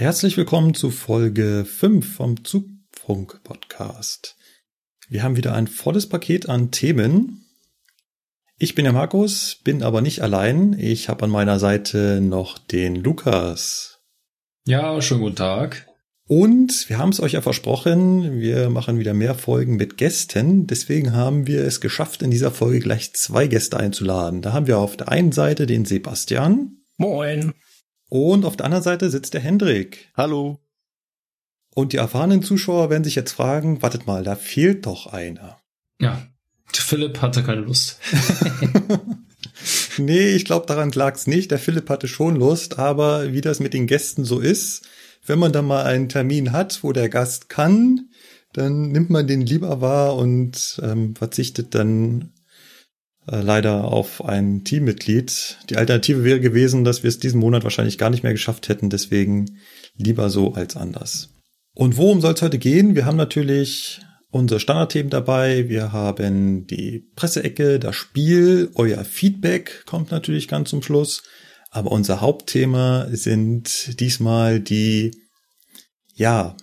Herzlich willkommen zu Folge 5 vom Zugfunk-Podcast. Wir haben wieder ein volles Paket an Themen. Ich bin der Markus, bin aber nicht allein. Ich habe an meiner Seite noch den Lukas. Ja, schönen guten Tag. Und wir haben es euch ja versprochen, wir machen wieder mehr Folgen mit Gästen. Deswegen haben wir es geschafft, in dieser Folge gleich zwei Gäste einzuladen. Da haben wir auf der einen Seite den Sebastian. Moin. Und auf der anderen Seite sitzt der Hendrik. Hallo. Und die erfahrenen Zuschauer werden sich jetzt fragen, wartet mal, da fehlt doch einer. Ja, Philipp hatte keine Lust. nee, ich glaube, daran lag's nicht. Der Philipp hatte schon Lust, aber wie das mit den Gästen so ist, wenn man da mal einen Termin hat, wo der Gast kann, dann nimmt man den lieber wahr und ähm, verzichtet dann äh, leider auf ein Teammitglied. Die Alternative wäre gewesen, dass wir es diesen Monat wahrscheinlich gar nicht mehr geschafft hätten, deswegen lieber so als anders. Und worum soll es heute gehen? Wir haben natürlich unsere Standardthemen dabei. Wir haben die Presseecke, das Spiel, euer Feedback kommt natürlich ganz zum Schluss. Aber unser Hauptthema sind diesmal die, ja,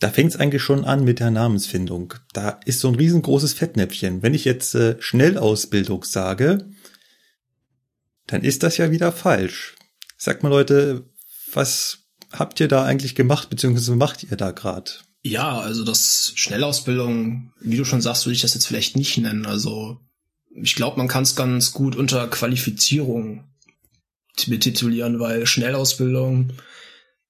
da fängt es eigentlich schon an mit der Namensfindung. Da ist so ein riesengroßes Fettnäpfchen. Wenn ich jetzt äh, Schnellausbildung sage, dann ist das ja wieder falsch. Sagt mal Leute, was habt ihr da eigentlich gemacht, beziehungsweise macht ihr da gerade? Ja, also das Schnellausbildung, wie du schon sagst, würde ich das jetzt vielleicht nicht nennen. Also ich glaube, man kann es ganz gut unter Qualifizierung betitulieren, weil Schnellausbildung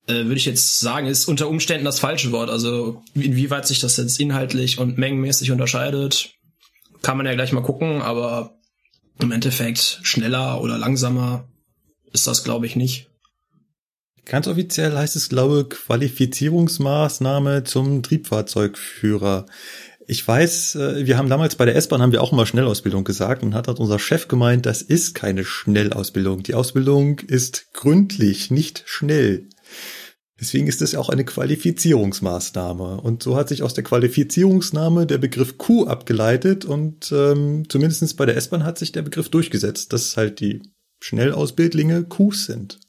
äh, würde ich jetzt sagen, ist unter Umständen das falsche Wort. Also inwieweit sich das jetzt inhaltlich und mengenmäßig unterscheidet, kann man ja gleich mal gucken, aber im Endeffekt schneller oder langsamer ist das, glaube ich, nicht. Ganz offiziell heißt es, glaube Qualifizierungsmaßnahme zum Triebfahrzeugführer. Ich weiß, äh, wir haben damals bei der S-Bahn haben wir auch immer Schnellausbildung gesagt und hat, hat unser Chef gemeint, das ist keine Schnellausbildung. Die Ausbildung ist gründlich, nicht schnell. Deswegen ist es auch eine Qualifizierungsmaßnahme. Und so hat sich aus der Qualifizierungsnahme der Begriff Q abgeleitet und ähm, zumindest bei der S-Bahn hat sich der Begriff durchgesetzt, dass halt die Schnellausbildlinge Qs sind.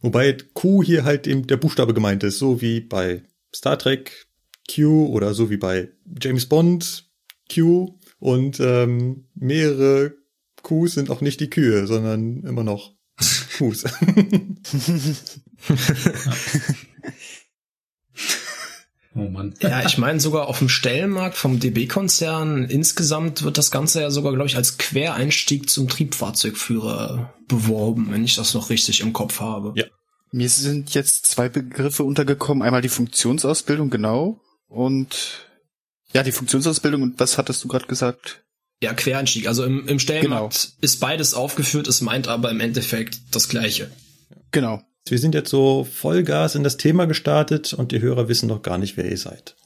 Wobei Q hier halt eben der Buchstabe gemeint ist, so wie bei Star Trek Q oder so wie bei James Bond Q und ähm, mehrere Qs sind auch nicht die Kühe, sondern immer noch Qs. Oh Mann. Ja, ich meine sogar auf dem Stellenmarkt vom DB-Konzern insgesamt wird das Ganze ja sogar, glaube ich, als Quereinstieg zum Triebfahrzeugführer beworben, wenn ich das noch richtig im Kopf habe. Ja. Mir sind jetzt zwei Begriffe untergekommen. Einmal die Funktionsausbildung, genau. Und ja, die Funktionsausbildung. Und was hattest du gerade gesagt? Ja, Quereinstieg. Also im, im Stellenmarkt genau. ist beides aufgeführt, es meint aber im Endeffekt das Gleiche. Genau. Wir sind jetzt so Vollgas in das Thema gestartet und die Hörer wissen noch gar nicht, wer ihr seid.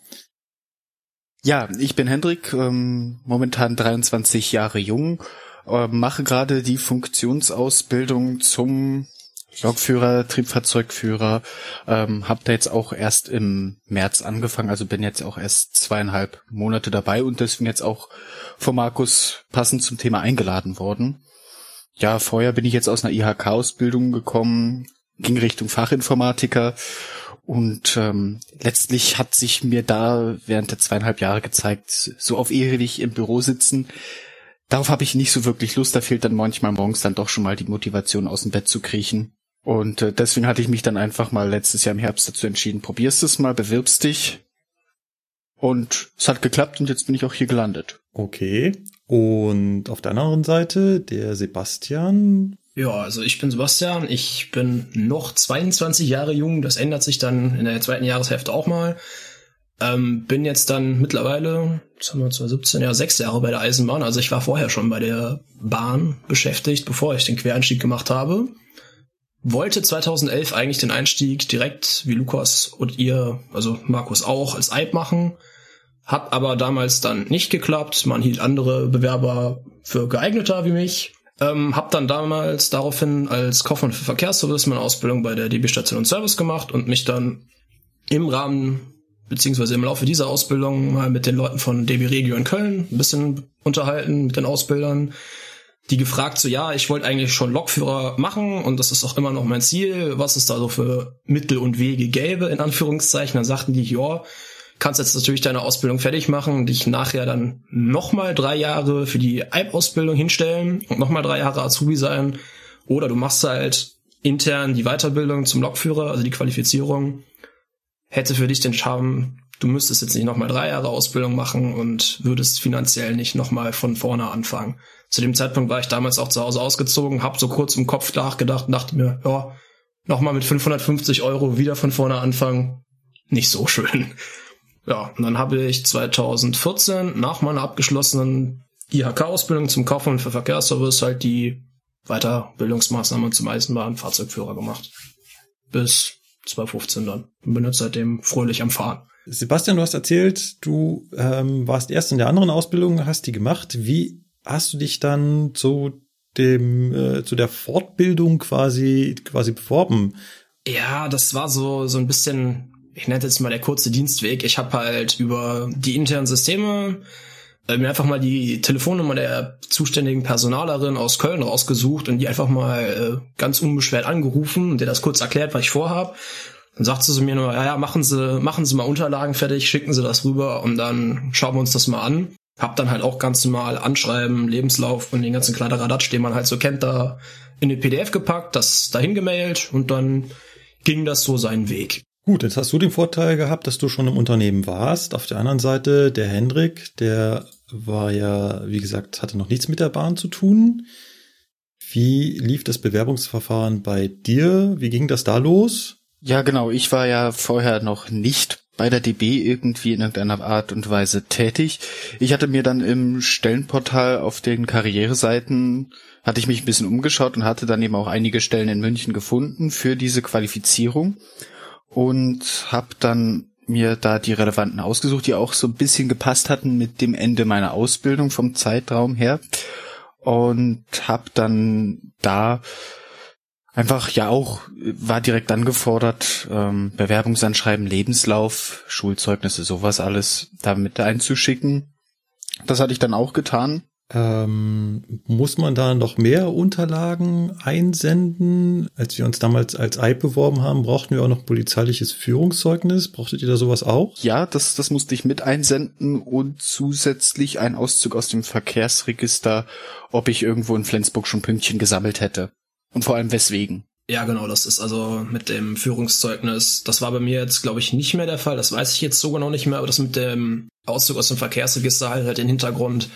Ja, ich bin Hendrik, ähm, momentan 23 Jahre jung, äh, mache gerade die Funktionsausbildung zum Lokführer, Triebfahrzeugführer, ähm, habe da jetzt auch erst im März angefangen, also bin jetzt auch erst zweieinhalb Monate dabei und deswegen jetzt auch von Markus passend zum Thema eingeladen worden. Ja, vorher bin ich jetzt aus einer IHK-Ausbildung gekommen, ging Richtung Fachinformatiker und ähm, letztlich hat sich mir da während der zweieinhalb Jahre gezeigt, so auf ewig im Büro sitzen, darauf habe ich nicht so wirklich Lust, da fehlt dann manchmal morgens dann doch schon mal die Motivation aus dem Bett zu kriechen. Und äh, deswegen hatte ich mich dann einfach mal letztes Jahr im Herbst dazu entschieden, probierst es mal, bewirbst dich. Und es hat geklappt und jetzt bin ich auch hier gelandet. Okay. Und auf der anderen Seite, der Sebastian, ja, also ich bin Sebastian, ich bin noch 22 Jahre jung, das ändert sich dann in der zweiten Jahreshälfte auch mal. Ähm, bin jetzt dann mittlerweile, jetzt haben wir 2017, ja, sechs Jahre bei der Eisenbahn. Also ich war vorher schon bei der Bahn beschäftigt, bevor ich den Quereinstieg gemacht habe. Wollte 2011 eigentlich den Einstieg direkt wie Lukas und ihr, also Markus auch, als Eib machen. Hat aber damals dann nicht geklappt. Man hielt andere Bewerber für geeigneter wie mich. Ähm, hab dann damals daraufhin als Kaufmann für Verkehrsservice meine Ausbildung bei der DB Station und Service gemacht und mich dann im Rahmen beziehungsweise im Laufe dieser Ausbildung mal mit den Leuten von DB Regio in Köln ein bisschen unterhalten, mit den Ausbildern, die gefragt so, ja, ich wollte eigentlich schon Lokführer machen und das ist auch immer noch mein Ziel, was es da so für Mittel und Wege gäbe, in Anführungszeichen. Dann sagten die, ja, kannst jetzt natürlich deine Ausbildung fertig machen, dich nachher dann nochmal drei Jahre für die Eib-Ausbildung hinstellen und nochmal drei Jahre Azubi sein. Oder du machst halt intern die Weiterbildung zum Lokführer, also die Qualifizierung hätte für dich den Charme, du müsstest jetzt nicht nochmal drei Jahre Ausbildung machen und würdest finanziell nicht nochmal von vorne anfangen. Zu dem Zeitpunkt war ich damals auch zu Hause ausgezogen, hab so kurz im Kopf nachgedacht und dachte mir, ja, nochmal mit 550 Euro wieder von vorne anfangen, nicht so schön. Ja, und dann habe ich 2014 nach meiner abgeschlossenen IHK-Ausbildung zum Kaufmann für Verkehrsservice halt die Weiterbildungsmaßnahme zum Eisenbahnfahrzeugführer gemacht. Bis 2015 dann. Und bin jetzt seitdem fröhlich am Fahren. Sebastian, du hast erzählt, du ähm, warst erst in der anderen Ausbildung, hast die gemacht. Wie hast du dich dann zu dem äh, zu der Fortbildung quasi quasi beworben? Ja, das war so so ein bisschen, ich nenne jetzt mal der kurze Dienstweg. Ich habe halt über die internen Systeme äh, mir einfach mal die Telefonnummer der zuständigen Personalerin aus Köln rausgesucht und die einfach mal äh, ganz unbeschwert angerufen und der das kurz erklärt, was ich vorhab. Dann sagte sie mir nur, ja, ja, machen Sie, machen Sie mal Unterlagen fertig, schicken Sie das rüber und dann schauen wir uns das mal an. Hab dann halt auch ganz normal Anschreiben, Lebenslauf und den ganzen Kladderadatsch, den man halt so kennt, da in den PDF gepackt, das dahin gemailt und dann ging das so seinen Weg. Gut, jetzt hast du den Vorteil gehabt, dass du schon im Unternehmen warst. Auf der anderen Seite der Hendrik, der war ja, wie gesagt, hatte noch nichts mit der Bahn zu tun. Wie lief das Bewerbungsverfahren bei dir? Wie ging das da los? Ja, genau. Ich war ja vorher noch nicht bei der DB irgendwie in irgendeiner Art und Weise tätig. Ich hatte mir dann im Stellenportal auf den Karriereseiten hatte ich mich ein bisschen umgeschaut und hatte dann eben auch einige Stellen in München gefunden für diese Qualifizierung und habe dann mir da die relevanten ausgesucht, die auch so ein bisschen gepasst hatten mit dem Ende meiner Ausbildung vom Zeitraum her und habe dann da einfach ja auch war direkt angefordert ähm, Bewerbungsanschreiben, Lebenslauf, Schulzeugnisse, sowas alles damit einzuschicken. Das hatte ich dann auch getan ähm, muss man da noch mehr Unterlagen einsenden? Als wir uns damals als EIB beworben haben, brauchten wir auch noch polizeiliches Führungszeugnis. Brauchtet ihr da sowas auch? Ja, das, das musste ich mit einsenden und zusätzlich ein Auszug aus dem Verkehrsregister, ob ich irgendwo in Flensburg schon Pünktchen gesammelt hätte. Und vor allem weswegen. Ja, genau, das ist also mit dem Führungszeugnis. Das war bei mir jetzt, glaube ich, nicht mehr der Fall. Das weiß ich jetzt so genau nicht mehr, aber das mit dem Auszug aus dem Verkehrsregister halt, halt den Hintergrund.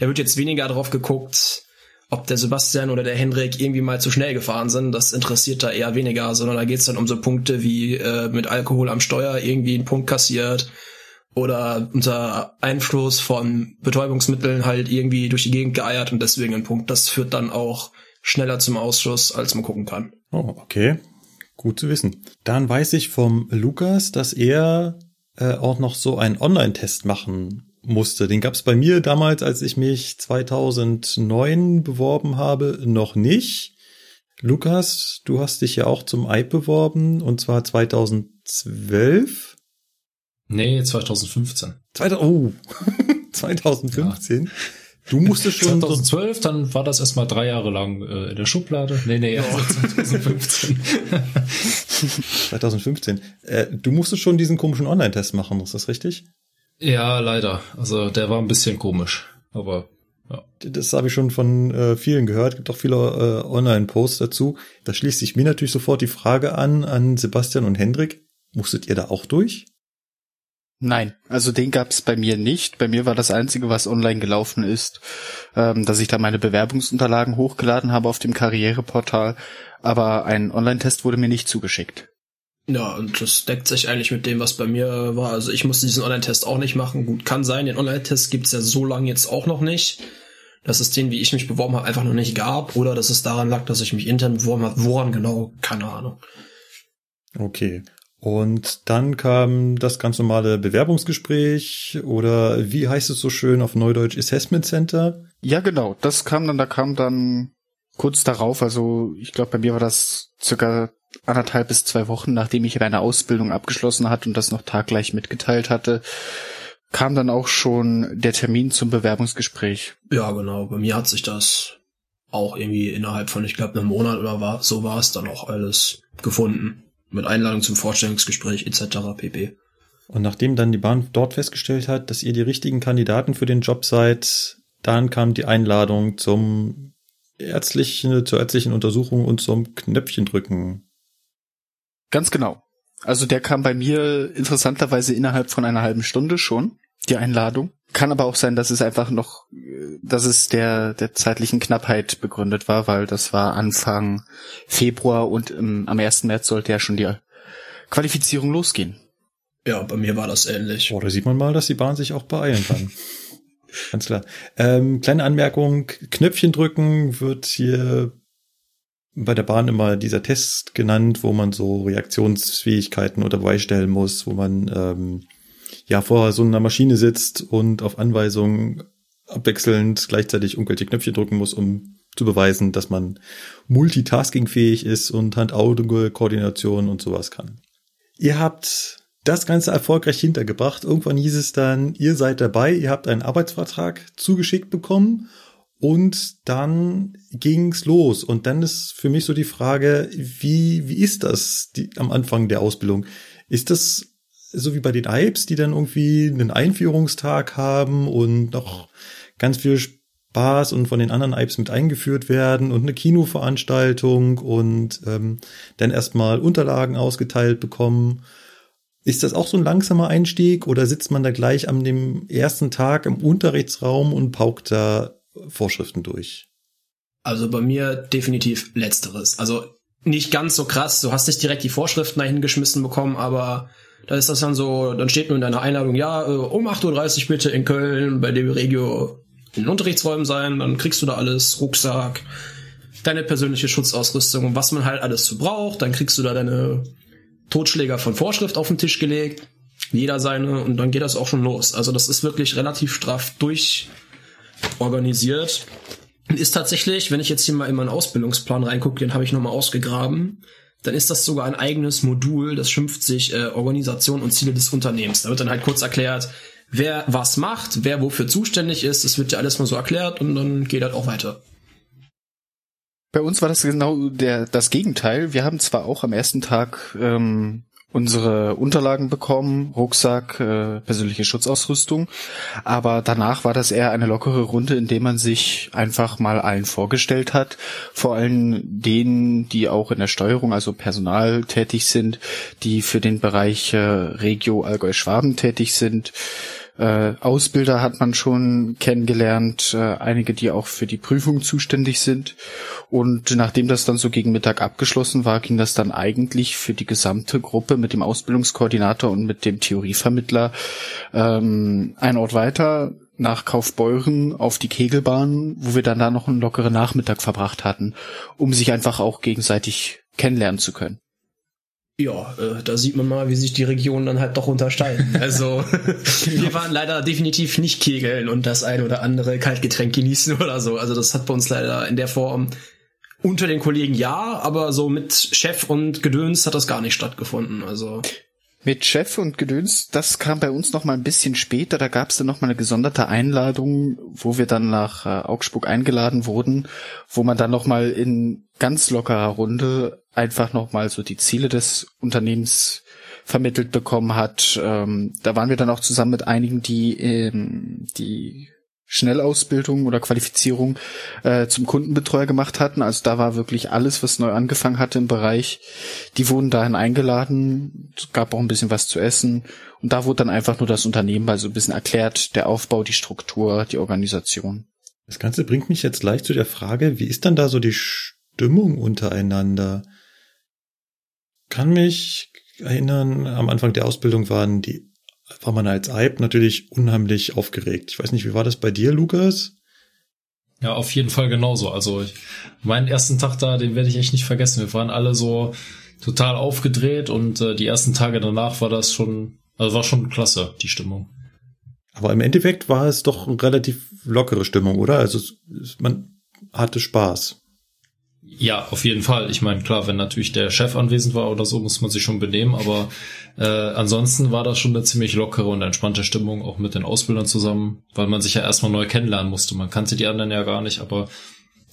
Der wird jetzt weniger drauf geguckt, ob der Sebastian oder der Hendrik irgendwie mal zu schnell gefahren sind. Das interessiert da eher weniger, sondern da geht's dann um so Punkte wie äh, mit Alkohol am Steuer irgendwie einen Punkt kassiert oder unter Einfluss von Betäubungsmitteln halt irgendwie durch die Gegend geeiert und deswegen ein Punkt. Das führt dann auch schneller zum Ausschuss, als man gucken kann. Oh, okay. Gut zu wissen. Dann weiß ich vom Lukas, dass er äh, auch noch so einen Online-Test machen musste. Den gab es bei mir damals, als ich mich 2009 beworben habe, noch nicht. Lukas, du hast dich ja auch zum EIB beworben und zwar 2012. Nee, 2015. 2000, oh, 2015. Ja. Du musstest schon 2012, so dann war das erstmal drei Jahre lang äh, in der Schublade. Nee, nee, ja. 2015. 2015. Äh, du musstest schon diesen komischen Online-Test machen, ist das richtig? Ja, leider. Also der war ein bisschen komisch, aber ja. Das habe ich schon von äh, vielen gehört. Gibt auch viele äh, Online-Posts dazu. Da schließt sich mir natürlich sofort die Frage an an Sebastian und Hendrik. Musstet ihr da auch durch? Nein, also den gab es bei mir nicht. Bei mir war das Einzige, was online gelaufen ist, ähm, dass ich da meine Bewerbungsunterlagen hochgeladen habe auf dem Karriereportal, aber ein Online-Test wurde mir nicht zugeschickt. Ja, und das deckt sich eigentlich mit dem, was bei mir war. Also ich musste diesen Online-Test auch nicht machen. Gut, kann sein, den Online-Test gibt's ja so lange jetzt auch noch nicht. Dass es den, wie ich mich beworben habe, einfach noch nicht gab. Oder dass es daran lag, dass ich mich intern beworben habe. Woran genau? Keine Ahnung. Okay. Und dann kam das ganz normale Bewerbungsgespräch oder wie heißt es so schön auf Neudeutsch Assessment Center? Ja, genau. Das kam dann, da kam dann kurz darauf, also ich glaube, bei mir war das circa anderthalb bis zwei Wochen, nachdem ich meine Ausbildung abgeschlossen hatte und das noch taggleich mitgeteilt hatte, kam dann auch schon der Termin zum Bewerbungsgespräch. Ja, genau. Bei mir hat sich das auch irgendwie innerhalb von, ich glaube, einem Monat oder war, so war es dann auch alles gefunden mit Einladung zum Vorstellungsgespräch etc. pp. Und nachdem dann die Bahn dort festgestellt hat, dass ihr die richtigen Kandidaten für den Job seid, dann kam die Einladung zum ärztlichen, zur ärztlichen Untersuchung und zum Knöpfchen drücken. Ganz genau. Also der kam bei mir interessanterweise innerhalb von einer halben Stunde schon, die Einladung. Kann aber auch sein, dass es einfach noch, dass es der, der zeitlichen Knappheit begründet war, weil das war Anfang Februar und im, am 1. März sollte ja schon die Qualifizierung losgehen. Ja, bei mir war das ähnlich. Boah, da sieht man mal, dass die Bahn sich auch beeilen kann. Ganz klar. Ähm, kleine Anmerkung, Knöpfchen drücken wird hier bei der Bahn immer dieser Test genannt, wo man so Reaktionsfähigkeiten unter Beweis stellen muss, wo man ähm, ja vor so einer Maschine sitzt und auf Anweisung abwechselnd gleichzeitig irgendwelche Knöpfchen drücken muss, um zu beweisen, dass man multitaskingfähig ist und Hand-Auge-Koordination und sowas kann. Ihr habt das Ganze erfolgreich hintergebracht. Irgendwann hieß es dann, ihr seid dabei, ihr habt einen Arbeitsvertrag zugeschickt bekommen und dann ging's los. Und dann ist für mich so die Frage, wie, wie ist das die, am Anfang der Ausbildung? Ist das so wie bei den Alps, die dann irgendwie einen Einführungstag haben und noch ganz viel Spaß und von den anderen Alps mit eingeführt werden und eine Kinoveranstaltung und ähm, dann erstmal Unterlagen ausgeteilt bekommen? Ist das auch so ein langsamer Einstieg oder sitzt man da gleich am dem ersten Tag im Unterrichtsraum und paukt da Vorschriften durch? Also bei mir definitiv letzteres. Also nicht ganz so krass, du hast nicht direkt die Vorschriften dahin geschmissen bekommen, aber da ist das dann so, dann steht nur in deiner Einladung, ja, äh, um 8.30 Uhr bitte in Köln bei dem Regio in den Unterrichtsräumen sein, dann kriegst du da alles, Rucksack, deine persönliche Schutzausrüstung und was man halt alles so braucht, dann kriegst du da deine Totschläger von Vorschrift auf den Tisch gelegt, jeder seine und dann geht das auch schon los. Also das ist wirklich relativ straff durchorganisiert. Ist tatsächlich, wenn ich jetzt hier mal in meinen Ausbildungsplan reingucke, den habe ich nochmal ausgegraben, dann ist das sogar ein eigenes Modul, das schimpft sich äh, Organisation und Ziele des Unternehmens. Da wird dann halt kurz erklärt, wer was macht, wer wofür zuständig ist. Das wird ja alles mal so erklärt und dann geht halt auch weiter. Bei uns war das genau der, das Gegenteil. Wir haben zwar auch am ersten Tag ähm, unsere Unterlagen bekommen, Rucksack, äh, persönliche Schutzausrüstung, aber danach war das eher eine lockere Runde, in der man sich einfach mal allen vorgestellt hat, vor allem denen, die auch in der Steuerung, also Personal tätig sind, die für den Bereich äh, Regio Allgäu-Schwaben tätig sind, äh, Ausbilder hat man schon kennengelernt, äh, einige, die auch für die Prüfung zuständig sind. Und nachdem das dann so gegen Mittag abgeschlossen war, ging das dann eigentlich für die gesamte Gruppe mit dem Ausbildungskoordinator und mit dem Theorievermittler ähm, ein Ort weiter nach Kaufbeuren auf die Kegelbahn, wo wir dann da noch einen lockeren Nachmittag verbracht hatten, um sich einfach auch gegenseitig kennenlernen zu können. Ja, äh, da sieht man mal, wie sich die Regionen dann halt doch unterscheiden. Also wir waren leider definitiv nicht kegeln und das ein oder andere Kaltgetränk genießen oder so. Also das hat bei uns leider in der Form unter den Kollegen ja, aber so mit Chef und Gedöns hat das gar nicht stattgefunden. Also mit Chef und Gedöns, das kam bei uns noch mal ein bisschen später. Da gab es dann noch mal eine gesonderte Einladung, wo wir dann nach äh, Augsburg eingeladen wurden, wo man dann noch mal in ganz lockerer Runde einfach noch mal so die Ziele des Unternehmens vermittelt bekommen hat. Ähm, da waren wir dann auch zusammen mit einigen, die ähm, die Schnellausbildung oder Qualifizierung äh, zum Kundenbetreuer gemacht hatten. Also da war wirklich alles, was neu angefangen hatte im Bereich. Die wurden dahin eingeladen, es gab auch ein bisschen was zu essen und da wurde dann einfach nur das Unternehmen mal so ein bisschen erklärt, der Aufbau, die Struktur, die Organisation. Das Ganze bringt mich jetzt gleich zu der Frage, wie ist dann da so die Stimmung untereinander? Kann mich erinnern, am Anfang der Ausbildung waren die, war man als Eib natürlich unheimlich aufgeregt. Ich weiß nicht, wie war das bei dir, Lukas? Ja, auf jeden Fall genauso. Also ich, meinen ersten Tag da, den werde ich echt nicht vergessen. Wir waren alle so total aufgedreht und äh, die ersten Tage danach war das schon, also war schon klasse, die Stimmung. Aber im Endeffekt war es doch eine relativ lockere Stimmung, oder? Also man hatte Spaß. Ja, auf jeden Fall. Ich meine, klar, wenn natürlich der Chef anwesend war oder so, muss man sich schon benehmen, aber äh, ansonsten war das schon eine ziemlich lockere und entspannte Stimmung, auch mit den Ausbildern zusammen, weil man sich ja erstmal neu kennenlernen musste. Man kannte die anderen ja gar nicht, aber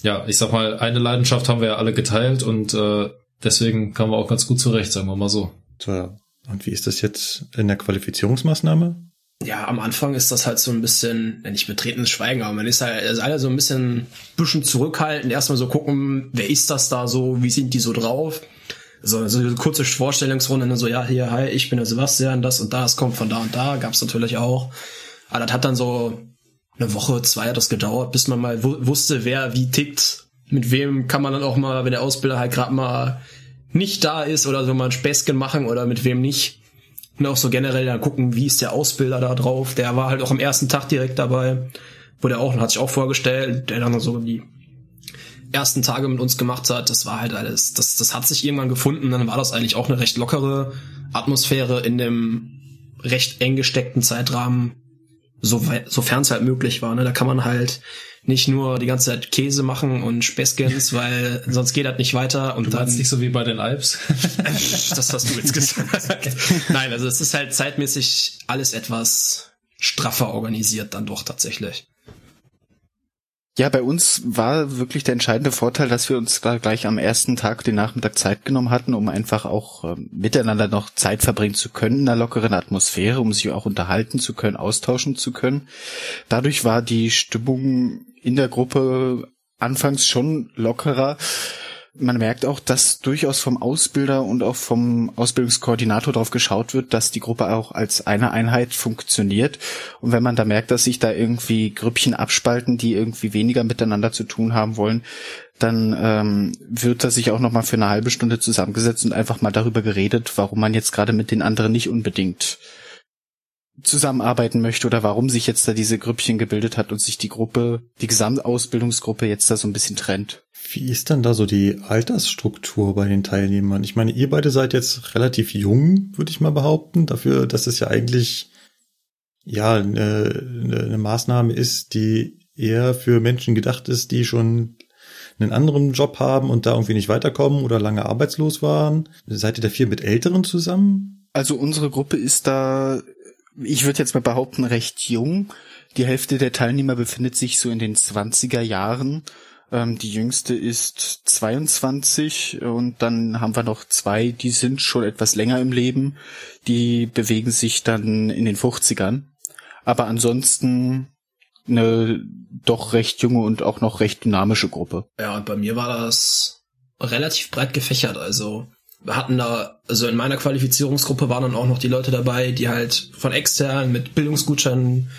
ja, ich sag mal, eine Leidenschaft haben wir ja alle geteilt und äh, deswegen kamen wir auch ganz gut zurecht, sagen wir mal so. So, und wie ist das jetzt in der Qualifizierungsmaßnahme? Ja, am Anfang ist das halt so ein bisschen, nicht betretenes Schweigen, aber man ist halt ist alle so ein bisschen, bisschen zurückhaltend, erstmal so gucken, wer ist das da so, wie sind die so drauf? So, so eine kurze Vorstellungsrunde, dann so, ja, hier, hi, ich bin der Sebastian, das und das kommt von da und da, gab's natürlich auch. Aber das hat dann so eine Woche, zwei hat das gedauert, bis man mal wusste, wer wie tickt, mit wem kann man dann auch mal, wenn der Ausbilder halt gerade mal nicht da ist oder so mal ein Späßchen machen oder mit wem nicht und auch so generell dann gucken, wie ist der Ausbilder da drauf. Der war halt auch am ersten Tag direkt dabei, wo der auch, hat sich auch vorgestellt, der dann so die ersten Tage mit uns gemacht hat. Das war halt alles, das, das hat sich irgendwann gefunden. Dann war das eigentlich auch eine recht lockere Atmosphäre in dem recht eng gesteckten Zeitrahmen, so, sofern es halt möglich war. Ne? Da kann man halt nicht nur die ganze Zeit Käse machen und Späßgens, weil sonst geht das nicht weiter. Und du dann nicht so wie bei den Alps. das hast du jetzt gesagt. Nein, also es ist halt zeitmäßig alles etwas straffer organisiert dann doch tatsächlich. Ja, bei uns war wirklich der entscheidende Vorteil, dass wir uns da gleich am ersten Tag den Nachmittag Zeit genommen hatten, um einfach auch äh, miteinander noch Zeit verbringen zu können in einer lockeren Atmosphäre, um sich auch unterhalten zu können, austauschen zu können. Dadurch war die Stimmung in der Gruppe anfangs schon lockerer. Man merkt auch, dass durchaus vom Ausbilder und auch vom Ausbildungskoordinator darauf geschaut wird, dass die Gruppe auch als eine Einheit funktioniert. Und wenn man da merkt, dass sich da irgendwie Grüppchen abspalten, die irgendwie weniger miteinander zu tun haben wollen, dann ähm, wird da sich auch noch mal für eine halbe Stunde zusammengesetzt und einfach mal darüber geredet, warum man jetzt gerade mit den anderen nicht unbedingt zusammenarbeiten möchte oder warum sich jetzt da diese Grüppchen gebildet hat und sich die Gruppe, die Gesamtausbildungsgruppe jetzt da so ein bisschen trennt. Wie ist dann da so die Altersstruktur bei den Teilnehmern? Ich meine, ihr beide seid jetzt relativ jung, würde ich mal behaupten, dafür, dass es ja eigentlich ja eine, eine Maßnahme ist, die eher für Menschen gedacht ist, die schon einen anderen Job haben und da irgendwie nicht weiterkommen oder lange arbeitslos waren. Seid ihr da viel mit Älteren zusammen? Also unsere Gruppe ist da ich würde jetzt mal behaupten, recht jung. Die Hälfte der Teilnehmer befindet sich so in den 20er Jahren. Ähm, die jüngste ist 22 und dann haben wir noch zwei, die sind schon etwas länger im Leben. Die bewegen sich dann in den 50ern. Aber ansonsten eine doch recht junge und auch noch recht dynamische Gruppe. Ja, und bei mir war das relativ breit gefächert. Also hatten da, also in meiner Qualifizierungsgruppe waren dann auch noch die Leute dabei, die halt von extern mit Bildungsgutscheinen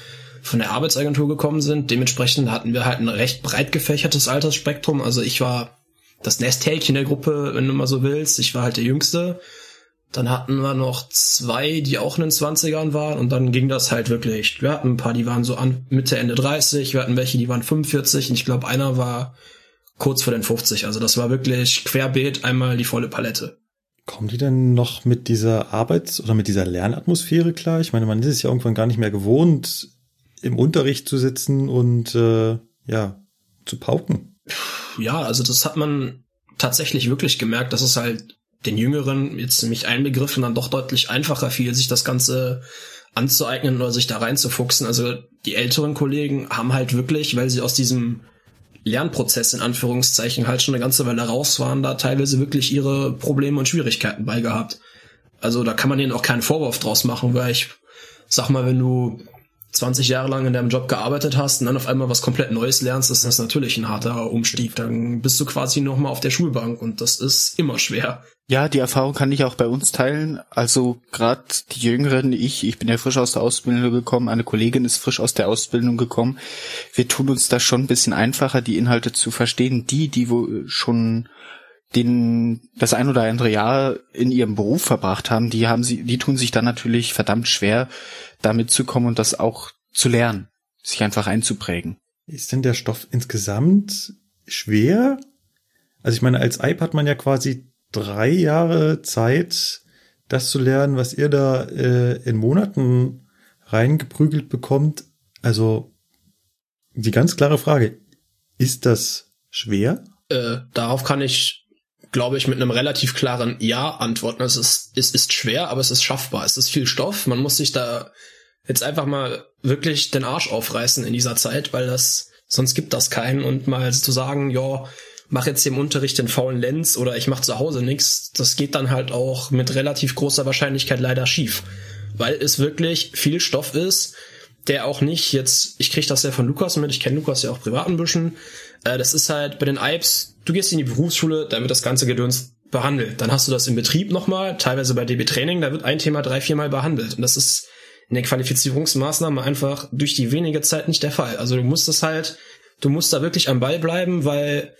von der Arbeitsagentur gekommen sind. Dementsprechend hatten wir halt ein recht breit gefächertes Altersspektrum. Also ich war das Nesthäkchen der Gruppe, wenn du mal so willst. Ich war halt der Jüngste. Dann hatten wir noch zwei, die auch in den 20ern waren und dann ging das halt wirklich. Wir hatten ein paar, die waren so an Mitte, Ende 30, wir hatten welche, die waren 45 und ich glaube, einer war kurz vor den 50. Also das war wirklich querbeet einmal die volle Palette. Kommen die denn noch mit dieser Arbeits- oder mit dieser Lernatmosphäre klar? Ich meine, man ist es ja irgendwann gar nicht mehr gewohnt, im Unterricht zu sitzen und äh, ja, zu pauken. Ja, also das hat man tatsächlich wirklich gemerkt, dass es halt den Jüngeren, jetzt nämlich einbegriffen, dann doch deutlich einfacher fiel, sich das Ganze anzueignen oder sich da reinzufuchsen. Also die älteren Kollegen haben halt wirklich, weil sie aus diesem Lernprozess in Anführungszeichen halt schon eine ganze Weile raus waren, da teilweise wirklich ihre Probleme und Schwierigkeiten bei gehabt. Also da kann man ihnen auch keinen Vorwurf draus machen, weil ich sag mal, wenn du 20 Jahre lang in deinem Job gearbeitet hast und dann auf einmal was komplett Neues lernst, ist das natürlich ein harter Umstieg. Dann bist du quasi nochmal auf der Schulbank und das ist immer schwer. Ja, die Erfahrung kann ich auch bei uns teilen. Also gerade die Jüngeren, ich, ich bin ja frisch aus der Ausbildung gekommen, eine Kollegin ist frisch aus der Ausbildung gekommen. Wir tun uns da schon ein bisschen einfacher, die Inhalte zu verstehen. Die, die wo schon den das ein oder andere Jahr in ihrem Beruf verbracht haben, die haben sie, die tun sich dann natürlich verdammt schwer, damit zu kommen und das auch zu lernen, sich einfach einzuprägen. Ist denn der Stoff insgesamt schwer? Also ich meine, als Ipe hat man ja quasi drei Jahre Zeit, das zu lernen, was ihr da äh, in Monaten reingeprügelt bekommt. Also die ganz klare Frage, ist das schwer? Äh, darauf kann ich, glaube ich, mit einem relativ klaren Ja antworten. Es ist, es ist schwer, aber es ist schaffbar. Es ist viel Stoff. Man muss sich da jetzt einfach mal wirklich den Arsch aufreißen in dieser Zeit, weil das, sonst gibt das keinen. Und mal zu sagen, ja, mach jetzt im Unterricht den faulen Lenz oder ich mach zu Hause nichts, das geht dann halt auch mit relativ großer Wahrscheinlichkeit leider schief. Weil es wirklich viel Stoff ist, der auch nicht jetzt, ich krieg das ja von Lukas mit, ich kenne Lukas ja auch privat ein bisschen, äh, das ist halt bei den IPs, du gehst in die Berufsschule, da wird das ganze Gedöns behandelt. Dann hast du das im Betrieb nochmal, teilweise bei DB Training, da wird ein Thema drei, viermal behandelt. Und das ist in der Qualifizierungsmaßnahme einfach durch die wenige Zeit nicht der Fall. Also du musst das halt, du musst da wirklich am Ball bleiben, weil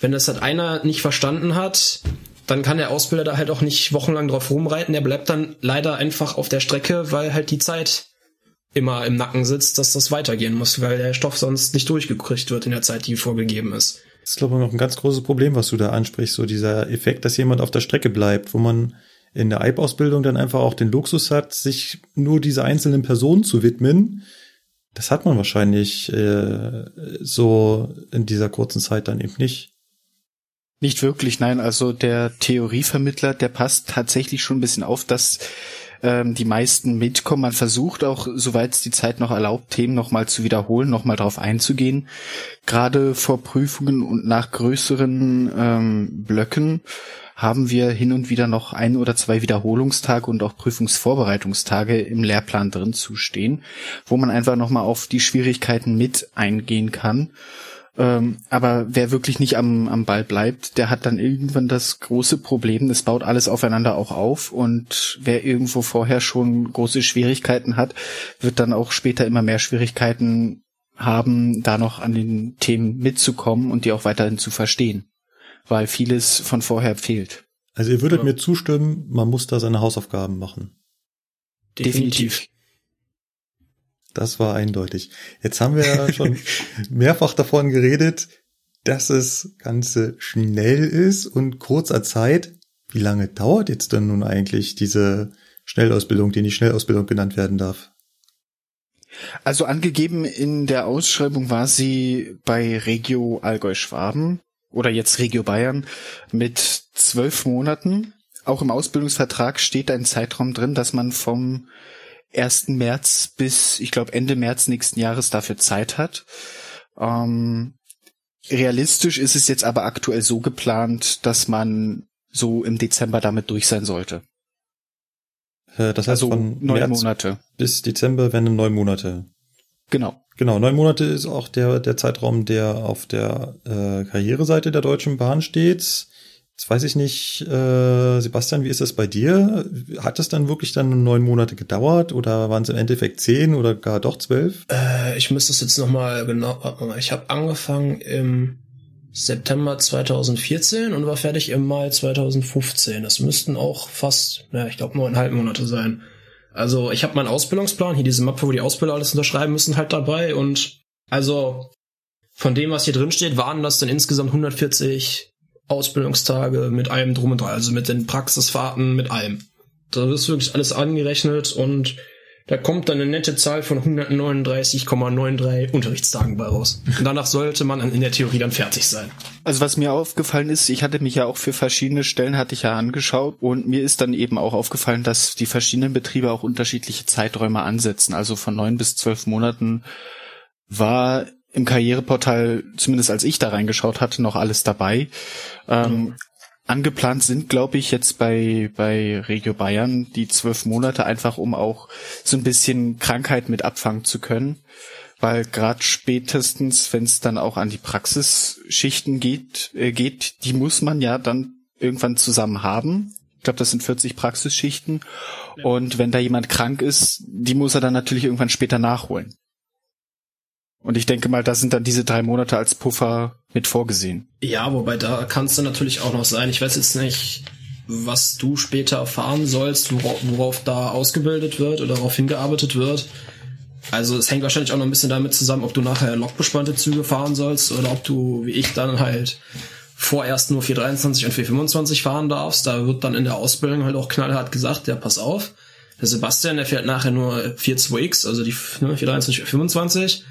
wenn das halt einer nicht verstanden hat, dann kann der Ausbilder da halt auch nicht wochenlang drauf rumreiten. Der bleibt dann leider einfach auf der Strecke, weil halt die Zeit immer im Nacken sitzt, dass das weitergehen muss, weil der Stoff sonst nicht durchgekriegt wird in der Zeit, die vorgegeben ist. Das ist, glaube ich, noch ein ganz großes Problem, was du da ansprichst, so dieser Effekt, dass jemand auf der Strecke bleibt, wo man in der EIB-Ausbildung dann einfach auch den Luxus hat, sich nur diese einzelnen Personen zu widmen. Das hat man wahrscheinlich äh, so in dieser kurzen Zeit dann eben nicht. Nicht wirklich, nein. Also der Theorievermittler, der passt tatsächlich schon ein bisschen auf, dass ähm, die meisten mitkommen. Man versucht auch, soweit es die Zeit noch erlaubt, Themen nochmal zu wiederholen, nochmal drauf einzugehen. Gerade vor Prüfungen und nach größeren ähm, Blöcken haben wir hin und wieder noch ein oder zwei Wiederholungstage und auch Prüfungsvorbereitungstage im Lehrplan drin zu stehen, wo man einfach nochmal auf die Schwierigkeiten mit eingehen kann ähm, aber wer wirklich nicht am, am Ball bleibt, der hat dann irgendwann das große Problem, es baut alles aufeinander auch auf und wer irgendwo vorher schon große Schwierigkeiten hat, wird dann auch später immer mehr Schwierigkeiten haben, da noch an den Themen mitzukommen und die auch weiterhin zu verstehen, weil vieles von vorher fehlt. Also ihr würdet ja. mir zustimmen, man muss da seine Hausaufgaben machen. Definitiv. Das war eindeutig. Jetzt haben wir ja schon mehrfach davon geredet, dass es Ganze schnell ist und kurzer Zeit. Wie lange dauert jetzt denn nun eigentlich diese Schnellausbildung, die nicht Schnellausbildung genannt werden darf? Also angegeben in der Ausschreibung war sie bei Regio Allgäu-Schwaben oder jetzt Regio Bayern mit zwölf Monaten. Auch im Ausbildungsvertrag steht ein Zeitraum drin, dass man vom 1. März bis, ich glaube, Ende März nächsten Jahres dafür Zeit hat. Ähm, realistisch ist es jetzt aber aktuell so geplant, dass man so im Dezember damit durch sein sollte. Äh, das heißt also von neun März Monate. Bis Dezember werden neun Monate. Genau. Genau, neun Monate ist auch der, der Zeitraum, der auf der äh, Karriereseite der Deutschen Bahn steht. Jetzt weiß ich nicht, äh, Sebastian, wie ist das bei dir? Hat es dann wirklich dann neun Monate gedauert oder waren es im Endeffekt zehn oder gar doch zwölf? Äh, ich müsste es jetzt nochmal genau. Ich habe angefangen im September 2014 und war fertig im Mai 2015. Das müssten auch fast, ja, ich glaube neuneinhalb Monate sein. Also ich habe meinen Ausbildungsplan, hier diese Mappe, wo die Ausbilder alles unterschreiben müssen, halt dabei und also von dem, was hier drin steht, waren das dann insgesamt 140 Ausbildungstage mit allem drum und dran, also mit den Praxisfahrten, mit allem. Da ist wirklich alles angerechnet und da kommt dann eine nette Zahl von 139,93 Unterrichtstagen bei raus. Und danach sollte man in der Theorie dann fertig sein. Also was mir aufgefallen ist, ich hatte mich ja auch für verschiedene Stellen hatte ich ja angeschaut und mir ist dann eben auch aufgefallen, dass die verschiedenen Betriebe auch unterschiedliche Zeiträume ansetzen. Also von neun bis zwölf Monaten war im Karriereportal, zumindest als ich da reingeschaut hatte, noch alles dabei. Ähm, angeplant sind, glaube ich, jetzt bei, bei Regio Bayern die zwölf Monate einfach, um auch so ein bisschen Krankheit mit abfangen zu können. Weil gerade spätestens, wenn es dann auch an die Praxisschichten geht, äh, geht, die muss man ja dann irgendwann zusammen haben. Ich glaube, das sind 40 Praxisschichten. Ja. Und wenn da jemand krank ist, die muss er dann natürlich irgendwann später nachholen. Und ich denke mal, da sind dann diese drei Monate als Puffer mit vorgesehen. Ja, wobei da kannst du natürlich auch noch sein. Ich weiß jetzt nicht, was du später erfahren sollst, worauf, da ausgebildet wird oder darauf hingearbeitet wird. Also es hängt wahrscheinlich auch noch ein bisschen damit zusammen, ob du nachher lokbespannte Züge fahren sollst oder ob du, wie ich, dann halt vorerst nur 423 und 425 fahren darfst. Da wird dann in der Ausbildung halt auch knallhart gesagt, ja, pass auf. Der Sebastian, der fährt nachher nur 42X, also die ne, 423, 425.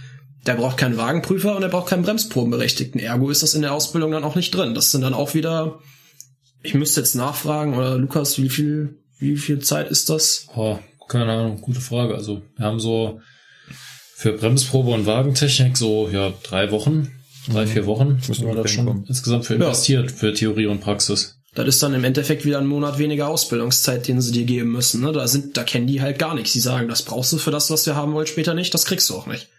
Der braucht keinen Wagenprüfer und er braucht keinen Bremsprobenberechtigten. Ergo ist das in der Ausbildung dann auch nicht drin. Das sind dann auch wieder, ich müsste jetzt nachfragen, oder Lukas, wie viel, wie viel Zeit ist das? Oh, keine Ahnung, gute Frage. Also wir haben so für Bremsprobe und Wagentechnik so, ja, drei Wochen, drei, mhm. vier Wochen müssen wir da schon insgesamt für investiert, ja. für Theorie und Praxis. Das ist dann im Endeffekt wieder ein Monat weniger Ausbildungszeit, den sie dir geben müssen. Ne? Da sind, da kennen die halt gar nichts. Sie sagen, das brauchst du für das, was wir haben wollen, später nicht, das kriegst du auch nicht.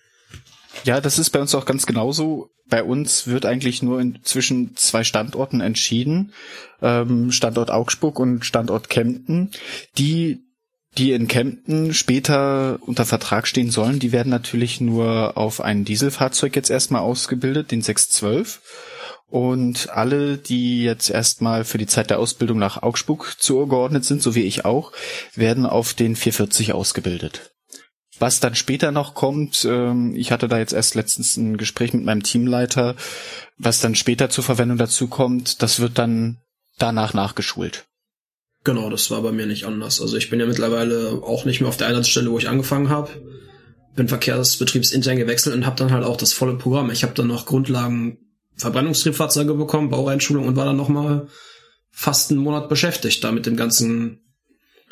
Ja, das ist bei uns auch ganz genauso. Bei uns wird eigentlich nur in, zwischen zwei Standorten entschieden, ähm, Standort Augsburg und Standort Kempten. Die, die in Kempten später unter Vertrag stehen sollen, die werden natürlich nur auf ein Dieselfahrzeug jetzt erstmal ausgebildet, den 612. Und alle, die jetzt erstmal für die Zeit der Ausbildung nach Augsburg zugeordnet sind, so wie ich auch, werden auf den 440 ausgebildet. Was dann später noch kommt, ähm, ich hatte da jetzt erst letztens ein Gespräch mit meinem Teamleiter, was dann später zur Verwendung dazu kommt, das wird dann danach nachgeschult. Genau, das war bei mir nicht anders. Also ich bin ja mittlerweile auch nicht mehr auf der Einsatzstelle, wo ich angefangen habe. Bin verkehrsbetriebsintern gewechselt und habe dann halt auch das volle Programm. Ich habe dann noch Grundlagen Verbrennungstriebfahrzeuge bekommen, Baueinschulung und war dann nochmal fast einen Monat beschäftigt da mit dem ganzen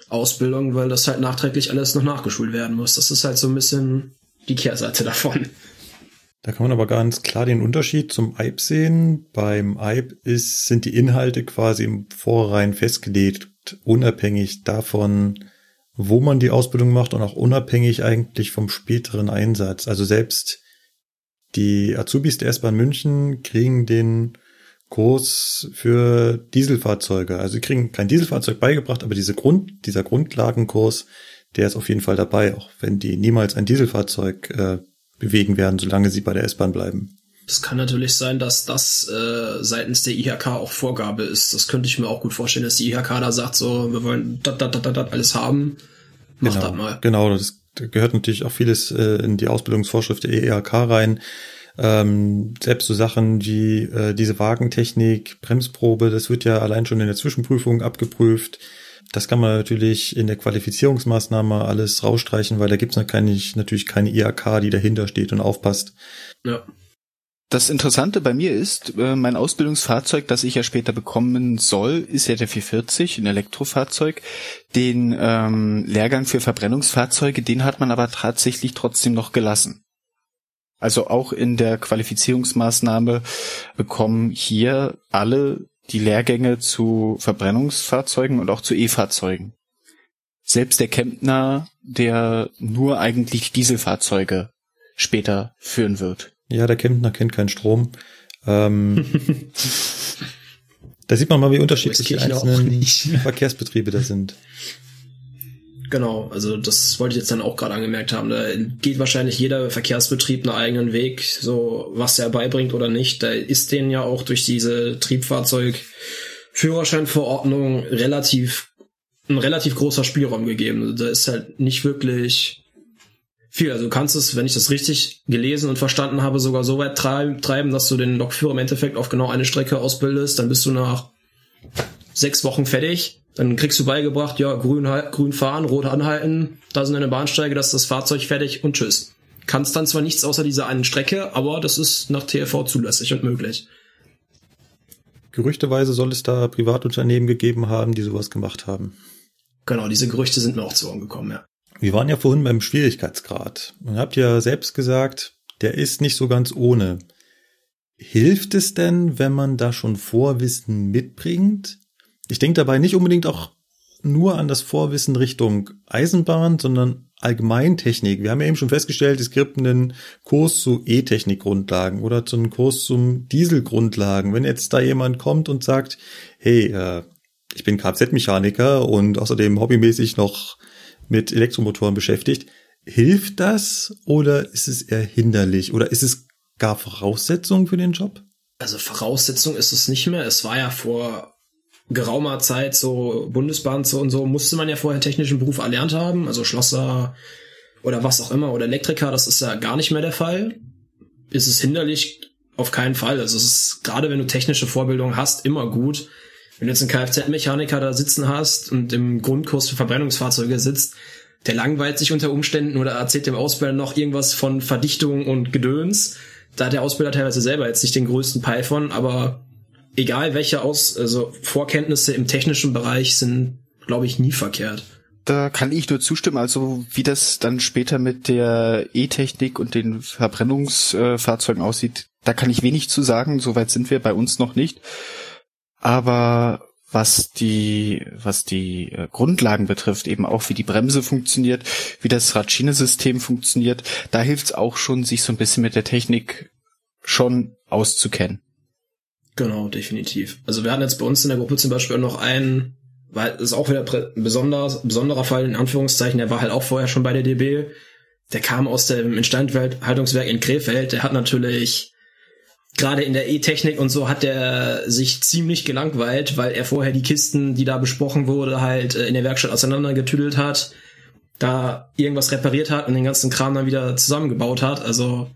Ausbildung, weil das halt nachträglich alles noch nachgeschult werden muss. Das ist halt so ein bisschen die Kehrseite davon. Da kann man aber ganz klar den Unterschied zum EIB sehen. Beim EIB ist, sind die Inhalte quasi im Vorrein festgelegt, unabhängig davon, wo man die Ausbildung macht und auch unabhängig eigentlich vom späteren Einsatz. Also selbst die Azubis der S-Bahn München kriegen den Kurs für Dieselfahrzeuge. Also sie kriegen kein Dieselfahrzeug beigebracht, aber diese Grund, dieser Grundlagenkurs, der ist auf jeden Fall dabei, auch wenn die niemals ein Dieselfahrzeug äh, bewegen werden, solange sie bei der S-Bahn bleiben. Es kann natürlich sein, dass das äh, seitens der IHK auch Vorgabe ist. Das könnte ich mir auch gut vorstellen, dass die IHK da sagt, so, wir wollen dat, dat, dat, dat alles haben. Mach genau, das mal. Genau, das gehört natürlich auch vieles äh, in die Ausbildungsvorschrift der EHK rein. Ähm, selbst so Sachen wie äh, diese Wagentechnik, Bremsprobe, das wird ja allein schon in der Zwischenprüfung abgeprüft. Das kann man natürlich in der Qualifizierungsmaßnahme alles rausstreichen, weil da gibt es natürlich keine IAK, die dahinter steht und aufpasst. Ja. Das Interessante bei mir ist, äh, mein Ausbildungsfahrzeug, das ich ja später bekommen soll, ist ja der 440, ein Elektrofahrzeug. Den ähm, Lehrgang für Verbrennungsfahrzeuge, den hat man aber tatsächlich trotzdem noch gelassen. Also auch in der Qualifizierungsmaßnahme bekommen hier alle die Lehrgänge zu Verbrennungsfahrzeugen und auch zu E-Fahrzeugen. Selbst der Kempner, der nur eigentlich Dieselfahrzeuge später führen wird. Ja, der Kempner kennt keinen Strom. Ähm, da sieht man mal, wie unterschiedlich die einzelnen Verkehrsbetriebe da sind. Genau, also das wollte ich jetzt dann auch gerade angemerkt haben. Da geht wahrscheinlich jeder Verkehrsbetrieb einen eigenen Weg, so was er beibringt oder nicht. Da ist denen ja auch durch diese Triebfahrzeugführerscheinverordnung relativ ein relativ großer Spielraum gegeben. Da ist halt nicht wirklich viel. Also du kannst es, wenn ich das richtig gelesen und verstanden habe, sogar so weit treiben, dass du den Lokführer im Endeffekt auf genau eine Strecke ausbildest. Dann bist du nach sechs Wochen fertig dann kriegst du beigebracht, ja, grün, grün fahren, rot anhalten, da sind deine Bahnsteige, das ist das Fahrzeug fertig und tschüss. Kannst dann zwar nichts außer dieser einen Strecke, aber das ist nach TFV zulässig und möglich. Gerüchteweise soll es da Privatunternehmen gegeben haben, die sowas gemacht haben. Genau, diese Gerüchte sind mir auch zu Ohren gekommen, ja. Wir waren ja vorhin beim Schwierigkeitsgrad und habt ja selbst gesagt, der ist nicht so ganz ohne. Hilft es denn, wenn man da schon Vorwissen mitbringt? Ich denke dabei nicht unbedingt auch nur an das Vorwissen Richtung Eisenbahn, sondern Allgemeintechnik. Wir haben ja eben schon festgestellt, es gibt einen Kurs zu E-Technik-Grundlagen oder zu einem Kurs zum Diesel-Grundlagen. Wenn jetzt da jemand kommt und sagt, hey, äh, ich bin Kfz-Mechaniker und außerdem hobbymäßig noch mit Elektromotoren beschäftigt, hilft das oder ist es eher hinderlich oder ist es gar Voraussetzung für den Job? Also Voraussetzung ist es nicht mehr. Es war ja vor geraumer Zeit so Bundesbahn so und so musste man ja vorher technischen Beruf erlernt haben, also Schlosser oder was auch immer oder Elektriker, das ist ja gar nicht mehr der Fall. Ist es hinderlich? Auf keinen Fall. Also es ist gerade wenn du technische Vorbildung hast, immer gut. Wenn du jetzt einen Kfz-Mechaniker da sitzen hast und im Grundkurs für Verbrennungsfahrzeuge sitzt, der langweilt sich unter Umständen oder erzählt dem Ausbilder noch irgendwas von Verdichtung und Gedöns. Da hat der Ausbilder teilweise selber jetzt nicht den größten Peil von, aber egal welche Aus also Vorkenntnisse im technischen Bereich sind, glaube ich, nie verkehrt. Da kann ich nur zustimmen. Also wie das dann später mit der E-Technik und den Verbrennungsfahrzeugen aussieht, da kann ich wenig zu sagen. Soweit sind wir bei uns noch nicht. Aber was die, was die äh, Grundlagen betrifft, eben auch wie die Bremse funktioniert, wie das Radschiene-System funktioniert, da hilft es auch schon, sich so ein bisschen mit der Technik schon auszukennen. Genau, definitiv. Also wir hatten jetzt bei uns in der Gruppe zum Beispiel noch einen, weil ist auch wieder ein besonderer, besonderer Fall in Anführungszeichen, der war halt auch vorher schon bei der DB. Der kam aus dem Instandhaltungswerk in Krefeld, der hat natürlich gerade in der E-Technik und so hat er sich ziemlich gelangweilt, weil er vorher die Kisten, die da besprochen wurde, halt äh, in der Werkstatt auseinandergetüdelt hat, da irgendwas repariert hat und den ganzen Kram dann wieder zusammengebaut hat. Also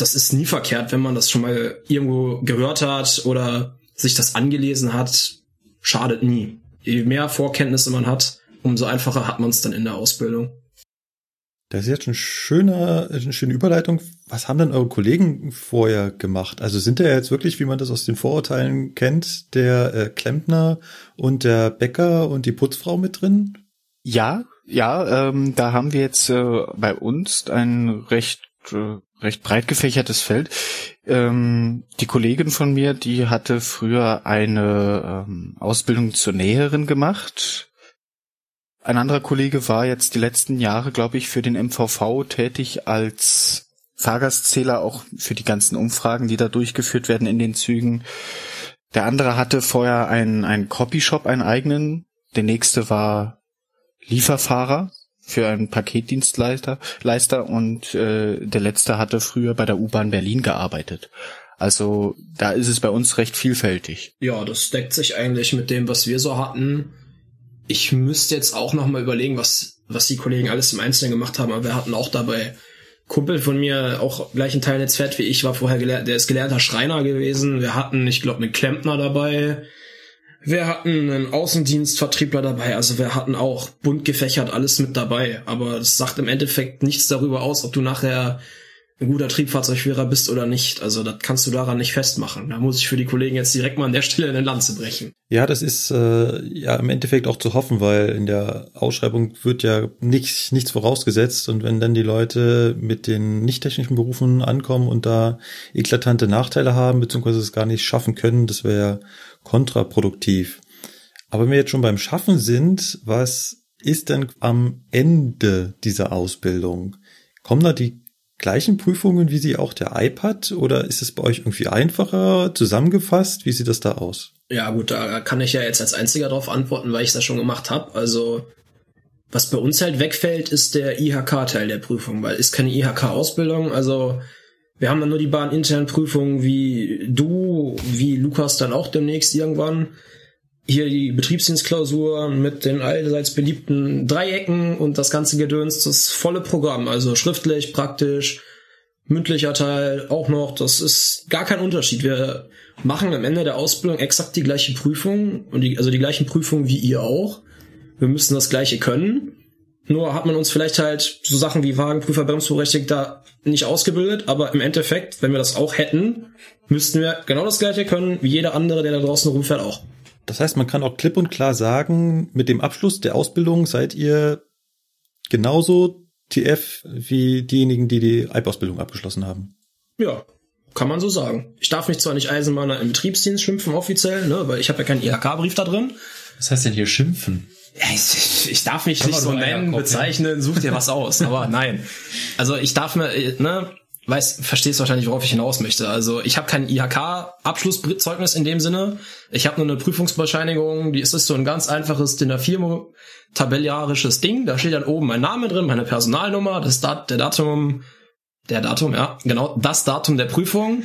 das ist nie verkehrt, wenn man das schon mal irgendwo gehört hat oder sich das angelesen hat. Schadet nie. Je mehr Vorkenntnisse man hat, umso einfacher hat man es dann in der Ausbildung. Das ist jetzt ein schöner, eine schöne Überleitung. Was haben denn eure Kollegen vorher gemacht? Also sind da jetzt wirklich, wie man das aus den Vorurteilen kennt, der äh, Klempner und der Bäcker und die Putzfrau mit drin? Ja, ja, ähm, da haben wir jetzt äh, bei uns ein recht äh, recht breit gefächertes Feld. Ähm, die Kollegin von mir, die hatte früher eine ähm, Ausbildung zur Näherin gemacht ein anderer Kollege war jetzt die letzten Jahre, glaube ich, für den MVV tätig als Fahrgastzähler, auch für die ganzen Umfragen, die da durchgeführt werden in den Zügen. Der andere hatte vorher einen, einen Copyshop, einen eigenen. Der nächste war Lieferfahrer für einen Paketdienstleister Leister und äh, der letzte hatte früher bei der U-Bahn Berlin gearbeitet. Also da ist es bei uns recht vielfältig. Ja, das deckt sich eigentlich mit dem, was wir so hatten ich müsste jetzt auch noch mal überlegen, was, was die Kollegen alles im Einzelnen gemacht haben, aber wir hatten auch dabei Kumpel von mir, auch gleichen Teil Netzfett wie ich, war vorher gelernt, der ist gelernter Schreiner gewesen. Wir hatten, ich glaube, einen Klempner dabei. Wir hatten einen Außendienstvertriebler dabei, also wir hatten auch bunt gefächert alles mit dabei. Aber das sagt im Endeffekt nichts darüber aus, ob du nachher ein guter Triebfahrzeugführer bist oder nicht. Also das kannst du daran nicht festmachen. Da muss ich für die Kollegen jetzt direkt mal an der Stelle eine Lanze brechen. Ja, das ist äh, ja im Endeffekt auch zu hoffen, weil in der Ausschreibung wird ja nichts, nichts vorausgesetzt und wenn dann die Leute mit den nicht technischen Berufen ankommen und da eklatante Nachteile haben, beziehungsweise es gar nicht schaffen können, das wäre kontraproduktiv. Aber wenn wir jetzt schon beim Schaffen sind, was ist denn am Ende dieser Ausbildung? Kommen da die gleichen Prüfungen wie sie auch der iPad oder ist es bei euch irgendwie einfacher zusammengefasst? Wie sieht das da aus? Ja gut, da kann ich ja jetzt als einziger darauf antworten, weil ich das schon gemacht habe. Also was bei uns halt wegfällt, ist der IHK-Teil der Prüfung, weil ist keine IHK-Ausbildung. Also wir haben dann nur die bahninternen Prüfungen wie du, wie Lukas dann auch demnächst irgendwann hier die Betriebsdienstklausur mit den allseits beliebten Dreiecken und das ganze Gedöns, das volle Programm, also schriftlich, praktisch, mündlicher Teil auch noch, das ist gar kein Unterschied. Wir machen am Ende der Ausbildung exakt die gleiche Prüfung und die, also die gleichen Prüfungen wie ihr auch. Wir müssen das gleiche können. Nur hat man uns vielleicht halt so Sachen wie Wagenprüfer, Bremsberechtigter nicht ausgebildet, aber im Endeffekt, wenn wir das auch hätten, müssten wir genau das gleiche können wie jeder andere, der da draußen rumfährt auch. Das heißt, man kann auch klipp und klar sagen, mit dem Abschluss der Ausbildung seid ihr genauso TF wie diejenigen, die die IB-Ausbildung abgeschlossen haben. Ja, kann man so sagen. Ich darf mich zwar nicht Eisenbahner im Betriebsdienst schimpfen offiziell, ne, weil ich habe ja keinen IHK-Brief da drin. Was heißt denn hier schimpfen? Ich, ich darf mich nicht so nennen, bezeichnen, such dir was aus. Aber nein. Also ich darf mir, ne, weiß, verstehst wahrscheinlich, worauf ich hinaus möchte. Also ich habe kein IHK-Abschlusszeugnis in dem Sinne. Ich habe nur eine Prüfungsbescheinigung, die ist so ein ganz einfaches DIN A4 tabelliarisches Ding. Da steht dann oben mein Name drin, meine Personalnummer, das Dat der Datum, der Datum, ja, genau, das Datum der Prüfung.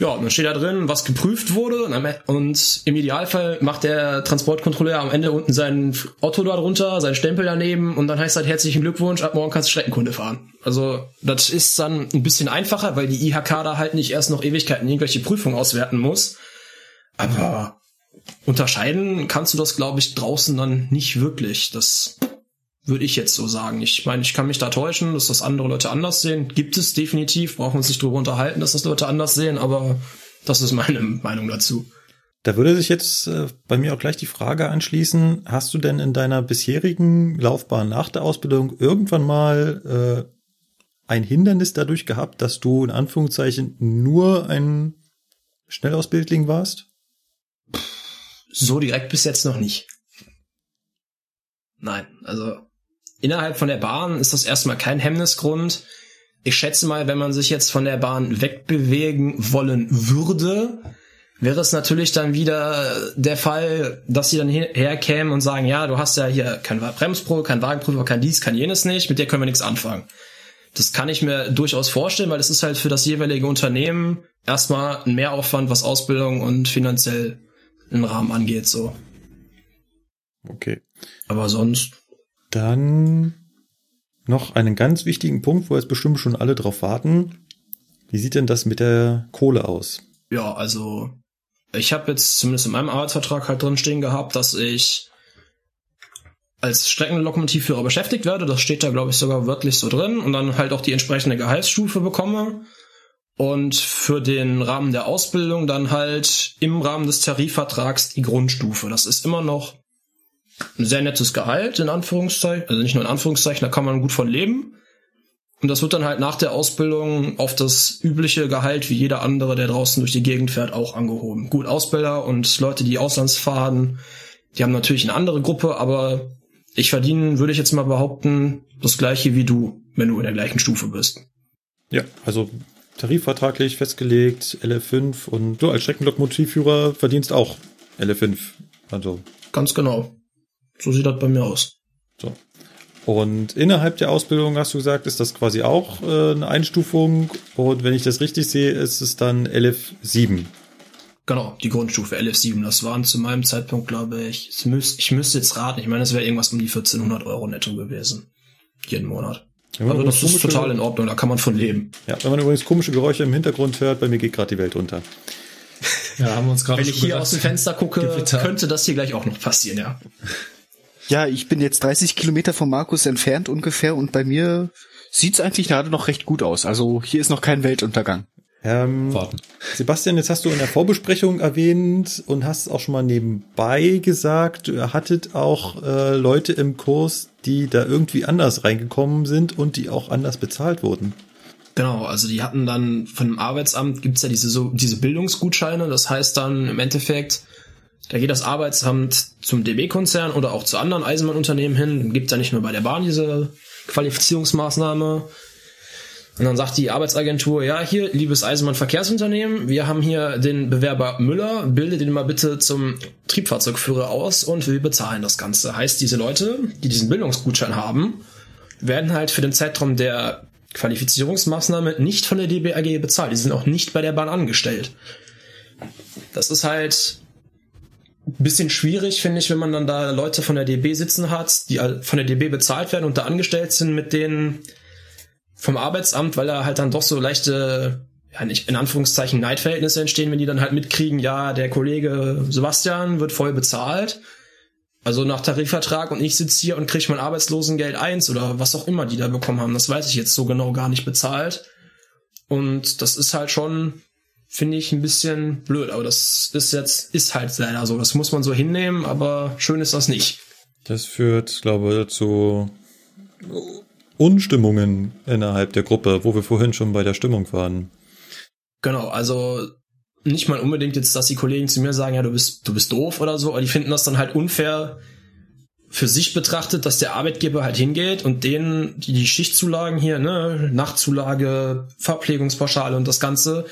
Ja, und dann steht da drin, was geprüft wurde und im Idealfall macht der Transportkontrolleur am Ende unten sein Otto da drunter, seinen Stempel daneben und dann heißt halt herzlichen Glückwunsch, ab morgen kannst du Streckenkunde fahren. Also das ist dann ein bisschen einfacher, weil die IHK da halt nicht erst noch Ewigkeiten irgendwelche Prüfungen auswerten muss. Aber unterscheiden kannst du das, glaube ich, draußen dann nicht wirklich. Das würde ich jetzt so sagen. Ich meine, ich kann mich da täuschen, dass das andere Leute anders sehen. Gibt es definitiv, brauchen wir uns nicht drüber unterhalten, dass das Leute anders sehen, aber das ist meine Meinung dazu. Da würde sich jetzt äh, bei mir auch gleich die Frage anschließen, hast du denn in deiner bisherigen Laufbahn nach der Ausbildung irgendwann mal äh, ein Hindernis dadurch gehabt, dass du in Anführungszeichen nur ein Schnellausbildling warst? So direkt bis jetzt noch nicht. Nein, also innerhalb von der Bahn ist das erstmal kein Hemmnisgrund. Ich schätze mal, wenn man sich jetzt von der Bahn wegbewegen wollen würde, wäre es natürlich dann wieder der Fall, dass sie dann herkämen und sagen, ja, du hast ja hier kein Bremspro, kein Wagenprüfer, kein dies, kein jenes nicht, mit dir können wir nichts anfangen. Das kann ich mir durchaus vorstellen, weil es ist halt für das jeweilige Unternehmen erstmal ein Mehraufwand, was Ausbildung und finanziell im Rahmen angeht, so. Okay. Aber sonst. Dann noch einen ganz wichtigen Punkt, wo jetzt bestimmt schon alle drauf warten. Wie sieht denn das mit der Kohle aus? Ja, also ich habe jetzt zumindest in meinem Arbeitsvertrag halt drin stehen gehabt, dass ich als Streckenlokomotivführer beschäftigt werde. Das steht da, glaube ich, sogar wörtlich so drin. Und dann halt auch die entsprechende Gehaltsstufe bekomme und für den Rahmen der Ausbildung dann halt im Rahmen des Tarifvertrags die Grundstufe. Das ist immer noch ein sehr nettes Gehalt, in Anführungszeichen, also nicht nur in Anführungszeichen, da kann man gut von leben. Und das wird dann halt nach der Ausbildung auf das übliche Gehalt wie jeder andere, der draußen durch die Gegend fährt, auch angehoben. Gut, Ausbilder und Leute, die Auslandsfahren, die haben natürlich eine andere Gruppe, aber ich verdiene, würde ich jetzt mal behaupten, das gleiche wie du, wenn du in der gleichen Stufe bist. Ja, also tarifvertraglich festgelegt, LF5 und du als Streckenlokomotivführer verdienst auch LF5. Also. Ganz genau. So sieht das bei mir aus. So. Und innerhalb der Ausbildung hast du gesagt, ist das quasi auch äh, eine Einstufung. Und wenn ich das richtig sehe, ist es dann LF7. Genau, die Grundstufe LF7. Das waren zu meinem Zeitpunkt, glaube ich, ich müsste, ich müsste jetzt raten, ich meine, es wäre irgendwas um die 1400 Euro netto gewesen. Jeden Monat. Ja, also das ist total in Ordnung, da kann man von leben. Ja, wenn man übrigens komische Geräusche im Hintergrund hört, bei mir geht gerade die Welt unter. Ja, haben wir uns gerade Wenn ich hier aus dem Fenster gucke, Gewitter. könnte das hier gleich auch noch passieren, ja. Ja, ich bin jetzt 30 Kilometer von Markus entfernt ungefähr und bei mir sieht's eigentlich gerade noch recht gut aus. Also hier ist noch kein Weltuntergang. Ähm, Warten. Sebastian, jetzt hast du in der Vorbesprechung erwähnt und hast auch schon mal nebenbei gesagt, ihr hattet auch äh, Leute im Kurs, die da irgendwie anders reingekommen sind und die auch anders bezahlt wurden. Genau, also die hatten dann von dem Arbeitsamt gibt's ja diese so diese Bildungsgutscheine, das heißt dann im Endeffekt, da geht das Arbeitsamt zum DB-Konzern oder auch zu anderen Eisenbahnunternehmen hin, gibt's ja nicht nur bei der Bahn diese Qualifizierungsmaßnahme. Und dann sagt die Arbeitsagentur, ja, hier, liebes Eisenbahnverkehrsunternehmen, wir haben hier den Bewerber Müller, bilde den mal bitte zum Triebfahrzeugführer aus und wir bezahlen das Ganze. Heißt, diese Leute, die diesen Bildungsgutschein haben, werden halt für den Zeitraum der Qualifizierungsmaßnahme nicht von der DBAG bezahlt. Die sind auch nicht bei der Bahn angestellt. Das ist halt bisschen schwierig, finde ich, wenn man dann da Leute von der DB sitzen hat, die von der DB bezahlt werden und da angestellt sind mit denen vom Arbeitsamt, weil da halt dann doch so leichte, ja nicht in Anführungszeichen Neidverhältnisse entstehen, wenn die dann halt mitkriegen, ja, der Kollege Sebastian wird voll bezahlt also nach Tarifvertrag und ich sitze hier und kriege mein Arbeitslosengeld eins oder was auch immer die da bekommen haben. Das weiß ich jetzt so genau gar nicht bezahlt. Und das ist halt schon, finde ich, ein bisschen blöd. Aber das ist jetzt, ist halt leider so. Das muss man so hinnehmen, aber schön ist das nicht. Das führt, glaube ich, zu Unstimmungen innerhalb der Gruppe, wo wir vorhin schon bei der Stimmung waren. Genau, also nicht mal unbedingt jetzt, dass die Kollegen zu mir sagen, ja, du bist, du bist doof oder so, aber die finden das dann halt unfair für sich betrachtet, dass der Arbeitgeber halt hingeht und denen die, Schichtzulagen hier, ne, Nachtzulage, Verpflegungspauschale und das Ganze,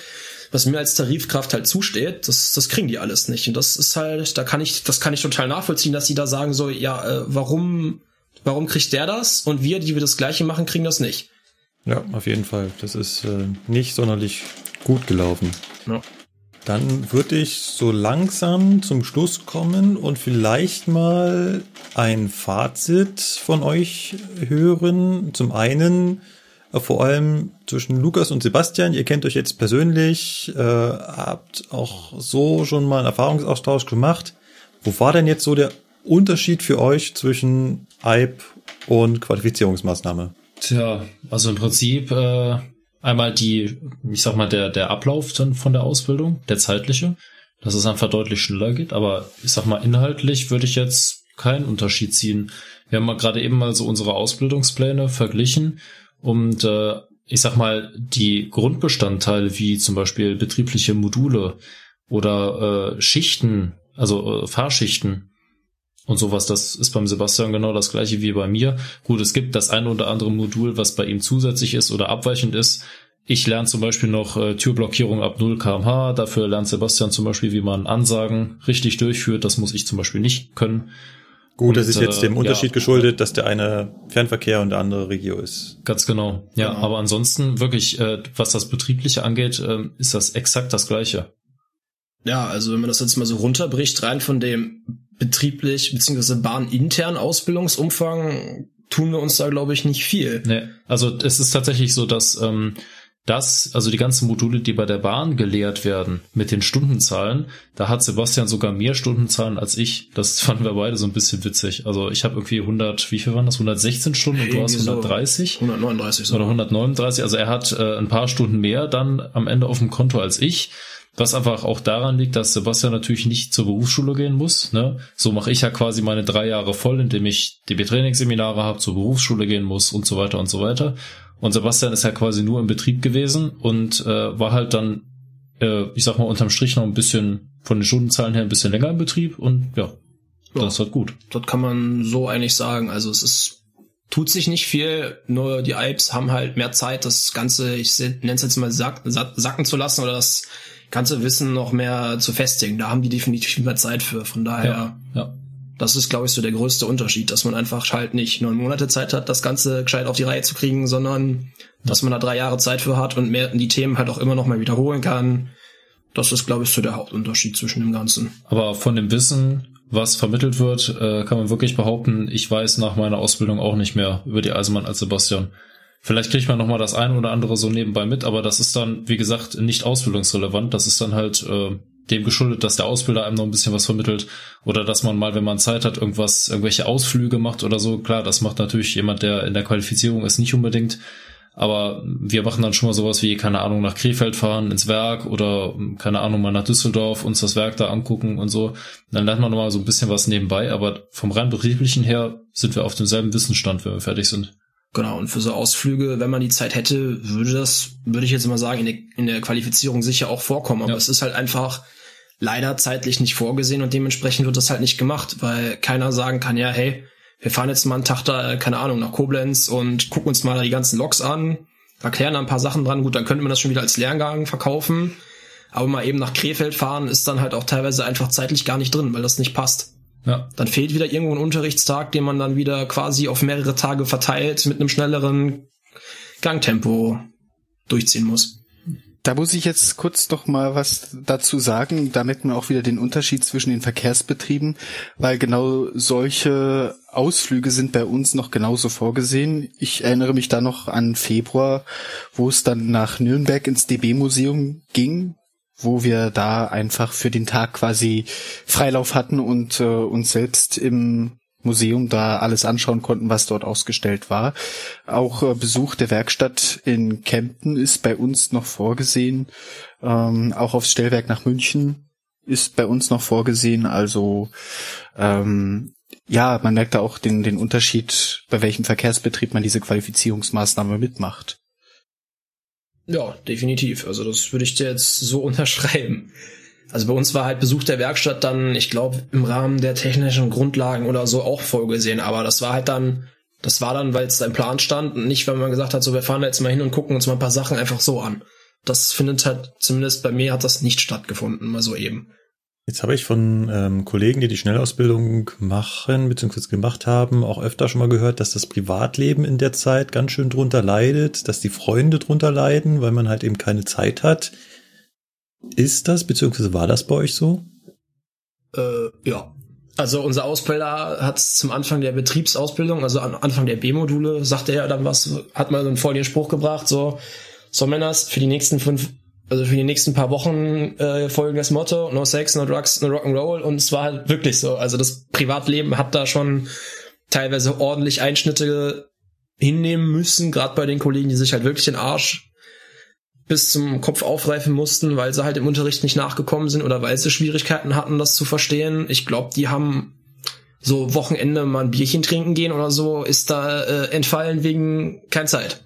was mir als Tarifkraft halt zusteht, das, das kriegen die alles nicht. Und das ist halt, da kann ich, das kann ich total nachvollziehen, dass sie da sagen so, ja, äh, warum, warum kriegt der das und wir, die wir das Gleiche machen, kriegen das nicht. Ja, auf jeden Fall. Das ist äh, nicht sonderlich gut gelaufen. Ja. Dann würde ich so langsam zum Schluss kommen und vielleicht mal ein Fazit von euch hören. Zum einen vor allem zwischen Lukas und Sebastian. Ihr kennt euch jetzt persönlich, äh, habt auch so schon mal einen Erfahrungsaustausch gemacht. Wo war denn jetzt so der Unterschied für euch zwischen EIB und Qualifizierungsmaßnahme? Tja, also im Prinzip äh, einmal die, ich sag mal, der, der Ablauf dann von der Ausbildung, der zeitliche, dass es einfach deutlich schneller geht, aber ich sag mal, inhaltlich würde ich jetzt keinen Unterschied ziehen. Wir haben mal gerade eben mal so unsere Ausbildungspläne verglichen und äh, ich sag mal, die Grundbestandteile wie zum Beispiel betriebliche Module oder äh, Schichten, also äh, Fahrschichten, und sowas. Das ist beim Sebastian genau das gleiche wie bei mir. Gut, es gibt das eine oder andere Modul, was bei ihm zusätzlich ist oder abweichend ist. Ich lerne zum Beispiel noch äh, Türblockierung ab 0 kmh. Dafür lernt Sebastian zum Beispiel, wie man Ansagen richtig durchführt. Das muss ich zum Beispiel nicht können. Gut, und, das ist jetzt dem äh, Unterschied ja, geschuldet, dass der eine Fernverkehr und der andere Regio ist. Ganz genau. Ja, genau. aber ansonsten wirklich, äh, was das Betriebliche angeht, äh, ist das exakt das Gleiche. Ja, also wenn man das jetzt mal so runterbricht, rein von dem betrieblich bzw. bahnintern Ausbildungsumfang tun wir uns da, glaube ich, nicht viel. Nee, also es ist tatsächlich so, dass ähm, das, also die ganzen Module, die bei der Bahn gelehrt werden, mit den Stundenzahlen, da hat Sebastian sogar mehr Stundenzahlen als ich. Das fanden wir beide so ein bisschen witzig. Also ich habe irgendwie 100, wie viel waren das? 116 Stunden und du hast 130? 139 so. Oder 139. Also er hat äh, ein paar Stunden mehr dann am Ende auf dem Konto als ich. Was einfach auch daran liegt, dass Sebastian natürlich nicht zur Berufsschule gehen muss. Ne? So mache ich ja quasi meine drei Jahre voll, indem ich DB-Trainingsseminare habe, zur Berufsschule gehen muss und so weiter und so weiter. Und Sebastian ist ja quasi nur im Betrieb gewesen und äh, war halt dann, äh, ich sag mal, unterm Strich noch ein bisschen von den Stundenzahlen her ein bisschen länger im Betrieb und ja, ja das ist halt gut. Das kann man so eigentlich sagen. Also es ist tut sich nicht viel, nur die Alps haben halt mehr Zeit, das Ganze, ich nenne es jetzt mal sack, sacken zu lassen oder das ganze Wissen noch mehr zu festigen. Da haben die definitiv mehr Zeit für. Von daher, ja, ja. Das ist, glaube ich, so der größte Unterschied, dass man einfach halt nicht neun Monate Zeit hat, das Ganze gescheit auf die Reihe zu kriegen, sondern dass man da drei Jahre Zeit für hat und mehr die Themen halt auch immer noch mal wiederholen kann. Das ist, glaube ich, so der Hauptunterschied zwischen dem Ganzen. Aber von dem Wissen, was vermittelt wird, äh, kann man wirklich behaupten, ich weiß nach meiner Ausbildung auch nicht mehr über die Eisenbahn als Sebastian. Vielleicht kriegt man nochmal das eine oder andere so nebenbei mit, aber das ist dann, wie gesagt, nicht ausbildungsrelevant. Das ist dann halt äh, dem geschuldet, dass der Ausbilder einem noch ein bisschen was vermittelt oder dass man mal, wenn man Zeit hat, irgendwas, irgendwelche Ausflüge macht oder so. Klar, das macht natürlich jemand, der in der Qualifizierung ist, nicht unbedingt. Aber wir machen dann schon mal sowas wie, keine Ahnung, nach Krefeld fahren, ins Werk oder, keine Ahnung, mal nach Düsseldorf, uns das Werk da angucken und so. Dann lernt man nochmal so ein bisschen was nebenbei, aber vom rein betrieblichen her sind wir auf demselben Wissensstand, wenn wir fertig sind. Genau, und für so Ausflüge, wenn man die Zeit hätte, würde das, würde ich jetzt mal sagen, in der, in der Qualifizierung sicher auch vorkommen. Aber ja. es ist halt einfach leider zeitlich nicht vorgesehen und dementsprechend wird das halt nicht gemacht, weil keiner sagen kann, ja, hey, wir fahren jetzt mal einen Tag da, keine Ahnung, nach Koblenz und gucken uns mal da die ganzen Loks an, erklären da ein paar Sachen dran. Gut, dann könnte man das schon wieder als Lerngang verkaufen. Aber mal eben nach Krefeld fahren ist dann halt auch teilweise einfach zeitlich gar nicht drin, weil das nicht passt. Ja. Dann fehlt wieder irgendwo ein Unterrichtstag, den man dann wieder quasi auf mehrere Tage verteilt mit einem schnelleren Gangtempo durchziehen muss. Da muss ich jetzt kurz noch mal was dazu sagen, damit man auch wieder den Unterschied zwischen den Verkehrsbetrieben, weil genau solche Ausflüge sind bei uns noch genauso vorgesehen. Ich erinnere mich da noch an Februar, wo es dann nach Nürnberg ins DB-Museum ging wo wir da einfach für den Tag quasi Freilauf hatten und äh, uns selbst im Museum da alles anschauen konnten, was dort ausgestellt war. Auch äh, Besuch der Werkstatt in Kempten ist bei uns noch vorgesehen. Ähm, auch aufs Stellwerk nach München ist bei uns noch vorgesehen. Also ähm, ja, man merkt da auch den, den Unterschied, bei welchem Verkehrsbetrieb man diese Qualifizierungsmaßnahme mitmacht. Ja, definitiv. Also das würde ich dir jetzt so unterschreiben. Also bei uns war halt Besuch der Werkstatt dann, ich glaube, im Rahmen der technischen Grundlagen oder so auch vorgesehen. Aber das war halt dann, das war dann, weil es im Plan stand und nicht, weil man gesagt hat, so wir fahren da jetzt mal hin und gucken uns mal ein paar Sachen einfach so an. Das findet halt, zumindest bei mir hat das nicht stattgefunden, mal so eben. Jetzt habe ich von ähm, Kollegen, die die Schnellausbildung machen bzw. gemacht haben, auch öfter schon mal gehört, dass das Privatleben in der Zeit ganz schön drunter leidet, dass die Freunde drunter leiden, weil man halt eben keine Zeit hat. Ist das bzw. war das bei euch so? Äh, ja. Also unser Ausbilder hat zum Anfang der Betriebsausbildung, also am Anfang der B-Module, sagte er dann was, hat mal so einen vollen Spruch gebracht, so, so Männers, für die nächsten fünf also für die nächsten paar Wochen äh, folgendes Motto, no sex, no drugs, no rock'n'roll und es war halt wirklich so. Also das Privatleben hat da schon teilweise ordentlich Einschnitte hinnehmen müssen, gerade bei den Kollegen, die sich halt wirklich den Arsch bis zum Kopf aufreifen mussten, weil sie halt im Unterricht nicht nachgekommen sind oder weil sie Schwierigkeiten hatten, das zu verstehen. Ich glaube, die haben so Wochenende mal ein Bierchen trinken gehen oder so, ist da äh, entfallen wegen kein Zeit.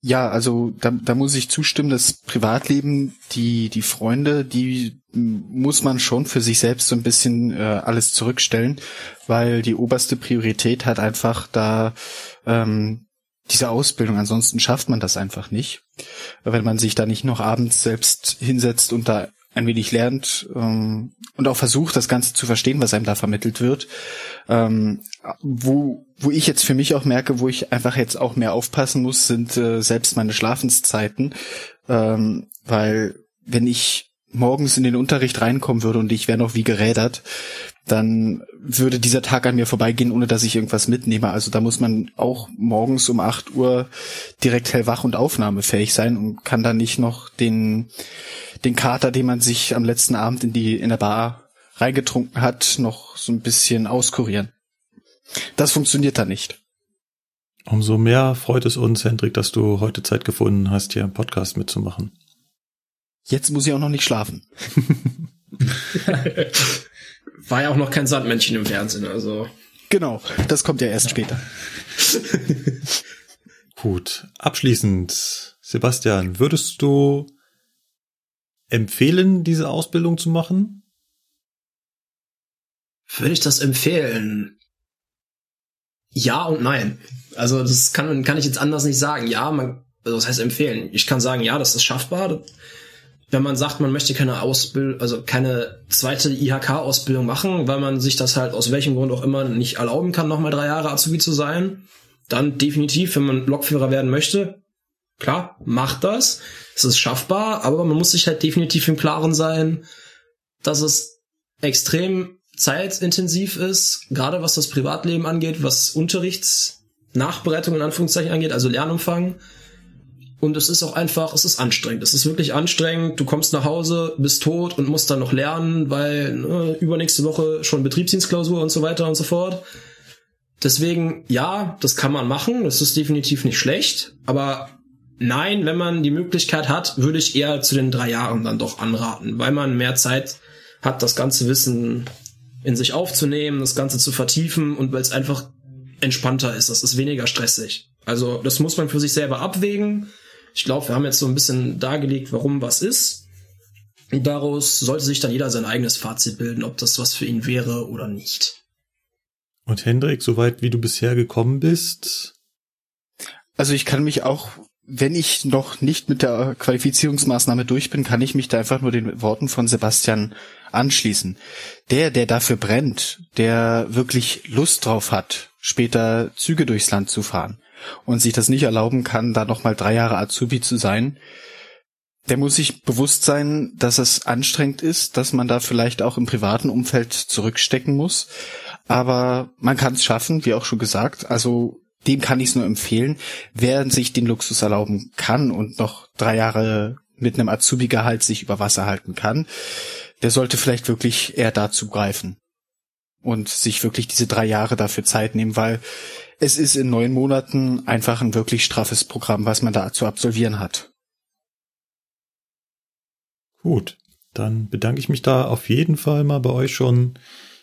Ja, also da, da muss ich zustimmen, das Privatleben, die, die Freunde, die muss man schon für sich selbst so ein bisschen äh, alles zurückstellen, weil die oberste Priorität hat einfach da ähm, diese Ausbildung. Ansonsten schafft man das einfach nicht, wenn man sich da nicht noch abends selbst hinsetzt und da ein wenig lernt ähm, und auch versucht, das Ganze zu verstehen, was einem da vermittelt wird. Ähm, wo, wo ich jetzt für mich auch merke, wo ich einfach jetzt auch mehr aufpassen muss, sind äh, selbst meine Schlafenszeiten, ähm, weil wenn ich morgens in den Unterricht reinkommen würde und ich wäre noch wie gerädert, dann würde dieser Tag an mir vorbeigehen, ohne dass ich irgendwas mitnehme. Also da muss man auch morgens um acht Uhr direkt hellwach und aufnahmefähig sein und kann dann nicht noch den, den Kater, den man sich am letzten Abend in die, in der Bar reingetrunken hat, noch so ein bisschen auskurieren. Das funktioniert da nicht. Umso mehr freut es uns, Hendrik, dass du heute Zeit gefunden hast, hier im Podcast mitzumachen. Jetzt muss ich auch noch nicht schlafen. War ja auch noch kein Sandmännchen im Fernsehen, also. Genau, das kommt ja erst später. Gut, abschließend, Sebastian, würdest du empfehlen, diese Ausbildung zu machen? Würde ich das empfehlen? Ja und nein. Also das kann, kann ich jetzt anders nicht sagen. Ja, man, also das heißt empfehlen. Ich kann sagen, ja, das ist schaffbar wenn man sagt, man möchte keine Ausbildung, also keine zweite IHK-Ausbildung machen, weil man sich das halt aus welchem Grund auch immer nicht erlauben kann, nochmal drei Jahre Azubi zu sein, dann definitiv, wenn man Lokführer werden möchte, klar, macht das. Es ist schaffbar, aber man muss sich halt definitiv im Klaren sein, dass es extrem zeitintensiv ist, gerade was das Privatleben angeht, was Unterrichtsnachbereitung in Anführungszeichen angeht, also Lernumfang und es ist auch einfach, es ist anstrengend. Es ist wirklich anstrengend. Du kommst nach Hause, bist tot und musst dann noch lernen, weil ne, übernächste Woche schon Betriebsdienstklausur und so weiter und so fort. Deswegen, ja, das kann man machen. Das ist definitiv nicht schlecht. Aber nein, wenn man die Möglichkeit hat, würde ich eher zu den drei Jahren dann doch anraten, weil man mehr Zeit hat, das ganze Wissen in sich aufzunehmen, das Ganze zu vertiefen und weil es einfach entspannter ist. Das ist weniger stressig. Also das muss man für sich selber abwägen. Ich glaube, wir haben jetzt so ein bisschen dargelegt, warum was ist. Und daraus sollte sich dann jeder sein eigenes Fazit bilden, ob das was für ihn wäre oder nicht. Und Hendrik, soweit wie du bisher gekommen bist? Also ich kann mich auch, wenn ich noch nicht mit der Qualifizierungsmaßnahme durch bin, kann ich mich da einfach nur den Worten von Sebastian anschließen. Der, der dafür brennt, der wirklich Lust drauf hat, später Züge durchs Land zu fahren, und sich das nicht erlauben kann, da nochmal drei Jahre Azubi zu sein, der muss sich bewusst sein, dass es anstrengend ist, dass man da vielleicht auch im privaten Umfeld zurückstecken muss. Aber man kann es schaffen, wie auch schon gesagt. Also dem kann ich es nur empfehlen. Wer sich den Luxus erlauben kann und noch drei Jahre mit einem Azubi-Gehalt sich über Wasser halten kann, der sollte vielleicht wirklich eher dazu greifen und sich wirklich diese drei Jahre dafür Zeit nehmen, weil es ist in neun Monaten einfach ein wirklich straffes Programm, was man da zu absolvieren hat. Gut, dann bedanke ich mich da auf jeden Fall mal bei euch schon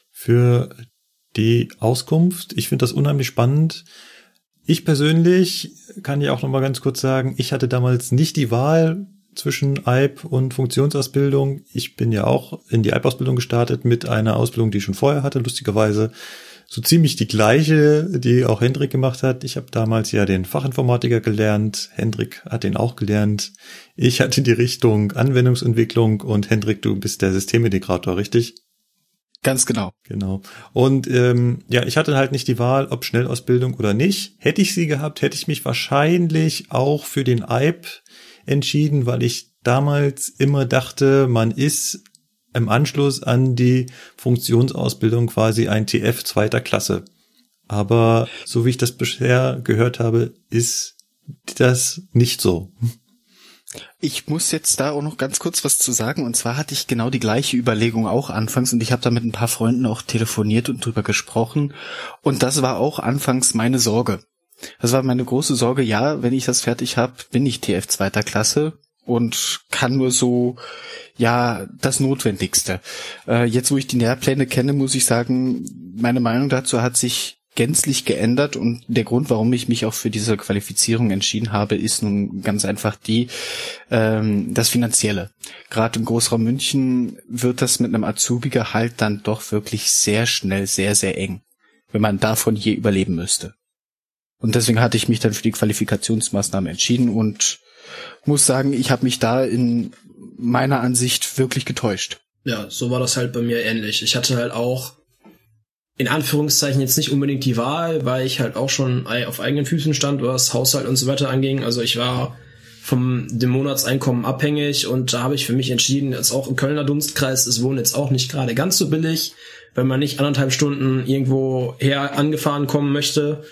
für die Auskunft. Ich finde das unheimlich spannend. Ich persönlich kann ja auch noch mal ganz kurz sagen, ich hatte damals nicht die Wahl, zwischen EIB und Funktionsausbildung. Ich bin ja auch in die EIB-Ausbildung gestartet mit einer Ausbildung, die ich schon vorher hatte, lustigerweise. So ziemlich die gleiche, die auch Hendrik gemacht hat. Ich habe damals ja den Fachinformatiker gelernt. Hendrik hat den auch gelernt. Ich hatte die Richtung Anwendungsentwicklung und Hendrik, du bist der Systemintegrator, richtig? Ganz genau. Genau. Und ähm, ja, ich hatte halt nicht die Wahl, ob Schnellausbildung oder nicht. Hätte ich sie gehabt, hätte ich mich wahrscheinlich auch für den EIB entschieden, weil ich damals immer dachte, man ist im Anschluss an die Funktionsausbildung quasi ein TF zweiter Klasse. Aber so wie ich das bisher gehört habe, ist das nicht so. Ich muss jetzt da auch noch ganz kurz was zu sagen. Und zwar hatte ich genau die gleiche Überlegung auch anfangs und ich habe da mit ein paar Freunden auch telefoniert und drüber gesprochen. Und das war auch anfangs meine Sorge. Das war meine große Sorge, ja, wenn ich das fertig habe, bin ich TF zweiter Klasse und kann nur so, ja, das Notwendigste. Äh, jetzt, wo ich die Nährpläne kenne, muss ich sagen, meine Meinung dazu hat sich gänzlich geändert und der Grund, warum ich mich auch für diese Qualifizierung entschieden habe, ist nun ganz einfach die, ähm, das Finanzielle. Gerade im Großraum München wird das mit einem Azubi-Gehalt dann doch wirklich sehr schnell sehr, sehr eng, wenn man davon je überleben müsste. Und deswegen hatte ich mich dann für die Qualifikationsmaßnahmen entschieden und muss sagen, ich habe mich da in meiner Ansicht wirklich getäuscht. Ja, so war das halt bei mir ähnlich. Ich hatte halt auch in Anführungszeichen jetzt nicht unbedingt die Wahl, weil ich halt auch schon auf eigenen Füßen stand, was Haushalt und so weiter anging. Also ich war vom dem Monatseinkommen abhängig und da habe ich für mich entschieden, jetzt auch im Kölner Dunstkreis ist Wohnen jetzt auch nicht gerade ganz so billig, wenn man nicht anderthalb Stunden irgendwo her angefahren kommen möchte.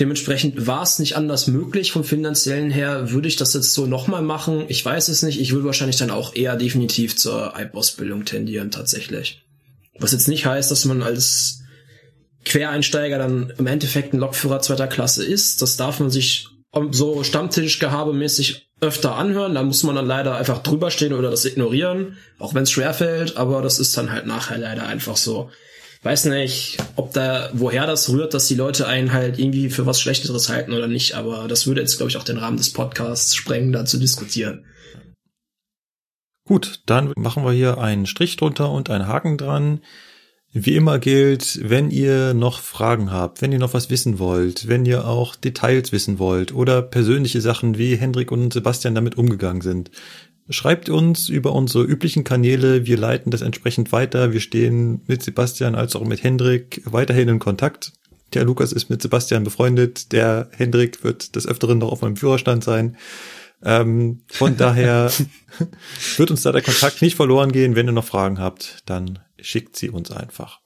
Dementsprechend war es nicht anders möglich. Vom finanziellen her würde ich das jetzt so nochmal machen. Ich weiß es nicht. Ich würde wahrscheinlich dann auch eher definitiv zur IB-Ausbildung tendieren, tatsächlich. Was jetzt nicht heißt, dass man als Quereinsteiger dann im Endeffekt ein Lokführer zweiter Klasse ist. Das darf man sich so Stammtischgehabemäßig öfter anhören. Da muss man dann leider einfach drüber stehen oder das ignorieren, auch wenn es schwerfällt. Aber das ist dann halt nachher leider einfach so weiß nicht, ob da, woher das rührt, dass die Leute einen halt irgendwie für was Schlechteres halten oder nicht, aber das würde jetzt, glaube ich, auch den Rahmen des Podcasts sprengen, da zu diskutieren. Gut, dann machen wir hier einen Strich drunter und einen Haken dran. Wie immer gilt, wenn ihr noch Fragen habt, wenn ihr noch was wissen wollt, wenn ihr auch Details wissen wollt oder persönliche Sachen, wie Hendrik und Sebastian damit umgegangen sind, Schreibt uns über unsere üblichen Kanäle. Wir leiten das entsprechend weiter. Wir stehen mit Sebastian als auch mit Hendrik weiterhin in Kontakt. Der Lukas ist mit Sebastian befreundet. Der Hendrik wird des Öfteren noch auf meinem Führerstand sein. Ähm, von daher wird uns da der Kontakt nicht verloren gehen. Wenn ihr noch Fragen habt, dann schickt sie uns einfach.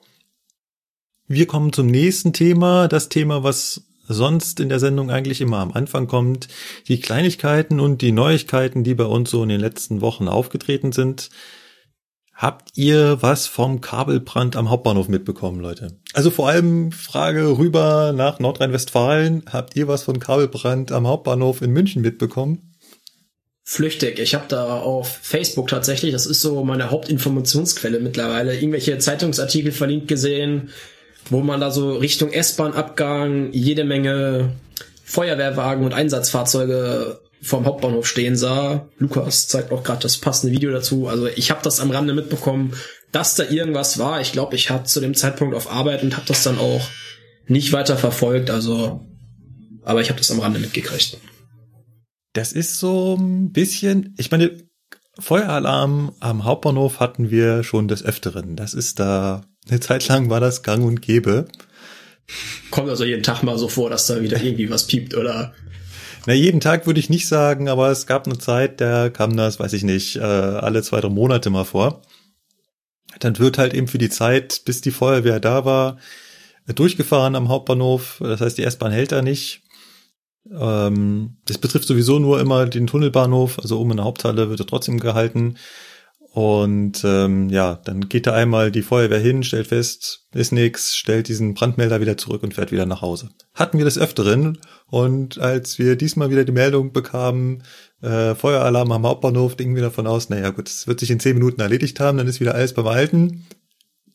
Wir kommen zum nächsten Thema. Das Thema, was sonst in der Sendung eigentlich immer am Anfang kommt, die Kleinigkeiten und die Neuigkeiten, die bei uns so in den letzten Wochen aufgetreten sind. Habt ihr was vom Kabelbrand am Hauptbahnhof mitbekommen, Leute? Also vor allem Frage rüber nach Nordrhein-Westfalen. Habt ihr was von Kabelbrand am Hauptbahnhof in München mitbekommen? Flüchtig. Ich habe da auf Facebook tatsächlich, das ist so meine Hauptinformationsquelle mittlerweile, irgendwelche Zeitungsartikel verlinkt gesehen, wo man da so Richtung S-Bahn-Abgang jede Menge Feuerwehrwagen und Einsatzfahrzeuge vorm Hauptbahnhof stehen sah. Lukas zeigt auch gerade das passende Video dazu. Also ich habe das am Rande mitbekommen, dass da irgendwas war. Ich glaube, ich hatte zu dem Zeitpunkt auf Arbeit und habe das dann auch nicht weiter verfolgt. Also, aber ich habe das am Rande mitgekriegt. Das ist so ein bisschen, ich meine, Feueralarm am Hauptbahnhof hatten wir schon des Öfteren. Das ist da eine Zeit lang war das gang und gäbe. Kommt also jeden Tag mal so vor, dass da wieder irgendwie was piept, oder? Na, jeden Tag würde ich nicht sagen, aber es gab eine Zeit, da kam das, weiß ich nicht, äh, alle zwei, drei Monate mal vor. Dann wird halt eben für die Zeit, bis die Feuerwehr da war, durchgefahren am Hauptbahnhof. Das heißt, die S-Bahn hält da nicht. Ähm, das betrifft sowieso nur immer den Tunnelbahnhof, also oben in der Haupthalle wird er trotzdem gehalten. Und ähm, ja, dann geht da einmal die Feuerwehr hin, stellt fest, ist nix, stellt diesen Brandmelder wieder zurück und fährt wieder nach Hause. Hatten wir des Öfteren. Und als wir diesmal wieder die Meldung bekamen, äh, Feueralarm am Hauptbahnhof, gingen wir davon aus, naja gut, es wird sich in zehn Minuten erledigt haben, dann ist wieder alles beim Alten.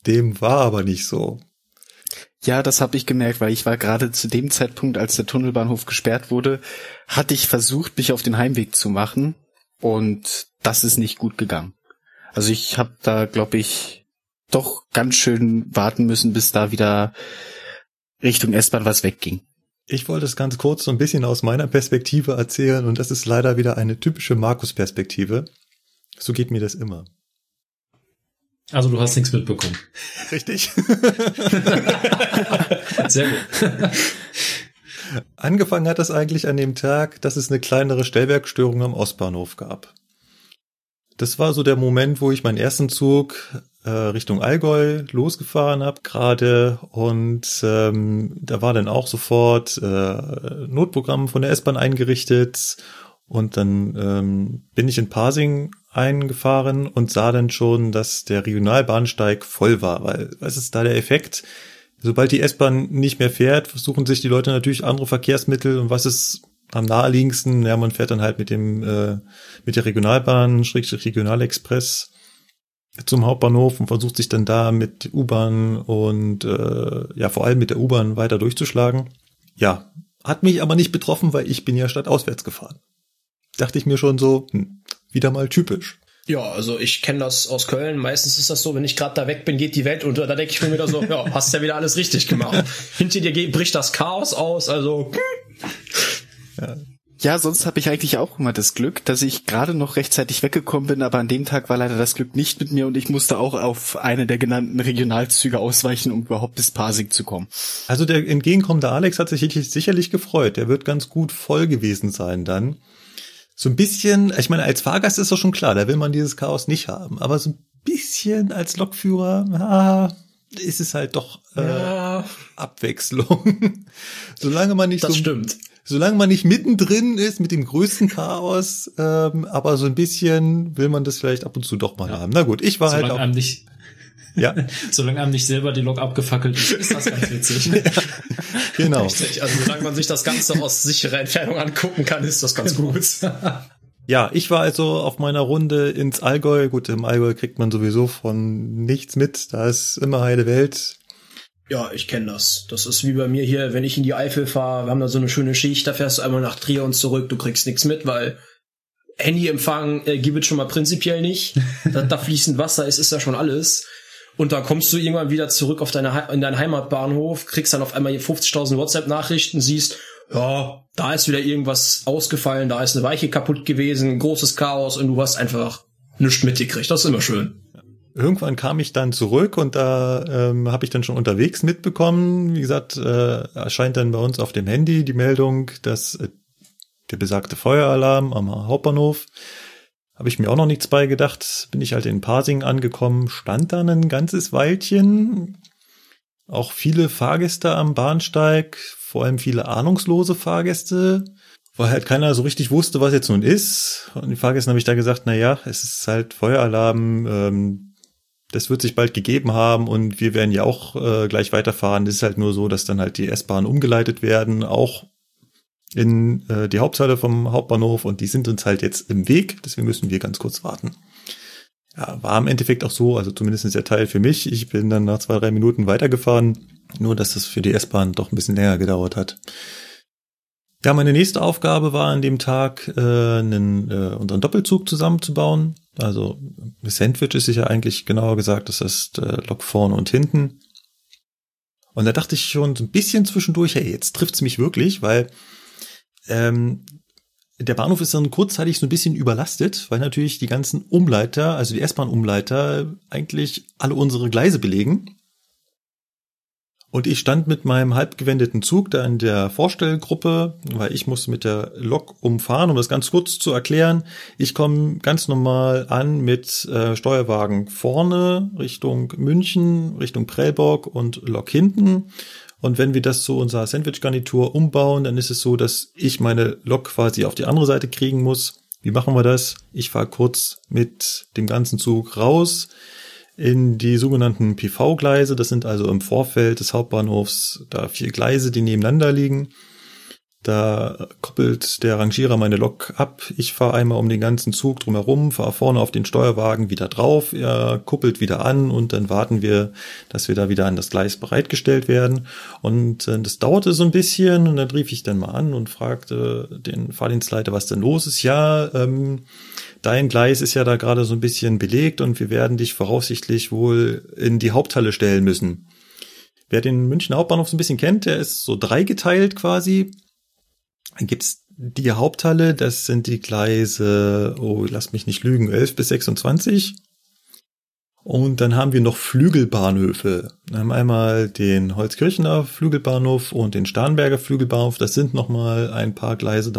Dem war aber nicht so. Ja, das habe ich gemerkt, weil ich war gerade zu dem Zeitpunkt, als der Tunnelbahnhof gesperrt wurde, hatte ich versucht, mich auf den Heimweg zu machen und das ist nicht gut gegangen. Also ich habe da, glaube ich, doch ganz schön warten müssen, bis da wieder Richtung S-Bahn was wegging. Ich wollte es ganz kurz so ein bisschen aus meiner Perspektive erzählen und das ist leider wieder eine typische Markus-Perspektive. So geht mir das immer. Also du hast nichts mitbekommen. Richtig. Sehr gut. Angefangen hat das eigentlich an dem Tag, dass es eine kleinere Stellwerkstörung am Ostbahnhof gab. Das war so der Moment, wo ich meinen ersten Zug äh, Richtung Allgäu losgefahren habe gerade und ähm, da war dann auch sofort äh, Notprogramm von der S-Bahn eingerichtet und dann ähm, bin ich in Pasing eingefahren und sah dann schon, dass der Regionalbahnsteig voll war, weil was ist da der Effekt? Sobald die S-Bahn nicht mehr fährt, versuchen sich die Leute natürlich andere Verkehrsmittel und was ist am naheliegendsten? Ja, man fährt dann halt mit dem äh, mit der Regionalbahn, Schrägstrich Regionalexpress zum Hauptbahnhof und versucht sich dann da mit U-Bahn und äh, ja vor allem mit der U-Bahn weiter durchzuschlagen. Ja, hat mich aber nicht betroffen, weil ich bin ja stadtauswärts gefahren. Dachte ich mir schon so, hm, wieder mal typisch. Ja, also ich kenne das aus Köln. Meistens ist das so, wenn ich gerade da weg bin, geht die Welt unter. Da denke ich mir wieder so, ja, hast ja wieder alles richtig gemacht. Hinter dir bricht das Chaos aus, also. Ja. Ja, sonst habe ich eigentlich auch immer das Glück, dass ich gerade noch rechtzeitig weggekommen bin, aber an dem Tag war leider das Glück nicht mit mir und ich musste auch auf eine der genannten Regionalzüge ausweichen, um überhaupt bis Pasing zu kommen. Also der entgegenkommendeAlex hat sich sicherlich gefreut. Der wird ganz gut voll gewesen sein dann. So ein bisschen, ich meine, als Fahrgast ist doch schon klar, da will man dieses Chaos nicht haben, aber so ein bisschen als Lokführer, ah, ist es halt doch äh, ja. Abwechslung. Solange man nicht das so stimmt solange man nicht mittendrin ist mit dem größten Chaos, ähm, aber so ein bisschen will man das vielleicht ab und zu doch mal ja. haben. Na gut, ich war solange halt auch. Einem nicht, ja. solange einem nicht selber die Lok abgefackelt ist, ist das ganz witzig. ja, genau. Richtig. Also solange man sich das Ganze aus sicherer Entfernung angucken kann, ist das ganz gut. Ja, ich war also auf meiner Runde ins Allgäu. Gut, im Allgäu kriegt man sowieso von nichts mit. Da ist immer heile Welt. Ja, ich kenne das. Das ist wie bei mir hier, wenn ich in die Eifel fahre, wir haben da so eine schöne Schicht, da fährst du einmal nach Trier und zurück, du kriegst nichts mit, weil Handyempfang äh, gibt es schon mal prinzipiell nicht. da, da fließend Wasser ist, ist ja schon alles. Und da kommst du irgendwann wieder zurück auf deine, in deinen Heimatbahnhof, kriegst dann auf einmal hier 50.000 WhatsApp-Nachrichten, siehst, ja, da ist wieder irgendwas ausgefallen, da ist eine Weiche kaputt gewesen, großes Chaos und du hast einfach nichts mitgekriegt. Das ist immer schön. Irgendwann kam ich dann zurück und da ähm, habe ich dann schon unterwegs mitbekommen, wie gesagt, äh, erscheint dann bei uns auf dem Handy die Meldung, dass äh, der besagte Feueralarm am Hauptbahnhof, habe ich mir auch noch nichts bei gedacht, bin ich halt in Parsing angekommen, stand dann ein ganzes Weilchen, auch viele Fahrgäste am Bahnsteig, vor allem viele ahnungslose Fahrgäste, weil halt keiner so richtig wusste, was jetzt nun ist. Und die Fahrgästen habe ich da gesagt, na ja, es ist halt Feueralarm, ähm, das wird sich bald gegeben haben und wir werden ja auch äh, gleich weiterfahren. Das ist halt nur so, dass dann halt die S-Bahnen umgeleitet werden, auch in äh, die Haupthalle vom Hauptbahnhof und die sind uns halt jetzt im Weg, deswegen müssen wir ganz kurz warten. Ja, war im Endeffekt auch so, also zumindest der Teil für mich. Ich bin dann nach zwei, drei Minuten weitergefahren, nur dass das für die S-Bahn doch ein bisschen länger gedauert hat. Ja, meine nächste Aufgabe war an dem Tag, äh, einen, äh, unseren Doppelzug zusammenzubauen. Also Sandwich ist ja eigentlich genauer gesagt, das ist äh, Lok vorne und hinten. Und da dachte ich schon so ein bisschen zwischendurch, hey, jetzt trifft's mich wirklich, weil ähm, der Bahnhof ist dann kurzzeitig so ein bisschen überlastet, weil natürlich die ganzen Umleiter, also die S-Bahn-Umleiter, eigentlich alle unsere Gleise belegen. Und ich stand mit meinem halbgewendeten Zug da in der Vorstellgruppe, weil ich muss mit der Lok umfahren, um das ganz kurz zu erklären. Ich komme ganz normal an mit äh, Steuerwagen vorne Richtung München, Richtung Prellbock und Lok hinten. Und wenn wir das zu unserer Sandwich-Garnitur umbauen, dann ist es so, dass ich meine Lok quasi auf die andere Seite kriegen muss. Wie machen wir das? Ich fahre kurz mit dem ganzen Zug raus in die sogenannten PV-Gleise. Das sind also im Vorfeld des Hauptbahnhofs da vier Gleise, die nebeneinander liegen. Da koppelt der Rangierer meine Lok ab. Ich fahre einmal um den ganzen Zug drumherum, fahre vorne auf den Steuerwagen wieder drauf. Er kuppelt wieder an und dann warten wir, dass wir da wieder an das Gleis bereitgestellt werden. Und äh, das dauerte so ein bisschen und dann rief ich dann mal an und fragte den Fahrdienstleiter, was denn los ist. Ja, ähm, dein Gleis ist ja da gerade so ein bisschen belegt und wir werden dich voraussichtlich wohl in die Haupthalle stellen müssen. Wer den Münchner Hauptbahnhof so ein bisschen kennt, der ist so dreigeteilt quasi. Gibt's die Haupthalle, das sind die Gleise, oh, lass mich nicht lügen, 11 bis 26. Und dann haben wir noch Flügelbahnhöfe. Wir haben einmal den Holzkirchener Flügelbahnhof und den Starnberger Flügelbahnhof. Das sind nochmal ein paar Gleise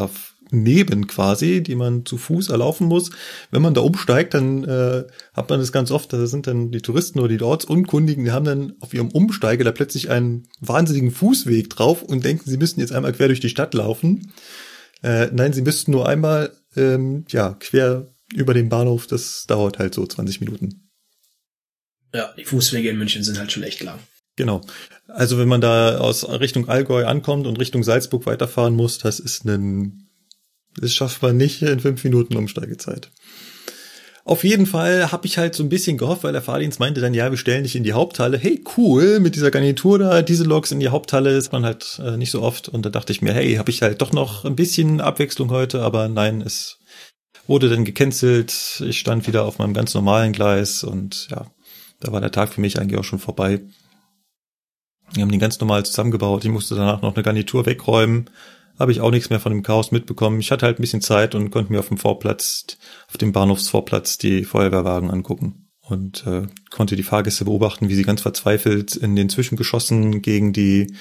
daneben quasi, die man zu Fuß erlaufen muss. Wenn man da umsteigt, dann äh, hat man das ganz oft, da sind dann die Touristen oder die Ortsunkundigen, die haben dann auf ihrem Umsteige da plötzlich einen wahnsinnigen Fußweg drauf und denken, sie müssten jetzt einmal quer durch die Stadt laufen. Äh, nein, sie müssten nur einmal ähm, ja quer über den Bahnhof. Das dauert halt so 20 Minuten. Ja, die Fußwege in München sind halt schon echt lang. Genau. Also wenn man da aus Richtung Allgäu ankommt und Richtung Salzburg weiterfahren muss, das ist ein, das schafft man nicht in fünf Minuten Umsteigezeit. Auf jeden Fall habe ich halt so ein bisschen gehofft, weil der Fahrdienst meinte dann, ja, wir stellen dich in die Haupthalle. Hey, cool, mit dieser Garnitur da, diese Loks in die Haupthalle ist man halt äh, nicht so oft. Und da dachte ich mir, hey, habe ich halt doch noch ein bisschen Abwechslung heute, aber nein, es wurde dann gecancelt. Ich stand wieder auf meinem ganz normalen Gleis und ja, da war der Tag für mich eigentlich auch schon vorbei. Wir haben den ganz normal zusammengebaut. Ich musste danach noch eine Garnitur wegräumen. Habe ich auch nichts mehr von dem Chaos mitbekommen. Ich hatte halt ein bisschen Zeit und konnte mir auf dem Vorplatz, auf dem Bahnhofsvorplatz die Feuerwehrwagen angucken und äh, konnte die Fahrgäste beobachten, wie sie ganz verzweifelt in den Zwischengeschossen gegen die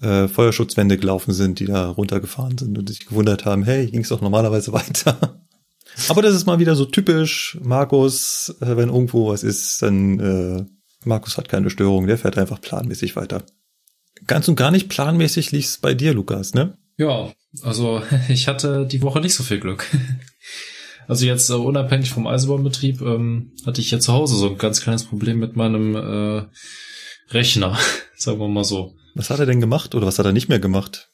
äh, Feuerschutzwände gelaufen sind, die da runtergefahren sind und sich gewundert haben, hey, ging es doch normalerweise weiter. Aber das ist mal wieder so typisch Markus, äh, wenn irgendwo was ist, dann äh, Markus hat keine Störung, der fährt einfach planmäßig weiter. Ganz und gar nicht planmäßig lief's bei dir, Lukas, ne? Ja, also ich hatte die Woche nicht so viel Glück. Also jetzt äh, unabhängig vom Eisenbahnbetrieb ähm, hatte ich ja zu Hause so ein ganz kleines Problem mit meinem äh, Rechner, sagen wir mal so. Was hat er denn gemacht oder was hat er nicht mehr gemacht?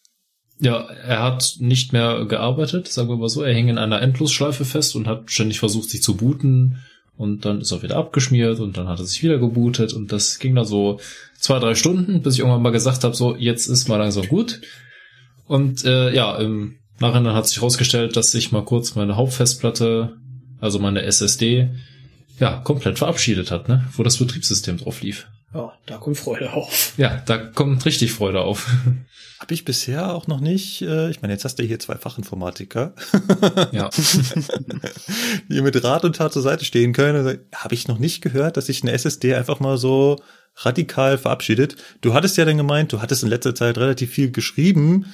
Ja, er hat nicht mehr gearbeitet, sagen wir mal so. Er hing in einer Endlosschleife fest und hat ständig versucht, sich zu booten. Und dann ist er wieder abgeschmiert und dann hat er sich wieder gebootet. Und das ging da so zwei, drei Stunden, bis ich irgendwann mal gesagt habe, so, jetzt ist mal langsam gut. Und äh, ja, im Nachhinein hat sich herausgestellt, dass sich mal kurz meine Hauptfestplatte, also meine SSD, ja, komplett verabschiedet hat, ne? Wo das Betriebssystem drauf lief. Ja, da kommt Freude auf. Ja, da kommt richtig Freude auf. Habe ich bisher auch noch nicht. Äh, ich meine, jetzt hast du hier zwei Fachinformatiker, Ja. die mit Rat und Tat zur Seite stehen können. Habe ich noch nicht gehört, dass sich eine SSD einfach mal so radikal verabschiedet. Du hattest ja dann gemeint, du hattest in letzter Zeit relativ viel geschrieben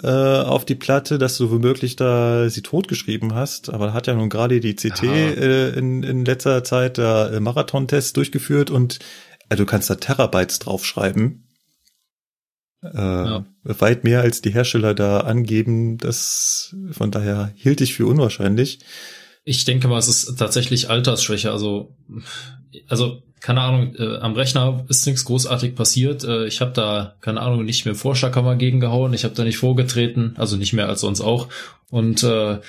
äh, auf die Platte, dass du womöglich da sie totgeschrieben hast. Aber hat ja nun gerade die CT äh, in, in letzter Zeit da äh, Marathon-Tests durchgeführt und äh, du kannst da Terabytes draufschreiben. Äh, Ja. Weit mehr als die Hersteller da angeben. Das von daher hielt ich für unwahrscheinlich. Ich denke mal, es ist tatsächlich Altersschwäche. Also, also keine Ahnung, äh, am Rechner ist nichts großartig passiert. Äh, ich habe da, keine Ahnung, nicht mehr Vorschlaghammer gegengehauen. Ich habe da nicht vorgetreten, also nicht mehr als sonst auch. Und äh,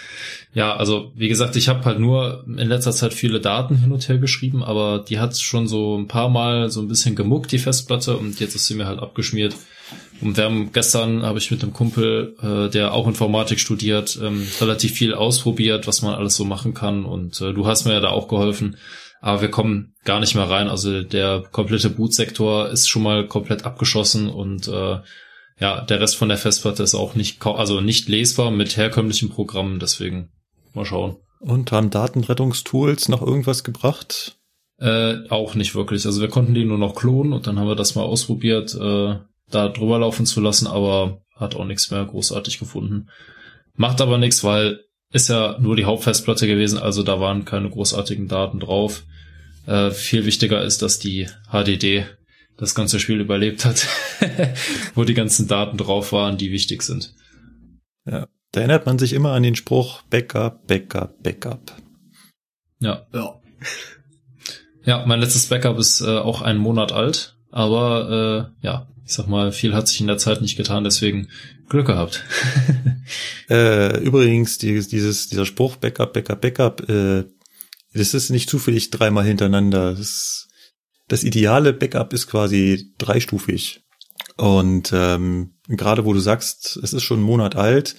ja, also wie gesagt, ich habe halt nur in letzter Zeit viele Daten hin und her geschrieben, aber die hat schon so ein paar Mal so ein bisschen gemuckt, die Festplatte, und jetzt ist sie mir halt abgeschmiert. Und wir haben gestern habe ich mit einem Kumpel, äh, der auch Informatik studiert, ähm, relativ viel ausprobiert, was man alles so machen kann. Und äh, du hast mir ja da auch geholfen. Aber wir kommen gar nicht mehr rein. Also der komplette Bootsektor ist schon mal komplett abgeschossen und äh, ja, der Rest von der Festplatte ist auch nicht, also nicht lesbar mit herkömmlichen Programmen. Deswegen mal schauen. Und haben Datenrettungstools noch irgendwas gebracht? Äh, auch nicht wirklich. Also wir konnten die nur noch klonen und dann haben wir das mal ausprobiert, äh, da drüber laufen zu lassen, aber hat auch nichts mehr großartig gefunden. Macht aber nichts, weil ist ja nur die Hauptfestplatte gewesen, also da waren keine großartigen Daten drauf. Äh, viel wichtiger ist, dass die HDD das ganze Spiel überlebt hat, wo die ganzen Daten drauf waren, die wichtig sind. Ja. Da erinnert man sich immer an den Spruch Backup, Backup, Backup. Ja, Ja. ja, mein letztes Backup ist äh, auch einen Monat alt. Aber äh, ja, ich sag mal, viel hat sich in der Zeit nicht getan, deswegen Glück gehabt. äh, übrigens, dieses, dieses, dieser Spruch Backup, Backup, Backup, äh, das ist nicht zufällig dreimal hintereinander. Das, das ideale Backup ist quasi dreistufig. Und ähm, gerade wo du sagst, es ist schon einen Monat alt,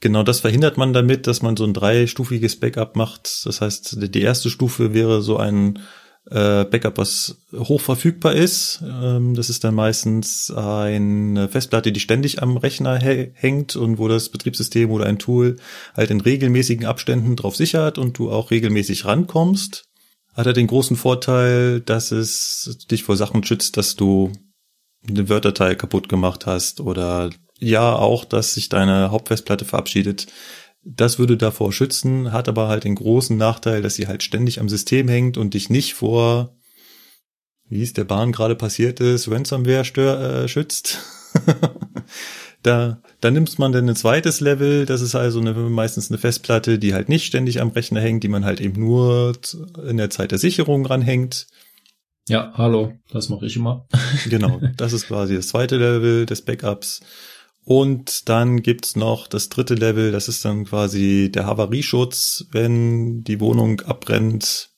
genau das verhindert man damit, dass man so ein dreistufiges Backup macht. Das heißt, die erste Stufe wäre so ein äh, Backup, was hoch verfügbar ist. Ähm, das ist dann meistens eine Festplatte, die ständig am Rechner hängt und wo das Betriebssystem oder ein Tool halt in regelmäßigen Abständen drauf sichert und du auch regelmäßig rankommst. Hat er den großen Vorteil, dass es dich vor Sachen schützt, dass du eine Word-Datei kaputt gemacht hast oder ja auch, dass sich deine Hauptfestplatte verabschiedet. Das würde davor schützen, hat aber halt den großen Nachteil, dass sie halt ständig am System hängt und dich nicht vor, wie es der Bahn gerade passiert ist, Ransomware stör, äh, schützt. da, da nimmt man dann ein zweites Level, das ist also eine, meistens eine Festplatte, die halt nicht ständig am Rechner hängt, die man halt eben nur in der Zeit der Sicherung ranhängt. Ja, hallo, das mache ich immer. genau, das ist quasi das zweite Level des Backups. Und dann gibt's noch das dritte Level, das ist dann quasi der Havarieschutz. Wenn die Wohnung abbrennt,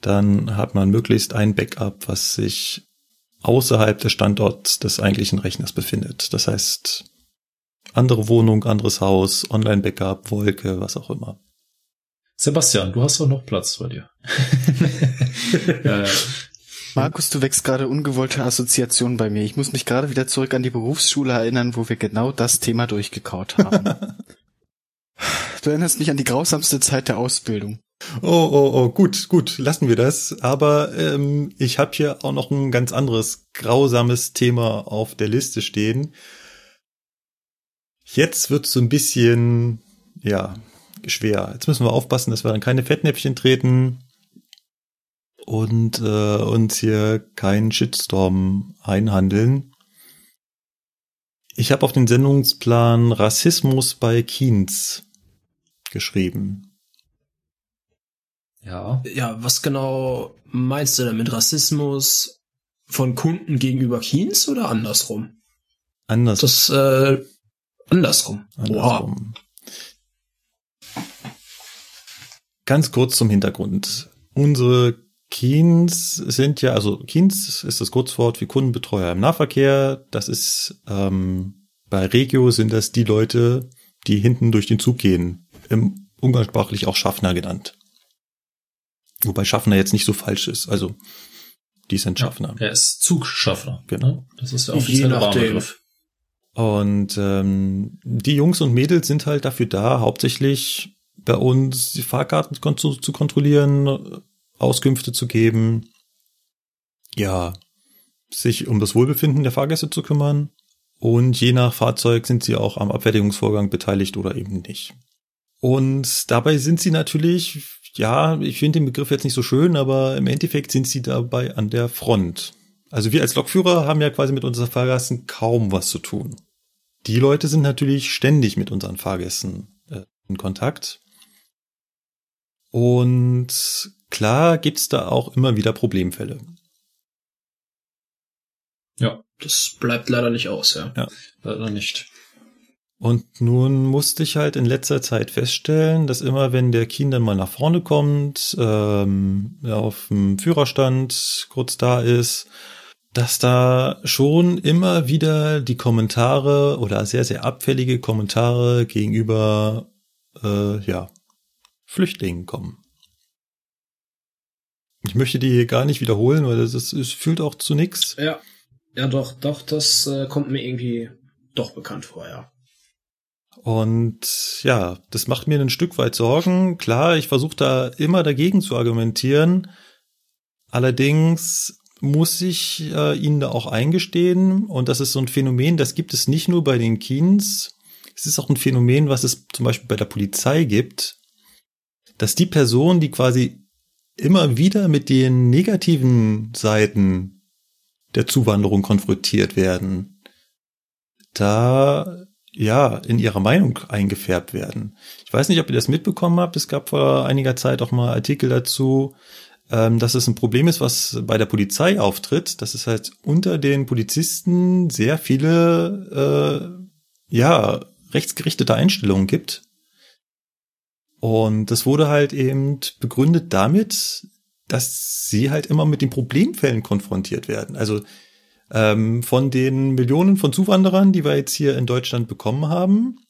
dann hat man möglichst ein Backup, was sich außerhalb des Standorts des eigentlichen Rechners befindet. Das heißt, andere Wohnung, anderes Haus, Online-Backup, Wolke, was auch immer. Sebastian, du hast doch noch Platz bei dir. ja. Markus, du wächst gerade ungewollte Assoziationen bei mir. Ich muss mich gerade wieder zurück an die Berufsschule erinnern, wo wir genau das Thema durchgekaut haben. du erinnerst mich an die grausamste Zeit der Ausbildung. Oh, oh, oh, gut, gut, lassen wir das. Aber ähm, ich habe hier auch noch ein ganz anderes grausames Thema auf der Liste stehen. Jetzt wird so ein bisschen, ja, schwer. Jetzt müssen wir aufpassen, dass wir dann keine Fettnäpfchen treten und äh, uns hier keinen Shitstorm einhandeln. Ich habe auf den Sendungsplan Rassismus bei Keynes geschrieben. Ja. Ja, was genau meinst du damit? Rassismus von Kunden gegenüber Keynes oder andersrum? Andersrum. Das, äh, andersrum. andersrum. Wow. Ganz kurz zum Hintergrund. Unsere Keens sind ja, also Keens ist das Kurzwort wie Kundenbetreuer im Nahverkehr. Das ist ähm, bei Regio sind das die Leute, die hinten durch den Zug gehen. Im umgangssprachlich auch Schaffner genannt. Wobei Schaffner jetzt nicht so falsch ist. Also die sind Schaffner. Ja, er ist Zugschaffner. Genau. Das ist der offizielle Begriff. Und ähm, die Jungs und Mädels sind halt dafür da, hauptsächlich bei uns die Fahrkarten zu, zu kontrollieren, Auskünfte zu geben, ja, sich um das Wohlbefinden der Fahrgäste zu kümmern und je nach Fahrzeug sind sie auch am Abfertigungsvorgang beteiligt oder eben nicht. Und dabei sind sie natürlich, ja, ich finde den Begriff jetzt nicht so schön, aber im Endeffekt sind sie dabei an der Front. Also wir als Lokführer haben ja quasi mit unseren Fahrgästen kaum was zu tun. Die Leute sind natürlich ständig mit unseren Fahrgästen äh, in Kontakt. Und Klar gibt's da auch immer wieder Problemfälle. Ja, das bleibt leider nicht aus, ja. Ja, leider nicht. Und nun musste ich halt in letzter Zeit feststellen, dass immer wenn der Kien dann mal nach vorne kommt, ähm, auf dem Führerstand kurz da ist, dass da schon immer wieder die Kommentare oder sehr, sehr abfällige Kommentare gegenüber äh, ja, Flüchtlingen kommen. Ich möchte die hier gar nicht wiederholen, weil das, ist, es fühlt auch zu nix. Ja, ja doch, doch, das äh, kommt mir irgendwie doch bekannt vor, ja. Und ja, das macht mir ein Stück weit Sorgen. Klar, ich versuche da immer dagegen zu argumentieren. Allerdings muss ich äh, Ihnen da auch eingestehen, und das ist so ein Phänomen, das gibt es nicht nur bei den Keens, es ist auch ein Phänomen, was es zum Beispiel bei der Polizei gibt, dass die Person, die quasi immer wieder mit den negativen Seiten der Zuwanderung konfrontiert werden, da ja in ihrer Meinung eingefärbt werden. Ich weiß nicht, ob ihr das mitbekommen habt. Es gab vor einiger Zeit auch mal Artikel dazu, ähm, dass es ein Problem ist, was bei der Polizei auftritt, dass es halt unter den Polizisten sehr viele, äh, ja, rechtsgerichtete Einstellungen gibt. Und das wurde halt eben begründet damit, dass sie halt immer mit den Problemfällen konfrontiert werden. Also ähm, von den Millionen von Zuwanderern, die wir jetzt hier in Deutschland bekommen haben,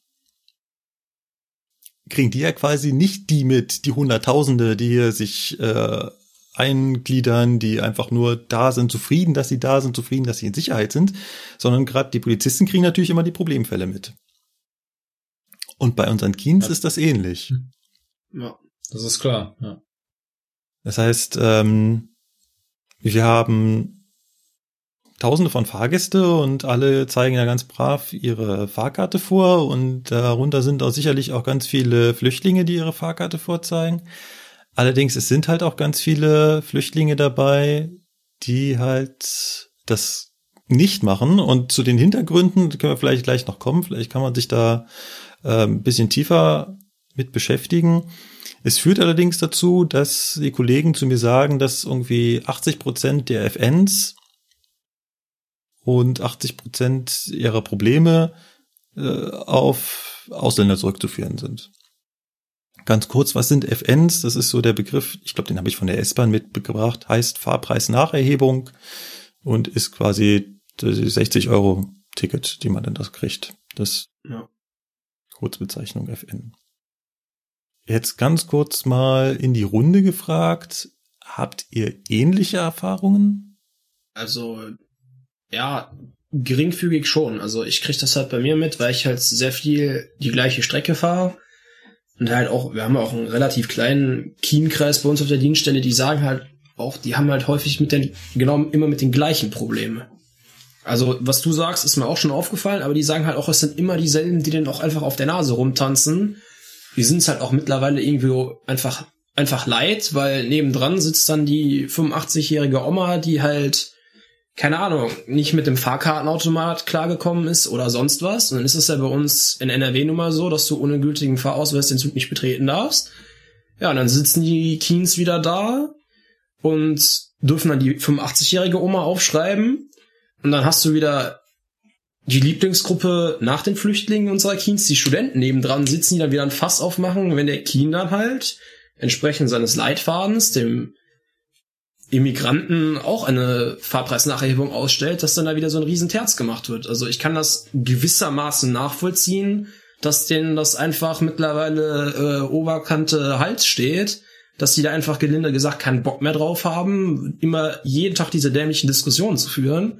kriegen die ja quasi nicht die mit, die Hunderttausende, die hier sich äh, eingliedern, die einfach nur da sind, zufrieden, dass sie da sind, zufrieden, dass sie in Sicherheit sind, sondern gerade die Polizisten kriegen natürlich immer die Problemfälle mit. Und bei unseren Teens ja. ist das ähnlich. Ja, das ist klar, ja. Das heißt, ähm, wir haben Tausende von Fahrgäste und alle zeigen ja ganz brav ihre Fahrkarte vor und darunter sind auch sicherlich auch ganz viele Flüchtlinge, die ihre Fahrkarte vorzeigen. Allerdings, es sind halt auch ganz viele Flüchtlinge dabei, die halt das nicht machen und zu den Hintergründen können wir vielleicht gleich noch kommen. Vielleicht kann man sich da äh, ein bisschen tiefer mit beschäftigen. Es führt allerdings dazu, dass die Kollegen zu mir sagen, dass irgendwie 80 Prozent der FNs und 80 Prozent ihrer Probleme äh, auf Ausländer zurückzuführen sind. Ganz kurz, was sind FNs? Das ist so der Begriff, ich glaube, den habe ich von der S-Bahn mitgebracht, heißt Fahrpreisnacherhebung und ist quasi 60 Euro Ticket, die man dann das kriegt. Das ja. Kurzbezeichnung FN. Jetzt ganz kurz mal in die Runde gefragt. Habt ihr ähnliche Erfahrungen? Also ja, geringfügig schon. Also ich krieg das halt bei mir mit, weil ich halt sehr viel die gleiche Strecke fahre. Und halt auch, wir haben auch einen relativ kleinen Kienkreis bei uns auf der Dienststelle, die sagen halt auch, die haben halt häufig mit den, genau immer mit den gleichen Problemen. Also, was du sagst, ist mir auch schon aufgefallen, aber die sagen halt auch, es sind immer dieselben, die dann auch einfach auf der Nase rumtanzen. Die sind es halt auch mittlerweile irgendwie einfach, einfach leid, weil nebendran sitzt dann die 85-jährige Oma, die halt keine Ahnung, nicht mit dem Fahrkartenautomat klargekommen ist oder sonst was. Und dann ist es ja bei uns in NRW nun mal so, dass du ohne gültigen Fahrausweis den Zug nicht betreten darfst. Ja, und dann sitzen die Keens wieder da und dürfen dann die 85-jährige Oma aufschreiben. Und dann hast du wieder die Lieblingsgruppe nach den Flüchtlingen unserer Keens, die Studenten nebendran sitzen, die dann wieder ein Fass aufmachen, wenn der Keen dann halt entsprechend seines Leitfadens, dem Immigranten auch eine Fahrpreisnachhebung ausstellt, dass dann da wieder so ein Riesenterz gemacht wird. Also ich kann das gewissermaßen nachvollziehen, dass denen das einfach mittlerweile äh, Oberkante Hals steht, dass die da einfach gelinde gesagt keinen Bock mehr drauf haben, immer jeden Tag diese dämlichen Diskussionen zu führen.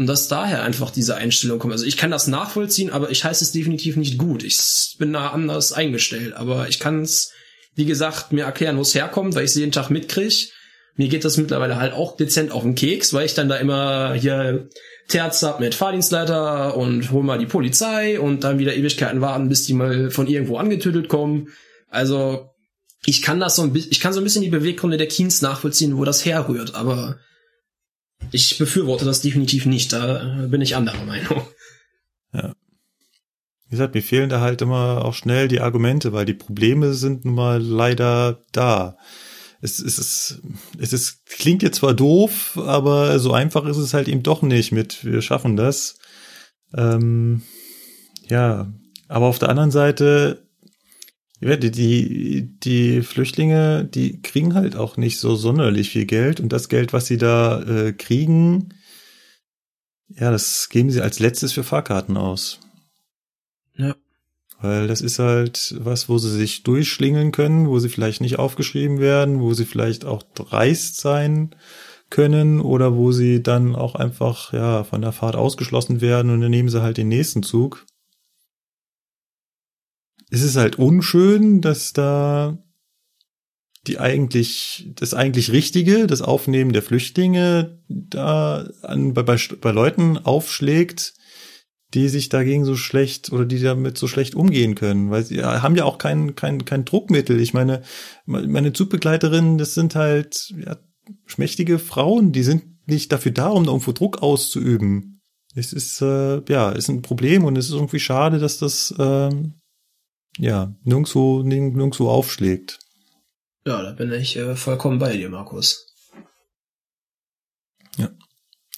Und dass daher einfach diese Einstellung kommt. Also ich kann das nachvollziehen, aber ich heiße es definitiv nicht gut. Ich bin da anders eingestellt. Aber ich kann es, wie gesagt, mir erklären, wo es herkommt, weil ich es jeden Tag mitkriege mir geht das mittlerweile halt auch dezent auf den Keks, weil ich dann da immer hier Terz hab mit Fahrdienstleiter und hol mal die Polizei und dann wieder Ewigkeiten warten, bis die mal von irgendwo angetötet kommen. Also ich kann das so ein bisschen, ich kann so ein bisschen die Beweggründe der Keens nachvollziehen, wo das herrührt, aber ich befürworte das definitiv nicht. Da bin ich anderer Meinung. Ja. Wie gesagt, mir fehlen da halt immer auch schnell die Argumente, weil die Probleme sind nun mal leider da es, es, ist, es ist, klingt jetzt zwar doof, aber so einfach ist es halt eben doch nicht mit, wir schaffen das. Ähm, ja, aber auf der anderen Seite, die, die, die Flüchtlinge, die kriegen halt auch nicht so sonderlich viel Geld und das Geld, was sie da äh, kriegen, ja, das geben sie als letztes für Fahrkarten aus. Ja. Weil das ist halt was, wo sie sich durchschlingeln können, wo sie vielleicht nicht aufgeschrieben werden, wo sie vielleicht auch dreist sein können oder wo sie dann auch einfach ja von der Fahrt ausgeschlossen werden und dann nehmen sie halt den nächsten Zug. Es ist halt unschön, dass da die eigentlich das eigentlich Richtige, das Aufnehmen der Flüchtlinge da an, bei, bei, bei Leuten aufschlägt, die sich dagegen so schlecht oder die damit so schlecht umgehen können, weil sie haben ja auch kein, kein, kein Druckmittel. Ich meine, meine Zugbegleiterinnen, das sind halt ja, schmächtige Frauen, die sind nicht dafür da, um irgendwo Druck auszuüben. Es ist, äh, ja, ist ein Problem und es ist irgendwie schade, dass das, ähm, ja, nirgendwo, nirgendwo aufschlägt. Ja, da bin ich äh, vollkommen bei dir, Markus. Ja.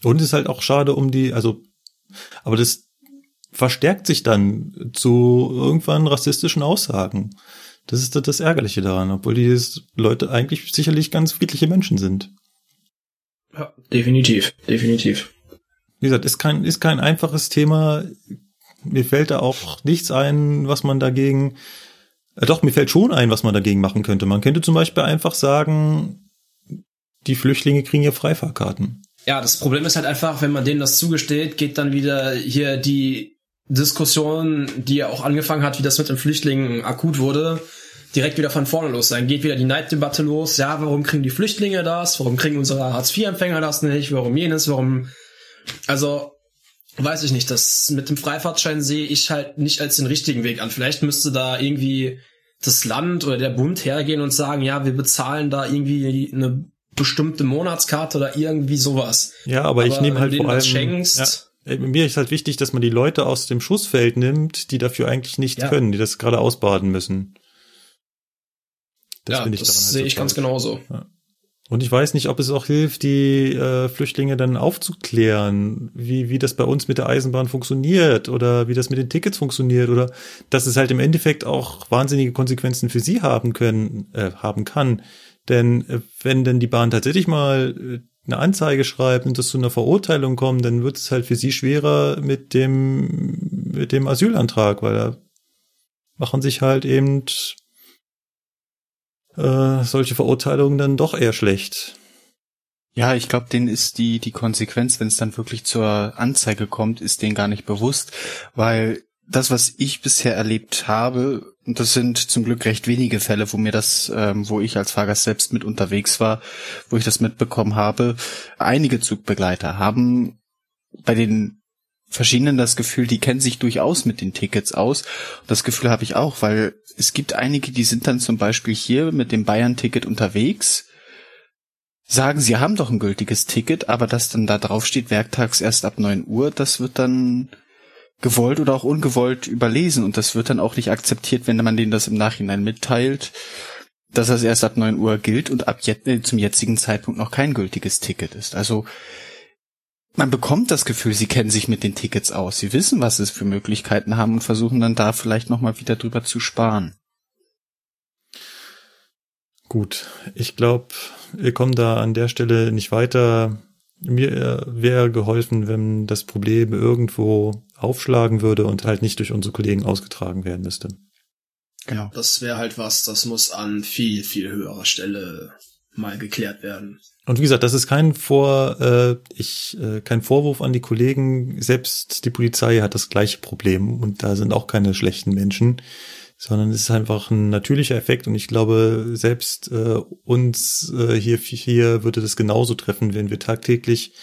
Und es ist halt auch schade um die, also, aber das verstärkt sich dann zu irgendwann rassistischen Aussagen. Das ist das Ärgerliche daran, obwohl die Leute eigentlich sicherlich ganz friedliche Menschen sind. Ja, definitiv, definitiv. Wie gesagt, ist kein, ist kein einfaches Thema. Mir fällt da auch nichts ein, was man dagegen, äh, doch, mir fällt schon ein, was man dagegen machen könnte. Man könnte zum Beispiel einfach sagen, die Flüchtlinge kriegen hier Freifahrkarten. Ja, das Problem ist halt einfach, wenn man denen das zugesteht, geht dann wieder hier die Diskussion, die ja auch angefangen hat, wie das mit den Flüchtlingen akut wurde, direkt wieder von vorne los. Dann geht wieder die Neiddebatte los. Ja, warum kriegen die Flüchtlinge das? Warum kriegen unsere Hartz-IV-Empfänger das nicht? Warum jenes? Warum? Also, weiß ich nicht. Das mit dem Freifahrtschein sehe ich halt nicht als den richtigen Weg an. Vielleicht müsste da irgendwie das Land oder der Bund hergehen und sagen, ja, wir bezahlen da irgendwie eine bestimmte Monatskarte oder irgendwie sowas. Ja, aber, aber ich nehme halt vor allem, schenkst, ja, mir ist halt wichtig, dass man die Leute aus dem Schussfeld nimmt, die dafür eigentlich nicht ja. können, die das gerade ausbaden müssen. Das ja, ich das halt sehe ich ganz genauso. Ja. Und ich weiß nicht, ob es auch hilft, die äh, Flüchtlinge dann aufzuklären, wie, wie das bei uns mit der Eisenbahn funktioniert oder wie das mit den Tickets funktioniert oder dass es halt im Endeffekt auch wahnsinnige Konsequenzen für sie haben können, äh, haben kann. Denn äh, wenn denn die Bahn tatsächlich mal äh, eine Anzeige schreibt und das zu einer Verurteilung kommt, dann wird es halt für sie schwerer mit dem, mit dem Asylantrag, weil da machen sich halt eben äh, solche Verurteilungen dann doch eher schlecht. Ja, ich glaube, denen ist die, die Konsequenz, wenn es dann wirklich zur Anzeige kommt, ist denen gar nicht bewusst, weil das, was ich bisher erlebt habe, und das sind zum Glück recht wenige Fälle, wo mir das, ähm, wo ich als Fahrgast selbst mit unterwegs war, wo ich das mitbekommen habe, einige Zugbegleiter haben bei den verschiedenen das Gefühl, die kennen sich durchaus mit den Tickets aus. Das Gefühl habe ich auch, weil es gibt einige, die sind dann zum Beispiel hier mit dem Bayern-Ticket unterwegs, sagen, sie haben doch ein gültiges Ticket, aber das dann da drauf steht, werktags erst ab neun Uhr, das wird dann gewollt oder auch ungewollt überlesen und das wird dann auch nicht akzeptiert, wenn man denen das im Nachhinein mitteilt, dass das erst ab neun Uhr gilt und ab jetzt, zum jetzigen Zeitpunkt noch kein gültiges Ticket ist. Also man bekommt das Gefühl, sie kennen sich mit den Tickets aus. Sie wissen, was es für Möglichkeiten haben und versuchen dann da vielleicht nochmal wieder drüber zu sparen. Gut, ich glaube, wir kommen da an der Stelle nicht weiter. Mir wäre geholfen, wenn das Problem irgendwo aufschlagen würde und halt nicht durch unsere Kollegen ausgetragen werden müsste. Genau. Das wäre halt was, das muss an viel, viel höherer Stelle mal geklärt werden. Und wie gesagt, das ist kein Vor, äh, ich, äh, kein Vorwurf an die Kollegen. Selbst die Polizei hat das gleiche Problem und da sind auch keine schlechten Menschen, sondern es ist einfach ein natürlicher Effekt und ich glaube, selbst äh, uns äh, hier, hier würde das genauso treffen, wenn wir tagtäglich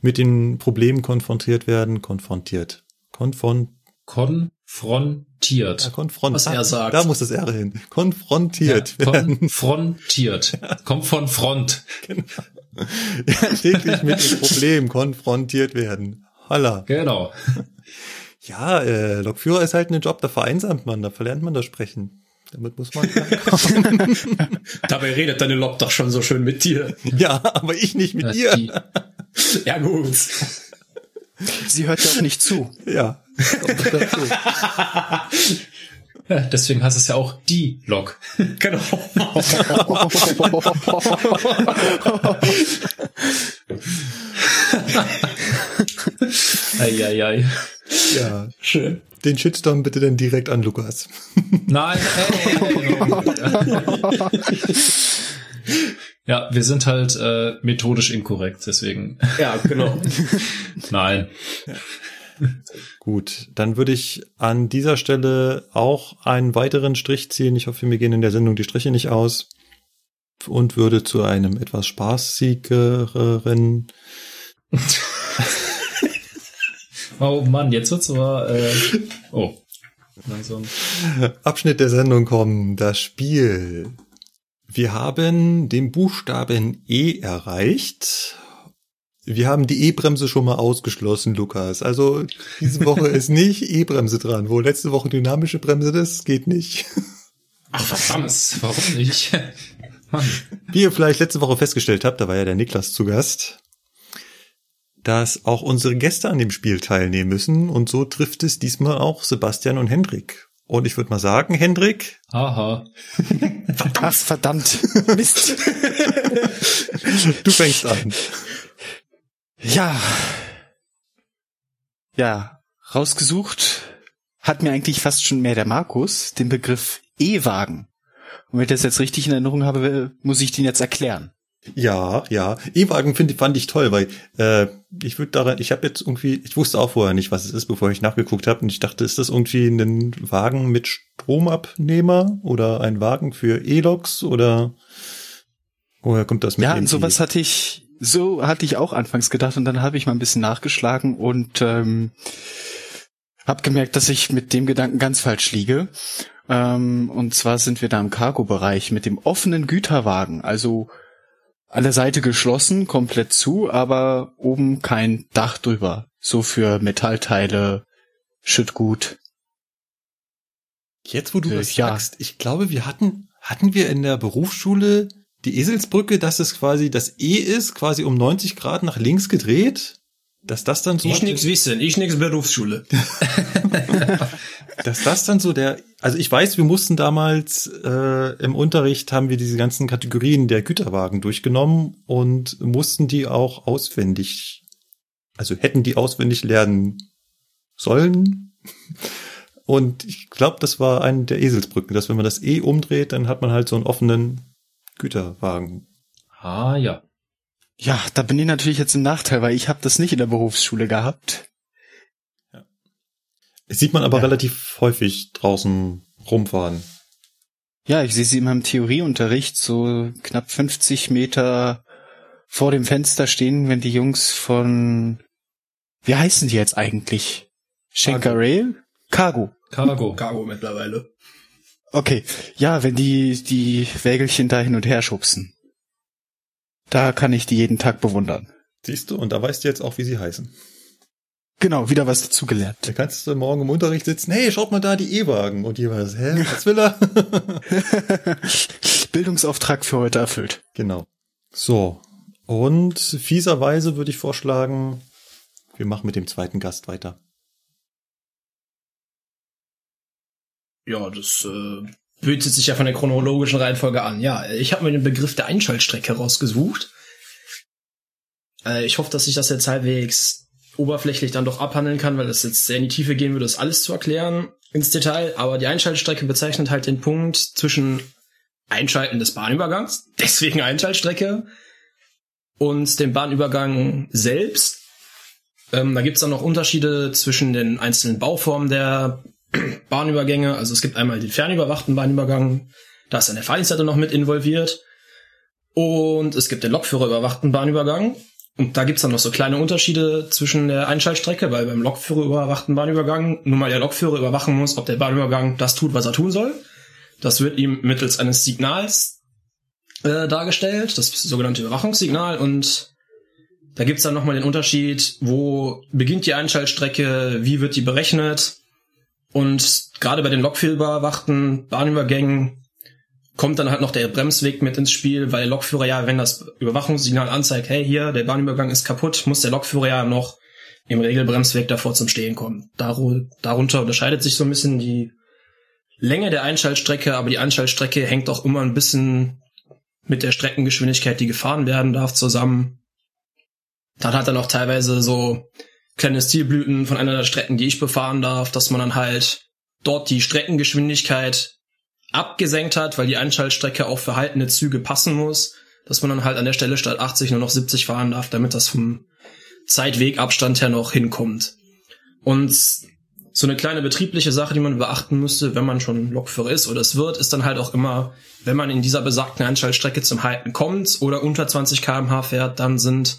mit den Problemen konfrontiert werden, konfrontiert, konfront konfrontiert. Ja, konfront was er sagt. Da muss das R hin. Konfrontiert ja, Konfrontiert. Kommt von Front. Genau. Ja, täglich mit dem Problem konfrontiert werden. Holla. Genau. Ja, äh, Lokführer ist halt ein Job, da vereinsamt man, da verlernt man das Sprechen. Damit muss man Dabei redet deine Lok doch schon so schön mit dir. Ja, aber ich nicht mit ja, dir. Ja, gut. Sie hört ja auch nicht zu. Ja. Ja deswegen heißt es ja auch die Lok. Genau. Eieiei. Ja, schön. Den Shitstorm bitte dann direkt an Lukas. Nein, ey, ey, ey, Ja, wir sind halt äh, methodisch inkorrekt, deswegen. Ja, genau. Nein. Ja. Gut, dann würde ich an dieser Stelle auch einen weiteren Strich ziehen. Ich hoffe, wir gehen in der Sendung die Striche nicht aus und würde zu einem etwas spaßigeren. oh Mann, jetzt wird's aber. Äh, oh. Langsam. Abschnitt der Sendung kommen. Das Spiel. Wir haben den Buchstaben E erreicht wir haben die E-Bremse schon mal ausgeschlossen, Lukas. Also diese Woche ist nicht E-Bremse dran. Wo letzte Woche dynamische Bremse, das geht nicht. Ach verdammt, warum nicht? Wie ihr vielleicht letzte Woche festgestellt habt, da war ja der Niklas zu Gast, dass auch unsere Gäste an dem Spiel teilnehmen müssen und so trifft es diesmal auch Sebastian und Hendrik. Und ich würde mal sagen, Hendrik. Aha. Ach, verdammt. Mist. du fängst an. Ja. Ja, rausgesucht hat mir eigentlich fast schon mehr der Markus den Begriff E-Wagen. Und wenn ich das jetzt richtig in Erinnerung habe, muss ich den jetzt erklären. Ja, ja. E-Wagen finde fand ich toll, weil äh, ich würde daran, ich habe jetzt irgendwie, ich wusste auch vorher nicht, was es ist, bevor ich nachgeguckt habe, und ich dachte, ist das irgendwie ein Wagen mit Stromabnehmer oder ein Wagen für E-Loks oder woher kommt das mit? Ja, und sowas hatte ich, so hatte ich auch anfangs gedacht und dann habe ich mal ein bisschen nachgeschlagen und ähm, habe gemerkt, dass ich mit dem Gedanken ganz falsch liege. Ähm, und zwar sind wir da im Cargo-Bereich mit dem offenen Güterwagen, also an der Seite geschlossen, komplett zu, aber oben kein Dach drüber. So für Metallteile, Schüttgut. Jetzt, wo du äh, das ja. sagst, ich glaube, wir hatten, hatten wir in der Berufsschule die Eselsbrücke, dass es quasi das E ist, quasi um 90 Grad nach links gedreht, dass das dann so. Ich nix wissen, ich nix Berufsschule. dass das dann so der, also ich weiß, wir mussten damals äh, im Unterricht haben wir diese ganzen Kategorien der Güterwagen durchgenommen und mussten die auch auswendig, also hätten die auswendig lernen sollen. Und ich glaube, das war eine der Eselsbrücken, dass wenn man das E umdreht, dann hat man halt so einen offenen Güterwagen. Ah ja. Ja, da bin ich natürlich jetzt im Nachteil, weil ich habe das nicht in der Berufsschule gehabt. Das sieht man aber ja. relativ häufig draußen rumfahren. Ja, ich sehe sie in meinem Theorieunterricht so knapp 50 Meter vor dem Fenster stehen, wenn die Jungs von, wie heißen die jetzt eigentlich? Schenker Rail? Cargo. Cargo. Cargo mittlerweile. Okay, ja, wenn die die Wägelchen da hin und her schubsen. Da kann ich die jeden Tag bewundern. Siehst du, und da weißt du jetzt auch, wie sie heißen. Genau, wieder was dazugelernt. Da kannst du morgen im Unterricht sitzen, hey, schaut mal da die E-Wagen. Und jemand, hä, was will er? Bildungsauftrag für heute erfüllt. Genau. So. Und fieserweise würde ich vorschlagen, wir machen mit dem zweiten Gast weiter. Ja, das äh, bietet sich ja von der chronologischen Reihenfolge an. Ja, ich habe mir den Begriff der Einschaltstrecke rausgesucht. Äh, ich hoffe, dass ich das jetzt halbwegs oberflächlich dann doch abhandeln kann, weil es jetzt sehr in die Tiefe gehen würde, das alles zu erklären ins Detail. Aber die Einschaltstrecke bezeichnet halt den Punkt zwischen Einschalten des Bahnübergangs, deswegen Einschaltstrecke, und dem Bahnübergang selbst. Ähm, da gibt's dann noch Unterschiede zwischen den einzelnen Bauformen der Bahnübergänge. Also es gibt einmal den fernüberwachten Bahnübergang, da ist dann der Fahrdienstleiter noch mit involviert. Und es gibt den lokführerüberwachten Bahnübergang. Und da gibt's dann noch so kleine Unterschiede zwischen der Einschaltstrecke, weil beim Lokführer überwachten Bahnübergang nun mal der Lokführer überwachen muss, ob der Bahnübergang das tut, was er tun soll. Das wird ihm mittels eines Signals äh, dargestellt, das sogenannte Überwachungssignal. Und da gibt's dann nochmal den Unterschied, wo beginnt die Einschaltstrecke, wie wird die berechnet. Und gerade bei den lokführerüberwachten Bahnübergängen kommt dann halt noch der Bremsweg mit ins Spiel, weil der Lokführer ja, wenn das Überwachungssignal anzeigt, hey, hier, der Bahnübergang ist kaputt, muss der Lokführer ja noch im Regelbremsweg davor zum Stehen kommen. darunter unterscheidet sich so ein bisschen die Länge der Einschaltstrecke, aber die Einschaltstrecke hängt auch immer ein bisschen mit der Streckengeschwindigkeit, die gefahren werden darf, zusammen. Dann hat er noch teilweise so kleine Stilblüten von einer der Strecken, die ich befahren darf, dass man dann halt dort die Streckengeschwindigkeit abgesenkt hat, weil die Einschaltstrecke auf verhaltene Züge passen muss, dass man dann halt an der Stelle statt 80 nur noch 70 fahren darf, damit das vom Zeitwegabstand her noch hinkommt. Und so eine kleine betriebliche Sache, die man beachten müsste, wenn man schon Lokführer ist oder es wird, ist dann halt auch immer, wenn man in dieser besagten Einschaltstrecke zum Halten kommt oder unter 20 kmh fährt, dann sind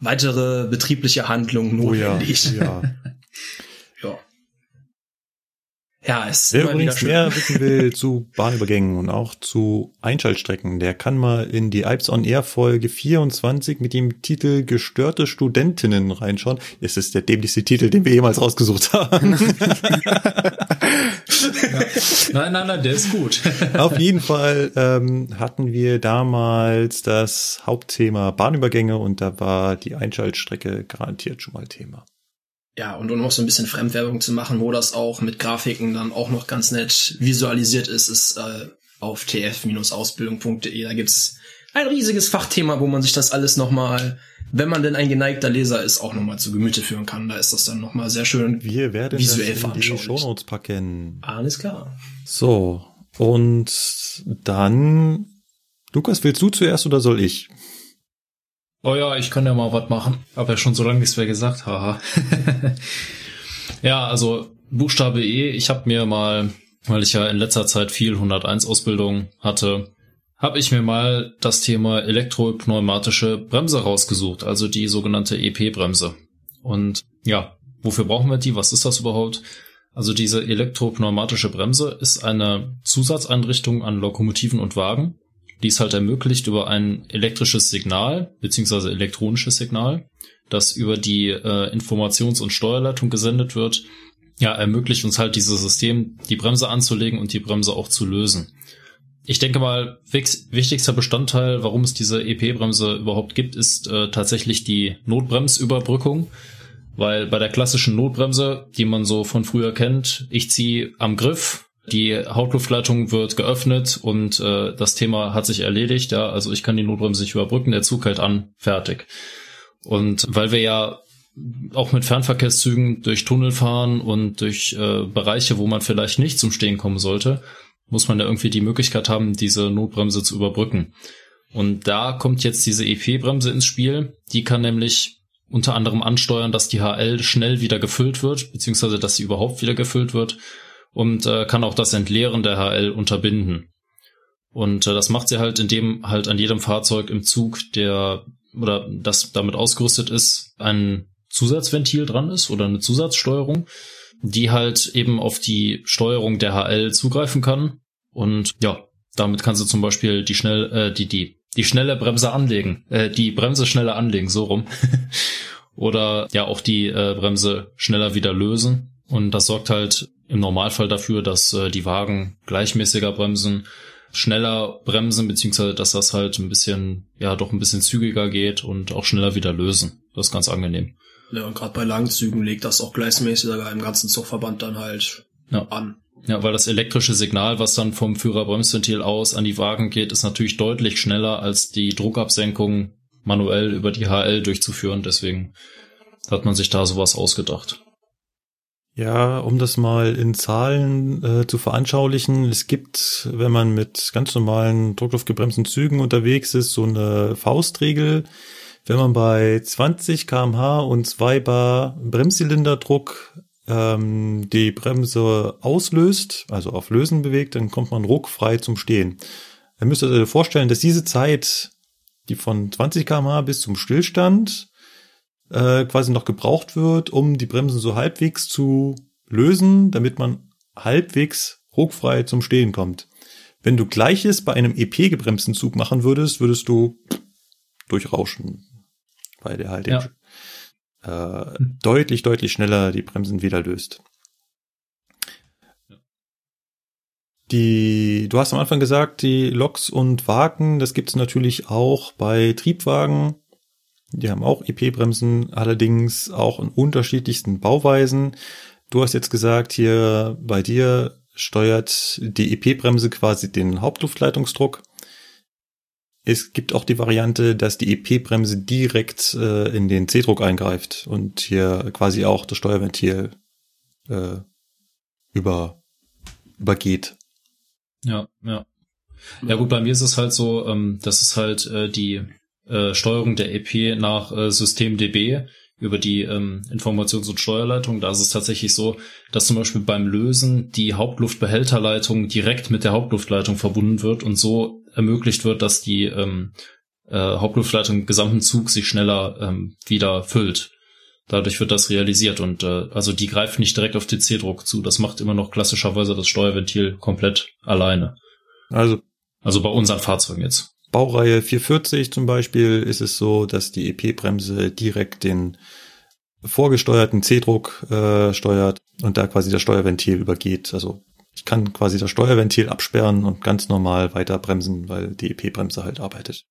weitere betriebliche Handlungen notwendig. Oh ja, ja. Ja, es Wer übrigens mehr wissen will zu Bahnübergängen und auch zu Einschaltstrecken, der kann mal in die Alps on Air Folge 24 mit dem Titel Gestörte Studentinnen reinschauen. Es ist der dämlichste Titel, den wir jemals rausgesucht haben. Ja. Nein, nein, nein, der ist gut. Auf jeden Fall ähm, hatten wir damals das Hauptthema Bahnübergänge und da war die Einschaltstrecke garantiert schon mal Thema. Ja, und um noch so ein bisschen Fremdwerbung zu machen, wo das auch mit Grafiken dann auch noch ganz nett visualisiert ist, ist äh, auf tf-ausbildung.de. Da gibt's ein riesiges Fachthema, wo man sich das alles nochmal, wenn man denn ein geneigter Leser ist, auch nochmal zu Gemüte führen kann. Da ist das dann nochmal sehr schön Wir werden visuell das in die veranschaulicht. Shownotes packen. Alles klar. So, und dann, Lukas, willst du zuerst oder soll ich? Oh ja, ich kann ja mal was machen. Hab ja schon so lange nichts mehr gesagt, haha. ja, also Buchstabe E, ich habe mir mal, weil ich ja in letzter Zeit viel 101 Ausbildung hatte, habe ich mir mal das Thema elektropneumatische Bremse rausgesucht, also die sogenannte EP-Bremse. Und ja, wofür brauchen wir die? Was ist das überhaupt? Also diese elektropneumatische Bremse ist eine Zusatzeinrichtung an Lokomotiven und Wagen, die es halt ermöglicht über ein elektrisches Signal beziehungsweise elektronisches Signal, das über die äh, Informations- und Steuerleitung gesendet wird, ja, ermöglicht uns halt dieses System, die Bremse anzulegen und die Bremse auch zu lösen. Ich denke mal, wichtigster Bestandteil, warum es diese EP-Bremse überhaupt gibt, ist äh, tatsächlich die Notbremsüberbrückung. Weil bei der klassischen Notbremse, die man so von früher kennt, ich ziehe am Griff, die Hauptluftleitung wird geöffnet und äh, das Thema hat sich erledigt. Ja, also ich kann die Notbremse nicht überbrücken, der Zug hält an, fertig. Und weil wir ja auch mit Fernverkehrszügen durch Tunnel fahren und durch äh, Bereiche, wo man vielleicht nicht zum Stehen kommen sollte, muss man ja irgendwie die Möglichkeit haben, diese Notbremse zu überbrücken. Und da kommt jetzt diese EP-Bremse ins Spiel. Die kann nämlich unter anderem ansteuern, dass die HL schnell wieder gefüllt wird, beziehungsweise dass sie überhaupt wieder gefüllt wird und äh, kann auch das Entleeren der HL unterbinden. Und äh, das macht sie halt, indem halt an jedem Fahrzeug im Zug, der oder das damit ausgerüstet ist, ein Zusatzventil dran ist oder eine Zusatzsteuerung, die halt eben auf die Steuerung der HL zugreifen kann. Und ja, damit kann sie zum Beispiel die schnell, äh, die, die, die schnelle Bremse anlegen, äh, die Bremse schneller anlegen, so rum. Oder ja auch die äh, Bremse schneller wieder lösen. Und das sorgt halt im Normalfall dafür, dass äh, die Wagen gleichmäßiger bremsen, schneller bremsen, beziehungsweise dass das halt ein bisschen, ja, doch ein bisschen zügiger geht und auch schneller wieder lösen. Das ist ganz angenehm. Ja, und gerade bei Langzügen legt das auch gleichmäßig sogar im ganzen Zugverband dann halt Ja. an. Ja, weil das elektrische Signal, was dann vom Führerbremsventil aus an die Wagen geht, ist natürlich deutlich schneller als die Druckabsenkung manuell über die HL durchzuführen. Deswegen hat man sich da sowas ausgedacht. Ja, um das mal in Zahlen äh, zu veranschaulichen, es gibt, wenn man mit ganz normalen druckluftgebremsten Zügen unterwegs ist, so eine Faustregel. Wenn man bei 20 kmh und 2 bar Bremszylinderdruck ähm, die Bremse auslöst, also auf Lösen bewegt, dann kommt man ruckfrei zum Stehen. Ihr müsst euch vorstellen, dass diese Zeit, die von 20 kmh bis zum Stillstand äh, quasi noch gebraucht wird, um die Bremsen so halbwegs zu lösen, damit man halbwegs ruckfrei zum Stehen kommt. Wenn du gleiches bei einem EP-gebremsten Zug machen würdest, würdest du durchrauschen, weil der halt Ja. äh, deutlich, deutlich schneller die Bremsen wieder löst. Die, du hast am Anfang gesagt, die Loks und Wagen, das gibt es natürlich auch bei Triebwagen. Die haben auch EP-Bremsen, allerdings auch in unterschiedlichsten Bauweisen. Du hast jetzt gesagt, hier bei dir steuert die EP-Bremse quasi den Hauptluftleitungsdruck. Es gibt auch die Variante, dass die EP-Bremse direkt äh, in den C-Druck eingreift und hier quasi auch das Steuerventil äh, über, übergeht. Ja, ja. Ja gut, bei mir ist es halt so, ähm, das ist halt äh, die äh, Steuerung der EP nach äh, System DB über die ähm, Informations- und Steuerleitung. Da ist es tatsächlich so, dass zum Beispiel beim Lösen die Hauptluftbehälterleitung direkt mit der Hauptluftleitung verbunden wird und so ermöglicht wird, dass die ähm, äh, Hauptluftleitung im gesamten Zug sich schneller ähm, wieder füllt. Dadurch wird das realisiert und äh, also die greift nicht direkt auf den C-Druck zu. Das macht immer noch klassischerweise das Steuerventil komplett alleine. Also Also bei unseren Fahrzeugen jetzt. Baureihe 440 zum Beispiel ist es so, dass die EP-Bremse direkt den vorgesteuerten C-Druck äh, steuert und da quasi das Steuerventil übergeht. Also Ich kann quasi das Steuerventil absperren und ganz normal weiter bremsen, weil die EP-Bremse halt arbeitet.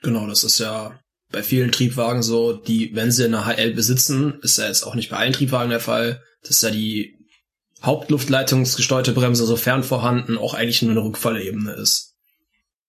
Genau, das ist ja bei vielen Triebwagen so, die, wenn sie eine HL besitzen, ist ja jetzt auch nicht bei allen Triebwagen der Fall, dass ja die Hauptluftleitungsgesteuerte Bremse, sofern vorhanden, auch eigentlich nur eine Rückfallebene ist.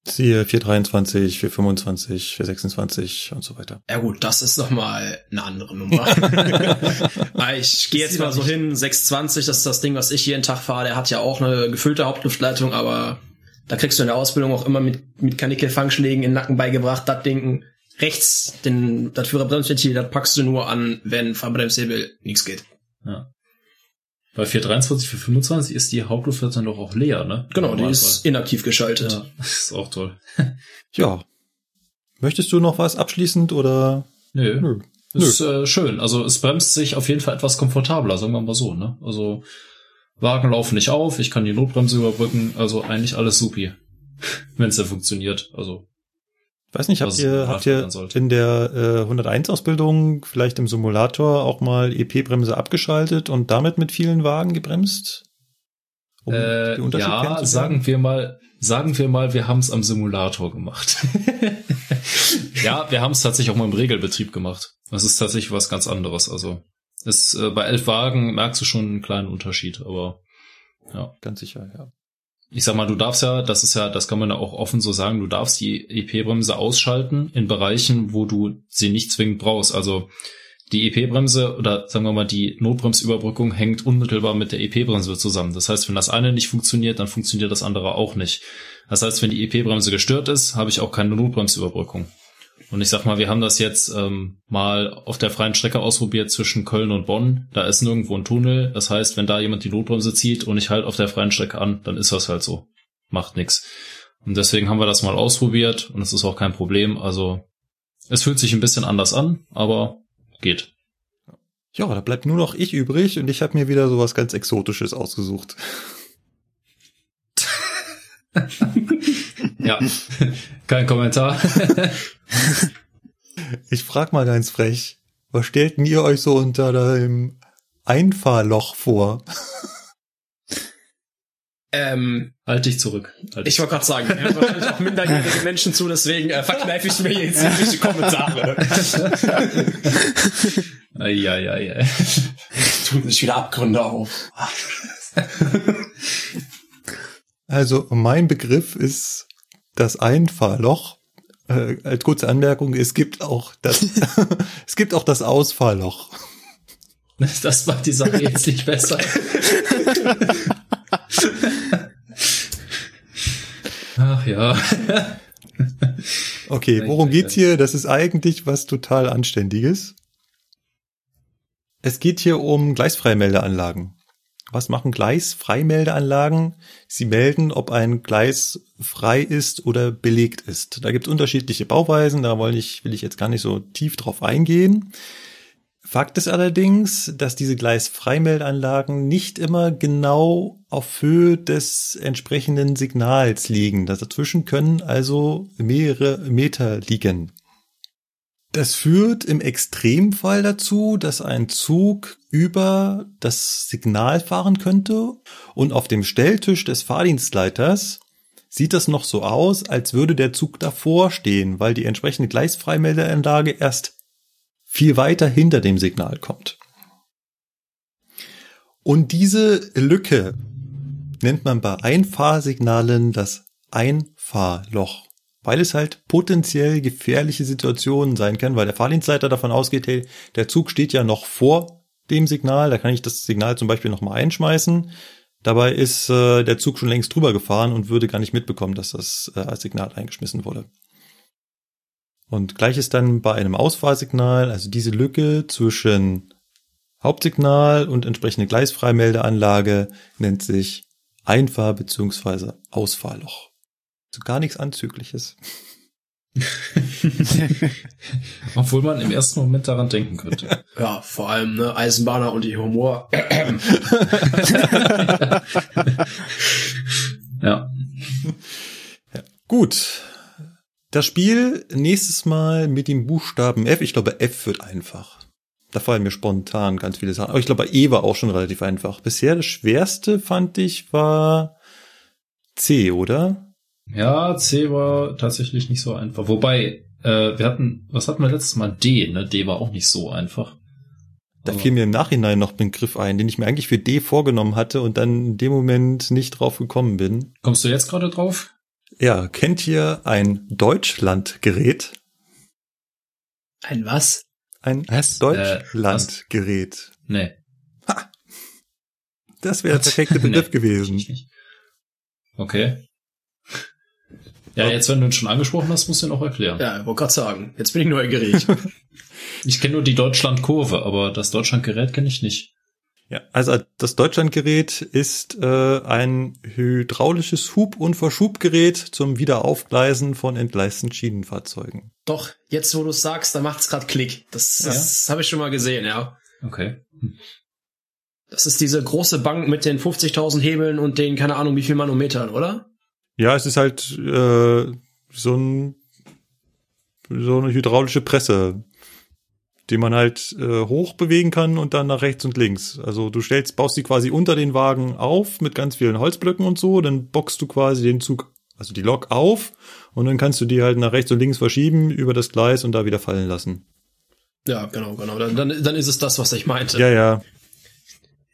Siehe 423, 425, 426 und so weiter. Ja gut, das ist nochmal eine andere Nummer. Ah, ich gehe jetzt mal so hin, 620, das ist das Ding, was ich jeden Tag fahre. Der hat ja auch eine gefüllte Hauptluftleitung, aber da kriegst du in der Ausbildung auch immer mit, mit Kanickelfangschlägen in den Nacken beigebracht, das Ding rechts, den, das Führerbremsventil, das packst du nur an, wenn Fahrbremshebel nichts geht. Ja. Bei 423, 425 ist die Hauptluftleitung doch auch leer, ne? Genau, die ist inaktiv geschaltet. Ja, das ist auch toll. Ja. Möchtest du noch was abschließend oder? Nö. Nö. Ist äh, schön. Also es bremst sich auf jeden Fall etwas komfortabler, sagen wir mal so, ne? Also Wagen laufen nicht auf, ich kann die Notbremse überbrücken, also eigentlich alles supi. Wenn es ja funktioniert. Also weiß nicht, habt ihr, habt ihr in der äh, 101 Ausbildung vielleicht im Simulator auch mal EP-Bremse abgeschaltet und damit mit vielen Wagen gebremst? Um äh, ja, sagen wir mal, sagen wir mal, wir haben es am Simulator gemacht. ja, wir haben es tatsächlich auch mal im Regelbetrieb gemacht. Das ist tatsächlich was ganz anderes. Also ist, äh, bei elf Wagen merkst du schon einen kleinen Unterschied, aber ja. Ganz sicher, ja. Ich sag mal, du darfst ja, das ist ja, das kann man ja auch offen so sagen, du darfst die EP-Bremse ausschalten in Bereichen, wo du sie nicht zwingend brauchst. Also die EP-Bremse oder sagen wir mal die Notbremsüberbrückung hängt unmittelbar mit der EP-Bremse zusammen. Das heißt, wenn das eine nicht funktioniert, dann funktioniert das andere auch nicht. Das heißt, wenn die EP-Bremse gestört ist, habe ich auch keine Notbremsüberbrückung. Und ich sag mal, wir haben das jetzt ähm, mal auf der freien Strecke ausprobiert zwischen Köln und Bonn. Da ist nirgendwo ein Tunnel. Das heißt, wenn da jemand die Notbremse zieht und ich halt auf der freien Strecke an, dann ist das halt so. Macht nix. Und deswegen haben wir das mal ausprobiert und es ist auch kein Problem. Also es fühlt sich ein bisschen anders an, aber geht. Ja, da bleibt nur noch ich übrig und ich habe mir wieder sowas ganz Exotisches ausgesucht. Ja, kein Kommentar. Ich frag mal ganz frech, was stellten ihr euch so unter dem Einfahrloch vor? Ähm, halt dich zurück. Halt ich wollte gerade sagen, wir hören wahrscheinlich auch minderjährige Menschen zu, deswegen äh, verkneife ich mir jetzt irgendwelche Kommentare. Ja, ja, ja. Tun sich wieder Abgründe auf. Also mein Begriff ist das Einfahrloch. Äh, als kurze Anmerkung, es gibt auch das, es gibt auch das Ausfahrloch. Das macht die Sache jetzt nicht besser. Ach ja. Okay, worum geht's hier? Das ist eigentlich was total Anständiges. Es geht hier um Gleisfreimeldeanlagen. Was machen Gleisfreimeldeanlagen? Sie melden, ob ein Gleis frei ist oder belegt ist. Da gibt es unterschiedliche Bauweisen, da will ich, will ich jetzt gar nicht so tief drauf eingehen. Fakt ist allerdings, dass diese Gleisfreimeldeanlagen nicht immer genau auf Höhe des entsprechenden Signals liegen. Dazwischen können also mehrere Meter liegen. Das führt im Extremfall dazu, dass ein Zug über das Signal fahren könnte und auf dem Stelltisch des Fahrdienstleiters sieht das noch so aus, als würde der Zug davor stehen, weil die entsprechende Gleisfreimeldeanlage erst viel weiter hinter dem Signal kommt. Und diese Lücke nennt man bei Einfahrsignalen das Einfahrloch weil es halt potenziell gefährliche Situationen sein kann, weil der Fahrdienstleiter davon ausgeht, hey, der Zug steht ja noch vor dem Signal, da kann ich das Signal zum Beispiel nochmal einschmeißen. Dabei ist äh, der Zug schon längst drüber gefahren und würde gar nicht mitbekommen, dass das äh, als Signal eingeschmissen wurde. Und gleich ist dann bei einem Ausfahrsignal, also diese Lücke zwischen Hauptsignal und entsprechende Gleisfreimeldeanlage nennt sich Einfahr- bzw. Ausfahrloch. Also gar nichts Anzügliches. Obwohl man im ersten Moment daran denken könnte. Ja, vor allem ne, Eisenbahner und ihr Humor. ja. ja. Gut. Das Spiel nächstes Mal mit dem Buchstaben F. Ich glaube, F wird einfach. Da fallen mir spontan ganz viele Sachen. Aber ich glaube, E war auch schon relativ einfach. Bisher das schwerste fand ich war C, oder? Ja, C war tatsächlich nicht so einfach. Wobei, äh, wir hatten, was hatten wir letztes Mal? D, ne? D war auch nicht so einfach. Da fiel mir im Nachhinein noch ein Begriff ein, den ich mir eigentlich für D vorgenommen hatte und dann in dem Moment nicht drauf gekommen bin. Kommst du jetzt gerade drauf? Ja, kennt ihr ein Deutschlandgerät? Ein was? Ein Was? Deutschlandgerät. Nee. Das wäre der perfekte Begriff Nee. gewesen. Okay. Ja, jetzt, wenn du ihn schon angesprochen hast, musst du ihn auch erklären. Ja, ich wollte gerade sagen. Jetzt bin ich neugierig. Ich kenne nur die Deutschlandkurve, aber das Deutschlandgerät kenne ich nicht. Ja, also das Deutschlandgerät ist äh, ein hydraulisches Hub- und Verschubgerät zum Wiederaufgleisen von entgleisten Schienenfahrzeugen. Doch, jetzt wo du es sagst, da macht's grad Klick. Das, das habe ich schon mal gesehen, ja. Okay. Das ist diese große Bank mit den 50.000 Hebeln und den, keine Ahnung, wie viel Manometern, oder? Ja, es ist halt äh, so ein so eine hydraulische Presse, die man halt äh, hoch bewegen kann und dann nach rechts und links. Also du stellst, baust die quasi unter den Wagen auf mit ganz vielen Holzblöcken und so, dann boxst du quasi den Zug, also die Lok auf und dann kannst du die halt nach rechts und links verschieben über das Gleis und da wieder fallen lassen. Ja, genau, genau. Dann, dann, dann ist es das, was ich meinte. Ja, ja.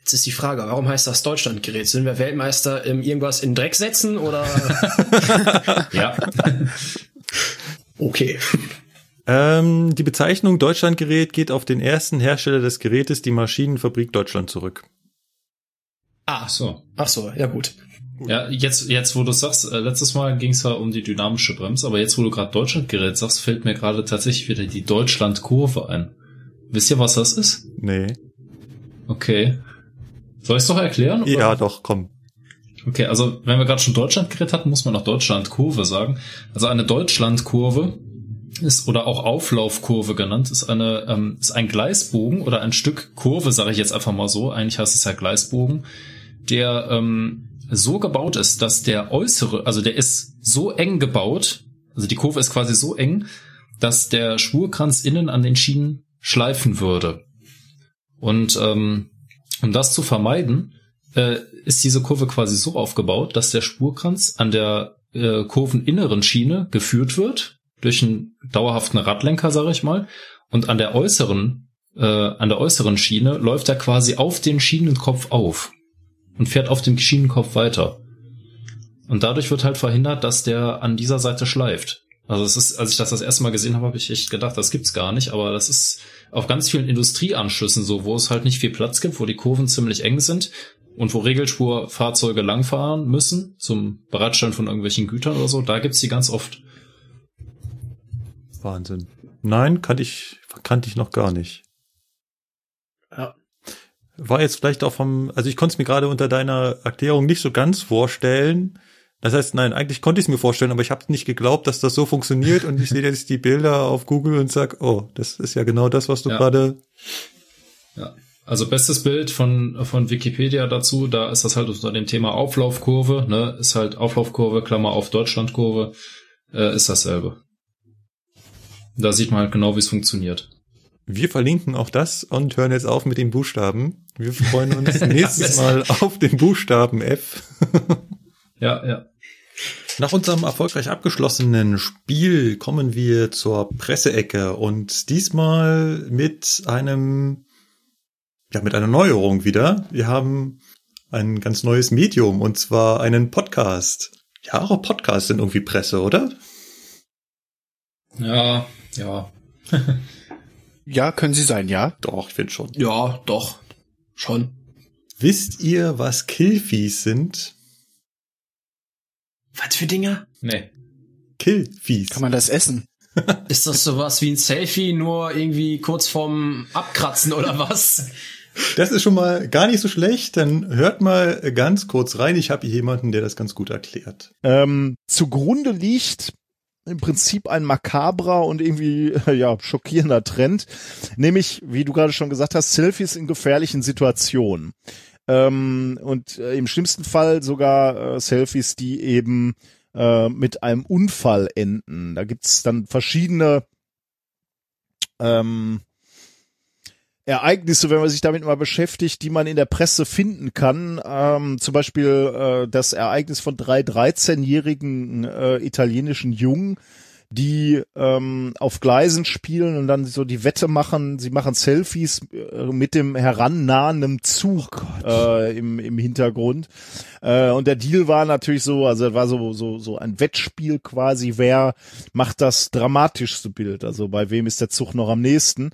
Jetzt ist die Frage, warum heißt das Deutschlandgerät? Sind wir Weltmeister im irgendwas in Dreck setzen oder? Ja. okay. Ähm, die Bezeichnung Deutschlandgerät geht auf den ersten Hersteller des Gerätes, die Maschinenfabrik Deutschland, zurück. Ah, Ach so. ach so, ja gut. Ja, jetzt, jetzt wo du sagst, äh, letztes Mal ging es ja um die dynamische Bremse, aber jetzt, wo du gerade Deutschlandgerät sagst, fällt mir gerade tatsächlich wieder die Deutschlandkurve ein. Wisst ihr, was das ist? Nee. Okay. Soll ich es doch erklären? oder? Ja, doch, komm. Okay, also wenn wir gerade schon Deutschlandgerät hatten, muss man noch Deutschlandkurve sagen. Also eine Deutschlandkurve ist oder auch Auflaufkurve genannt, ist eine ähm, ist ein Gleisbogen oder ein Stück Kurve, sage ich jetzt einfach mal so. Eigentlich heißt es ja Gleisbogen, der ähm, so gebaut ist, dass der äußere, also der ist so eng gebaut, also die Kurve ist quasi so eng, dass der Spurkranz innen an den Schienen schleifen würde. Und ähm, um das zu vermeiden, äh, ist diese Kurve quasi so aufgebaut, dass der Spurkranz an der äh, kurveninneren Schiene geführt wird durch einen dauerhaften Radlenker, sage ich mal, und an der äußeren äh, an der äußeren Schiene läuft er quasi auf den Schienenkopf auf und fährt auf dem Schienenkopf weiter. Und dadurch wird halt verhindert, dass der an dieser Seite schleift. Also es ist, als ich das das erste Mal gesehen habe, habe ich echt gedacht, das gibt's gar nicht, aber das ist auf ganz vielen Industrieanschlüssen so, wo es halt nicht viel Platz gibt, wo die Kurven ziemlich eng sind und wo Regelspurfahrzeuge langfahren müssen zum Bereitstellen von irgendwelchen Gütern oder so, da gibt's die ganz oft. Wahnsinn. Nein, kannte ich, kannte ich noch gar nicht. Ja. War jetzt vielleicht auch vom, also ich konnte es mir gerade unter deiner Erklärung nicht so ganz vorstellen. Das heißt, nein, eigentlich konnte ich es mir vorstellen, aber ich habe nicht geglaubt, dass das so funktioniert und ich sehe jetzt die Bilder auf Google und sag, oh, das ist ja genau das, was du Ja. gerade. Ja. Also bestes Bild von, von Wikipedia dazu, da ist das halt unter dem Thema Auflaufkurve, ne, ist halt Auflaufkurve, Klammer auf Deutschlandkurve, äh, ist dasselbe. Da sieht man halt genau, wie es funktioniert. Wir verlinken auch das und hören jetzt auf mit den Buchstaben. Wir freuen uns nächstes Mal auf den Buchstaben F. Ja, ja. Nach unserem erfolgreich abgeschlossenen Spiel kommen wir zur Presseecke und diesmal mit einem, ja, mit einer Neuerung wieder. Wir haben ein ganz neues Medium und zwar einen Podcast. Ja, auch Podcasts sind irgendwie Presse, oder? Ja, ja. Ja, können sie sein, ja. Doch, ich finde schon. Ja, doch. Schon. Wisst ihr, was Killviehs sind? Was für Dinger? Nee. Killviehs. Kann man das essen? Ist das sowas wie ein Selfie, nur irgendwie kurz vorm Abkratzen oder was? Das ist schon mal gar nicht so schlecht. Dann hört mal ganz kurz rein. Ich habe hier jemanden, der das ganz gut erklärt. Ähm, zugrunde liegt im Prinzip ein makabrer und irgendwie ja schockierender Trend, nämlich wie du gerade schon gesagt hast, Selfies in gefährlichen Situationen ähm, und äh, im schlimmsten Fall sogar äh, Selfies, die eben äh, mit einem Unfall enden. Da gibt's dann verschiedene ähm, Ereignisse, wenn man sich damit mal beschäftigt, die man in der Presse finden kann. Ähm, zum Beispiel äh, das Ereignis von drei 13-jährigen äh, italienischen Jungen, die ähm, auf Gleisen spielen und dann so die Wette machen, sie machen Selfies äh, mit dem herannahenden Zug oh äh, im, im Hintergrund. Äh, und der Deal war natürlich so, also war so, so, so ein Wettspiel quasi, wer macht das dramatischste Bild, also bei wem ist der Zug noch am nächsten.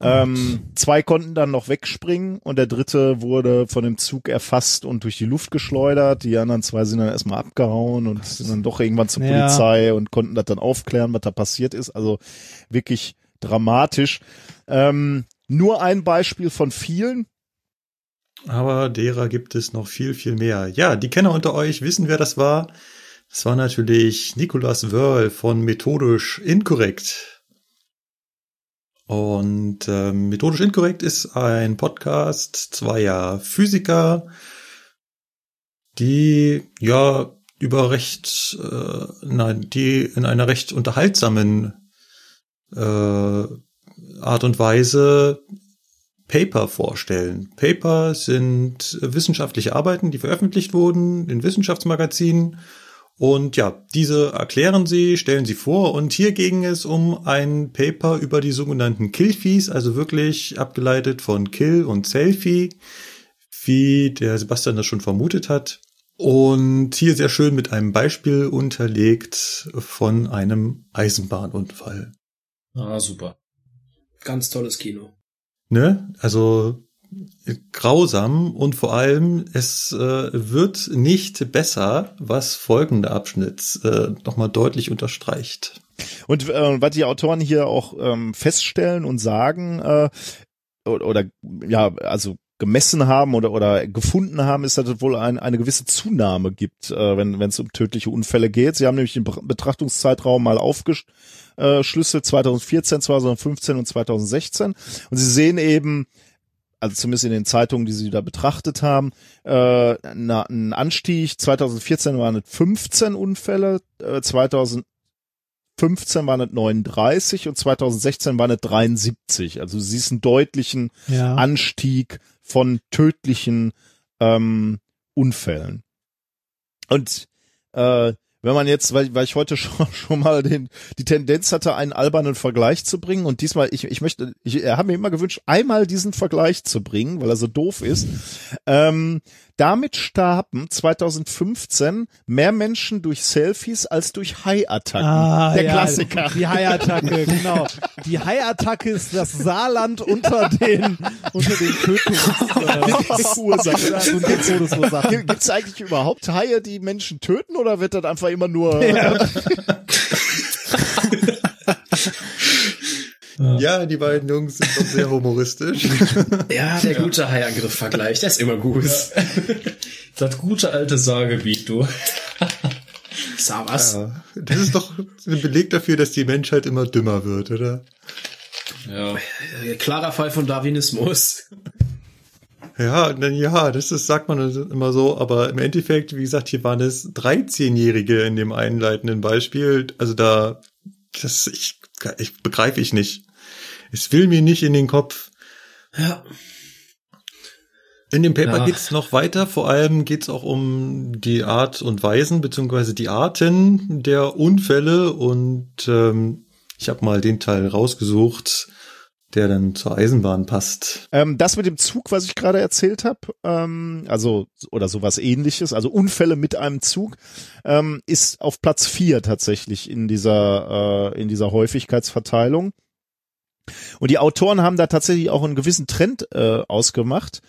Ähm, zwei konnten dann noch wegspringen und der dritte wurde von dem Zug erfasst und durch die Luft geschleudert. Die anderen zwei sind dann erstmal abgehauen und sind dann doch irgendwann zur Ja. Polizei und konnten das dann aufklären, was da passiert ist. Also wirklich dramatisch. Ähm, nur ein Beispiel von vielen. Aber derer gibt es noch viel, viel mehr. Ja, die Kenner unter euch wissen, wer das war. Das war natürlich Nicolas Wörl von Methodisch Inkorrekt. Und ähm, Methodisch Inkorrekt ist ein Podcast zweier Physiker, die ja über recht, äh, nein, die in einer recht unterhaltsamen äh, Art und Weise Paper vorstellen. Paper sind wissenschaftliche Arbeiten, die veröffentlicht wurden in Wissenschaftsmagazinen. Und ja, diese erklären sie, stellen sie vor. Und hier ging es um ein Paper über die sogenannten Killfees, also wirklich abgeleitet von Kill und Selfie, wie der Sebastian das schon vermutet hat. Und hier sehr schön mit einem Beispiel unterlegt von einem Eisenbahnunfall. Ah, super. Ganz tolles Kino. Ne? Also grausam und vor allem es äh, wird nicht besser, was folgender Abschnitt äh, nochmal deutlich unterstreicht. Und äh, was die Autoren hier auch ähm, feststellen und sagen, äh, oder, oder ja, also gemessen haben oder oder gefunden haben, ist, dass es wohl ein, eine gewisse Zunahme gibt, äh, wenn es um tödliche Unfälle geht. Sie haben nämlich den Be- Betrachtungszeitraum mal aufgeschlüsselt, 2014, 2015 und 2016. Und sie sehen eben, also zumindest in den Zeitungen, die sie da betrachtet haben, äh, na, ein Anstieg. 2014 waren es 15 Unfälle, äh, 2015 waren es 39 und 2016 waren es 73. Also du siehst einen deutlichen Ja. Anstieg von tödlichen ähm, Unfällen. Und äh, wenn man jetzt, weil, weil ich heute schon, schon mal den, die Tendenz hatte, einen albernen Vergleich zu bringen und diesmal, ich, ich möchte, ich habe mir immer gewünscht, einmal diesen Vergleich zu bringen, weil er so doof ist. Ähm, damit starben 2015 mehr Menschen durch Selfies als durch Hai-Attacken. Ah, Der ja, Klassiker. Die Hai-Attacke, genau. Die Hai-Attacke ist das Saarland unter den, unter den Tötungs, Ursachen. und den Todesursachen. Gibt es eigentlich überhaupt Haie, die Menschen töten oder wird das einfach immer nur Ja, die beiden Jungs sind doch sehr humoristisch. Ja, der gute Haiangriff-Vergleich, der ist immer gut. Das gute alte Saargebiet, du. Sag was? Ja, das ist doch ein Beleg dafür, dass die Menschheit immer dümmer wird, oder? Ja. Klarer Fall von Darwinismus. Ja, dann ja, das ist, sagt man immer so, aber im Endeffekt, wie gesagt, hier waren es 13-Jährige in dem einleitenden Beispiel. Also da, das, ich, ich begreife ich nicht. Es will mir nicht in den Kopf. Ja. In dem Paper Ja. geht's noch weiter. Vor allem geht's auch um die Art und Weisen beziehungsweise die Arten der Unfälle und ähm, ich habe mal den Teil rausgesucht, der dann zur Eisenbahn passt. Ähm, das mit dem Zug, was ich gerade erzählt habe, ähm, also oder sowas ähnliches, also Unfälle mit einem Zug, ähm, ist auf Platz vier tatsächlich in dieser, äh, in dieser Häufigkeitsverteilung. Und die Autoren haben da tatsächlich auch einen gewissen Trend äh, ausgemacht.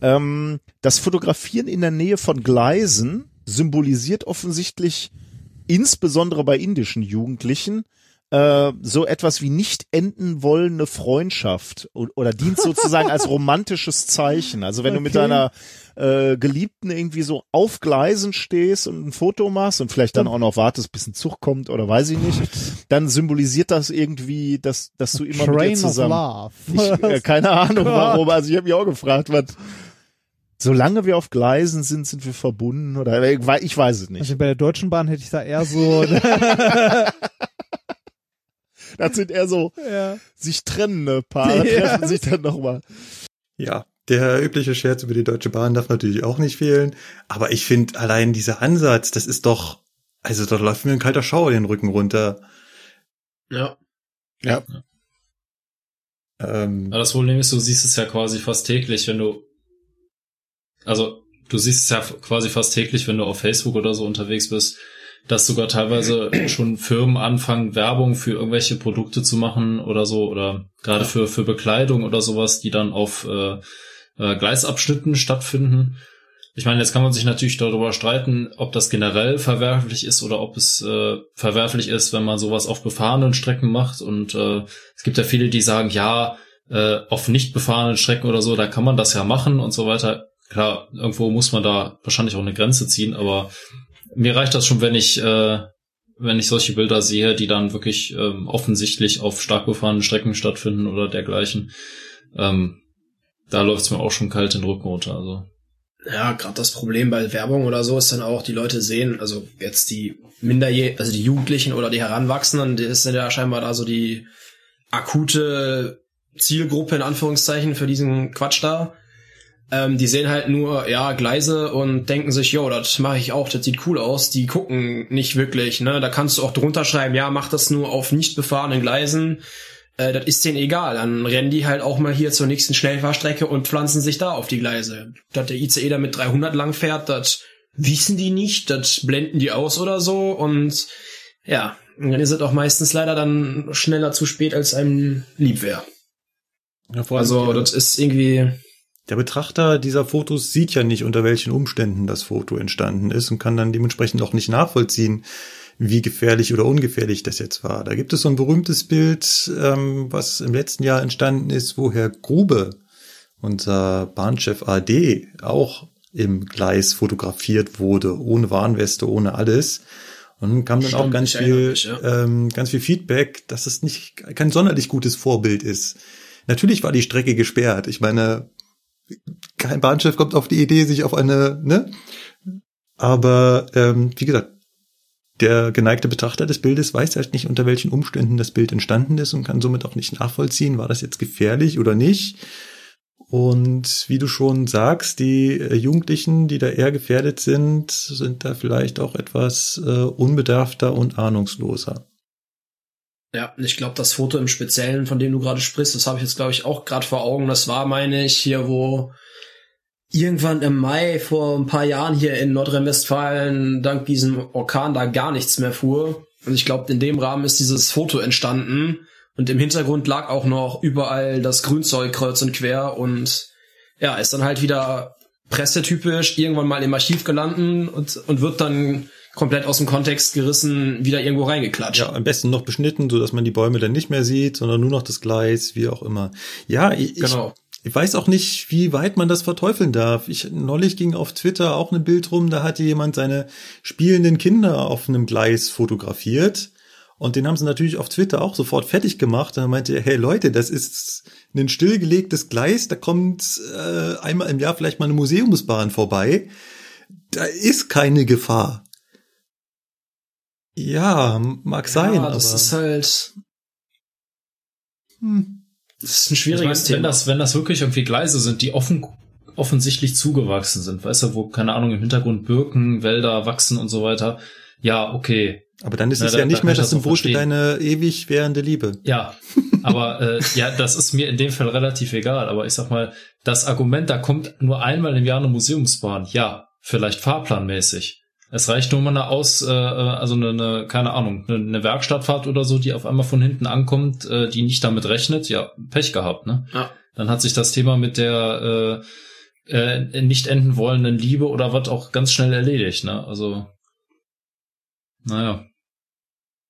Ähm, das Fotografieren in der Nähe von Gleisen symbolisiert offensichtlich insbesondere bei indischen Jugendlichen äh, so etwas wie nicht enden wollende Freundschaft oder dient sozusagen als romantisches Zeichen. Also wenn du mit Okay. deiner äh, Geliebten irgendwie so auf Gleisen stehst und ein Foto machst und vielleicht dann auch noch wartest, bis ein Zug kommt oder weiß ich nicht, dann symbolisiert das irgendwie, dass, dass du immer mit ihr Train zusammen. Ich, äh, keine Ahnung Gott. warum. Also ich habe mich auch gefragt, was. Solange wir auf Gleisen sind, sind wir verbunden oder ich weiß es nicht. Also bei der Deutschen Bahn hätte ich da eher so, Das sind eher so Ja. sich trennende Paare, Ja. treffen sich dann nochmal. Ja, der übliche Scherz über die Deutsche Bahn darf natürlich auch nicht fehlen. Aber ich finde allein dieser Ansatz, das ist doch, also da läuft mir ein kalter Schauer den Rücken runter. Ja. Ähm, Ja, das Problem ist, du siehst es ja quasi fast täglich, wenn du, also du siehst es ja quasi fast täglich, wenn du auf Facebook oder so unterwegs bist, dass sogar teilweise schon Firmen anfangen, Werbung für irgendwelche Produkte zu machen oder so, oder gerade für, für Bekleidung oder sowas, die dann auf äh, äh, Gleisabschnitten stattfinden. Ich meine, jetzt kann man sich natürlich darüber streiten, ob das generell verwerflich ist oder ob es äh, verwerflich ist, wenn man sowas auf befahrenen Strecken macht. Und äh, es gibt ja viele, die sagen, ja, äh, auf nicht befahrenen Strecken oder so, da kann man das ja machen und so weiter. Klar, irgendwo muss man da wahrscheinlich auch eine Grenze ziehen, aber mir reicht das schon, wenn ich, äh, wenn ich solche Bilder sehe, die dann wirklich ähm, offensichtlich auf stark befahrenen Strecken stattfinden oder dergleichen. Ähm, da läuft's mir auch schon kalt den Rücken runter. Also Ja, gerade das Problem bei Werbung oder so ist dann auch, die Leute sehen, also jetzt die Minderjährigen, also die Jugendlichen oder die Heranwachsenden, die ist ja scheinbar da so die akute Zielgruppe in Anführungszeichen für diesen Quatsch da. Ähm, die sehen halt nur, ja, Gleise und denken sich, jo, das mache ich auch, das sieht cool aus. Die gucken nicht wirklich, ne? Da kannst du auch drunter schreiben, ja, mach das nur auf nicht befahrenen Gleisen. Äh, das ist denen egal. Dann rennen die halt auch mal hier zur nächsten Schnellfahrstrecke und pflanzen sich da auf die Gleise. Dass der ICE da mit 300 lang fährt, das wissen die nicht, das blenden die aus oder so und ja, dann ist es auch meistens leider dann schneller zu spät, als einem lieb wäre. ja, Also das ist irgendwie, der Betrachter dieser Fotos sieht ja nicht, unter welchen Umständen das Foto entstanden ist und kann dann dementsprechend auch nicht nachvollziehen, wie gefährlich oder ungefährlich das jetzt war. Da gibt es so ein berühmtes Bild, ähm, was im letzten Jahr entstanden ist, wo Herr Grube, unser Bahnchef AD, auch im Gleis fotografiert wurde, ohne Warnweste, ohne alles. Und kam dann auch Stimmt, ganz ich erinnere viel, mich, ja. ähm, ganz viel Feedback, dass es nicht kein sonderlich gutes Vorbild ist. Natürlich war die Strecke gesperrt. Ich meine, kein Bahnchef kommt auf die Idee, sich auf eine, ne? Aber ähm, wie gesagt, der geneigte Betrachter des Bildes weiß halt nicht, unter welchen Umständen das Bild entstanden ist und kann somit auch nicht nachvollziehen, war das jetzt gefährlich oder nicht. Und wie du schon sagst, die äh, Jugendlichen, die da eher gefährdet sind, sind da vielleicht auch etwas äh, unbedarfter und ahnungsloser. Ja, ich glaube, das Foto im Speziellen, von dem du gerade sprichst, das habe ich jetzt, glaube ich, auch gerade vor Augen. Das war, meine ich, hier, wo irgendwann im Mai vor ein paar Jahren hier in Nordrhein-Westfalen dank diesem Orkan da gar nichts mehr fuhr. Und ich glaube, in dem Rahmen ist dieses Foto entstanden. Und im Hintergrund lag auch noch überall das Grünzeug kreuz und quer und ja, ist dann halt wieder pressetypisch irgendwann mal im Archiv gelandet und, und wird dann komplett aus dem Kontext gerissen, wieder irgendwo reingeklatscht. Ja, am besten noch beschnitten, so dass man die Bäume dann nicht mehr sieht, sondern nur noch das Gleis, wie auch immer. Ja, ich, Genau. ich weiß auch nicht, wie weit man das verteufeln darf. Ich neulich ging auf Twitter auch ein Bild rum, da hatte jemand seine spielenden Kinder auf einem Gleis fotografiert. Und den haben sie natürlich auf Twitter auch sofort fertig gemacht. Und dann meinte er, hey Leute, das ist ein stillgelegtes Gleis, da kommt äh, einmal im Jahr vielleicht mal eine Museumsbahn vorbei. Da ist keine Gefahr. Ja, mag sein, ja, aber das ist halt, hm. das ist ein ich schwieriges meine, wenn Thema. das, wenn das wirklich irgendwie Gleise sind, die offen, offensichtlich zugewachsen sind, weißt du, wo, keine Ahnung, im Hintergrund Birken, Wälder wachsen und so weiter. Ja, okay. aber dann ist Na, es da- ja da nicht kann mehr ich das Symbol für deine ewig währende Liebe. Ja, aber äh, ja, das ist mir in dem Fall relativ egal. Aber ich sag mal, das Argument, da kommt nur einmal im Jahr eine Museumsbahn. Ja, vielleicht fahrplanmäßig. Es reicht nur mal eine Aus, äh, also eine, eine keine Ahnung, eine, eine Werkstattfahrt oder so, die auf einmal von hinten ankommt, äh, die nicht damit rechnet. Ja, Pech gehabt, ne? Ja. Dann hat sich das Thema mit der äh, äh, nicht enden wollenden Liebe oder was auch ganz schnell erledigt, ne? Also, naja.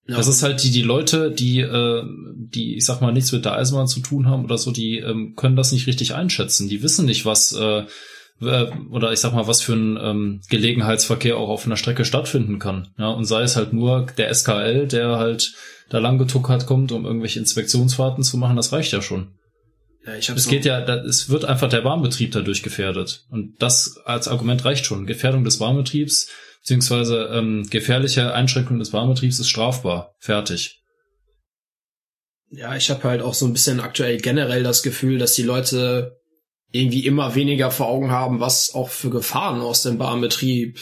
Ja. Das ist halt die, die Leute, die, äh, die, ich sag mal, nichts mit der Eisenbahn zu tun haben oder so, die ähm, können das nicht richtig einschätzen. Die wissen nicht, was, äh, äh, oder ich sag mal, was für ein ähm, Gelegenheitsverkehr auch auf einer Strecke stattfinden kann. Ja, und sei es halt nur der SKL, der halt da lang getuckert kommt, um irgendwelche Inspektionsfahrten zu machen, das reicht ja schon. ja, ich Es geht ja, da- es wird einfach der Bahnbetrieb dadurch gefährdet. Und das als Argument reicht schon. Gefährdung des Bahnbetriebs, beziehungsweise ähm, gefährliche Einschränkung des Bahnbetriebs ist strafbar. Fertig. Ja, ich habe halt auch so ein bisschen aktuell generell das Gefühl, dass die Leute irgendwie immer weniger vor Augen haben, was auch für Gefahren aus dem Bahnbetrieb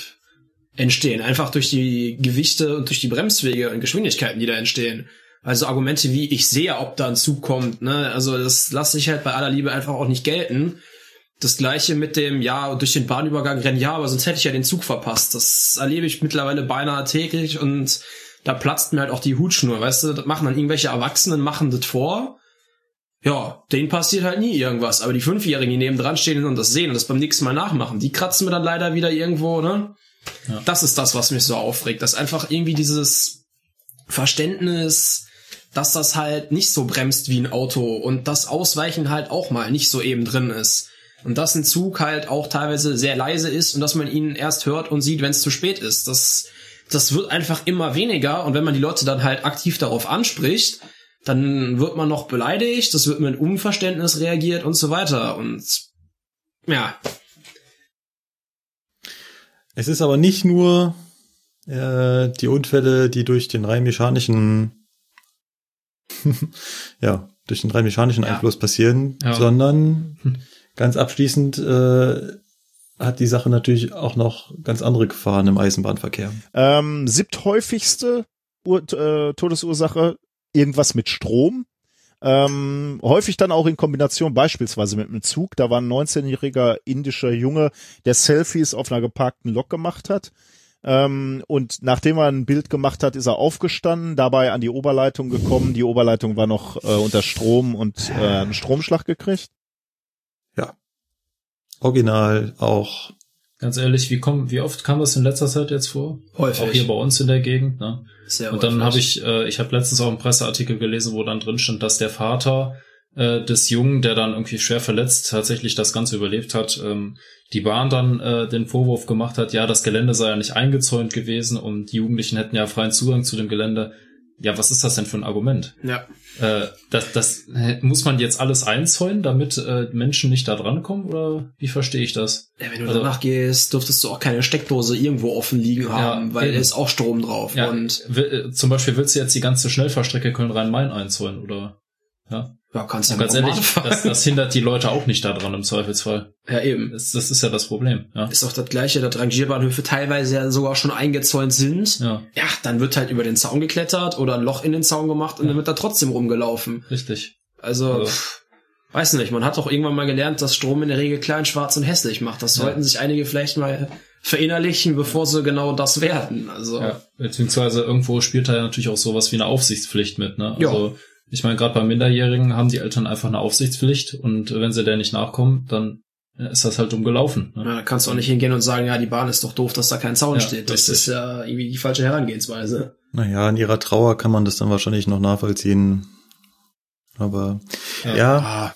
entstehen. Einfach durch die Gewichte und durch die Bremswege und Geschwindigkeiten, die da entstehen. Also Argumente wie, ich sehe, ob da ein Zug kommt, ne? Also das lasse ich halt bei aller Liebe einfach auch nicht gelten. Das gleiche mit dem, ja, durch den Bahnübergang rennen, ja, aber sonst hätte ich ja den Zug verpasst. Das erlebe ich mittlerweile beinahe täglich und da platzt mir halt auch die Hutschnur, weißt du, das machen dann irgendwelche Erwachsenen, machen das vor. Ja, denen passiert halt nie irgendwas. Aber die Fünfjährigen, die neben dran stehen und das sehen und das beim nächsten Mal nachmachen, die kratzen mir dann leider wieder irgendwo, ne? Ja. Das ist das, was mich so aufregt. Dass einfach irgendwie dieses Verständnis, dass das halt nicht so bremst wie ein Auto und das Ausweichen halt auch mal nicht so eben drin ist. Und dass ein Zug halt auch teilweise sehr leise ist und dass man ihn erst hört und sieht, wenn es zu spät ist. Das, das wird einfach immer weniger und wenn man die Leute dann halt aktiv darauf anspricht, dann wird man noch beleidigt, das wird mit Unverständnis reagiert und so weiter. Und ja, es ist aber nicht nur äh, die Unfälle, die durch den rein mechanischen, ja, durch den rein mechanischen ja. Einfluss passieren, ja. sondern ganz abschließend äh, hat die Sache natürlich auch noch ganz andere Gefahren im Eisenbahnverkehr. Ähm, siebthäufigste Ur äh, Todesursache irgendwas mit Strom. Ähm, häufig dann auch in Kombination beispielsweise mit einem Zug. Da war ein 19-jähriger indischer Junge, der Selfies auf einer geparkten Lok gemacht hat. Ähm, und nachdem er ein Bild gemacht hat, ist er aufgestanden, dabei an die Oberleitung gekommen. Die Oberleitung war noch äh, unter Strom und äh, einen Stromschlag gekriegt. Ja. Original auch. Ganz ehrlich, wie, komm, wie oft kam das in letzter Zeit jetzt vor? Häufig. Auch hier bei uns in der Gegend. Ne? Sehr und dann habe ich, äh, ich habe letztens auch einen Presseartikel gelesen, wo dann drin stand, dass der Vater äh, des Jungen, der dann irgendwie schwer verletzt tatsächlich das Ganze überlebt hat, ähm, die Bahn dann äh, den Vorwurf gemacht hat, ja, das Gelände sei ja nicht eingezäunt gewesen und die Jugendlichen hätten ja freien Zugang zu dem Gelände. Ja, was ist das denn für ein Argument? Ja. Äh, das, das muss man jetzt alles einzäunen, damit äh, Menschen nicht da drankommen oder wie verstehe ich das? Ja, wenn du also, danach gehst, dürftest du auch keine Steckdose irgendwo offen liegen haben, ja, weil da ist auch Strom drauf. Ja, und äh, zum Beispiel willst du jetzt die ganze Schnellfahrstrecke Köln-Rhein-Main einzäunen oder? Ja. Ja, kannst ja ganz ehrlich, das, das hindert die Leute auch nicht daran im Zweifelsfall. Ja, eben. Das, das ist ja das Problem. Ja. Ist auch das gleiche, dass Rangierbahnhöfe teilweise ja sogar schon eingezäunt sind. Ja. ja, dann wird halt über den Zaun geklettert oder ein Loch in den Zaun gemacht und ja. dann wird da trotzdem rumgelaufen. Richtig. Also, also. Pff, weiß nicht, man hat doch irgendwann mal gelernt, dass Strom in der Regel klein, schwarz und hässlich macht. Das sollten sich einige vielleicht mal verinnerlichen, bevor sie genau das werden. Also. Ja, beziehungsweise irgendwo spielt da ja natürlich auch sowas wie eine Aufsichtspflicht mit, ne? Also, ja ich meine, gerade bei Minderjährigen haben die Eltern einfach eine Aufsichtspflicht und wenn sie der nicht nachkommen, dann ist das halt dumm gelaufen. Ne? Ja, da kannst du auch nicht hingehen und sagen, ja, die Bahn ist doch doof, dass da kein Zaun ja, steht. Das richtig. ist ja irgendwie die falsche Herangehensweise. Naja, in ihrer Trauer kann man das dann wahrscheinlich noch nachvollziehen. Aber ja, ja ah.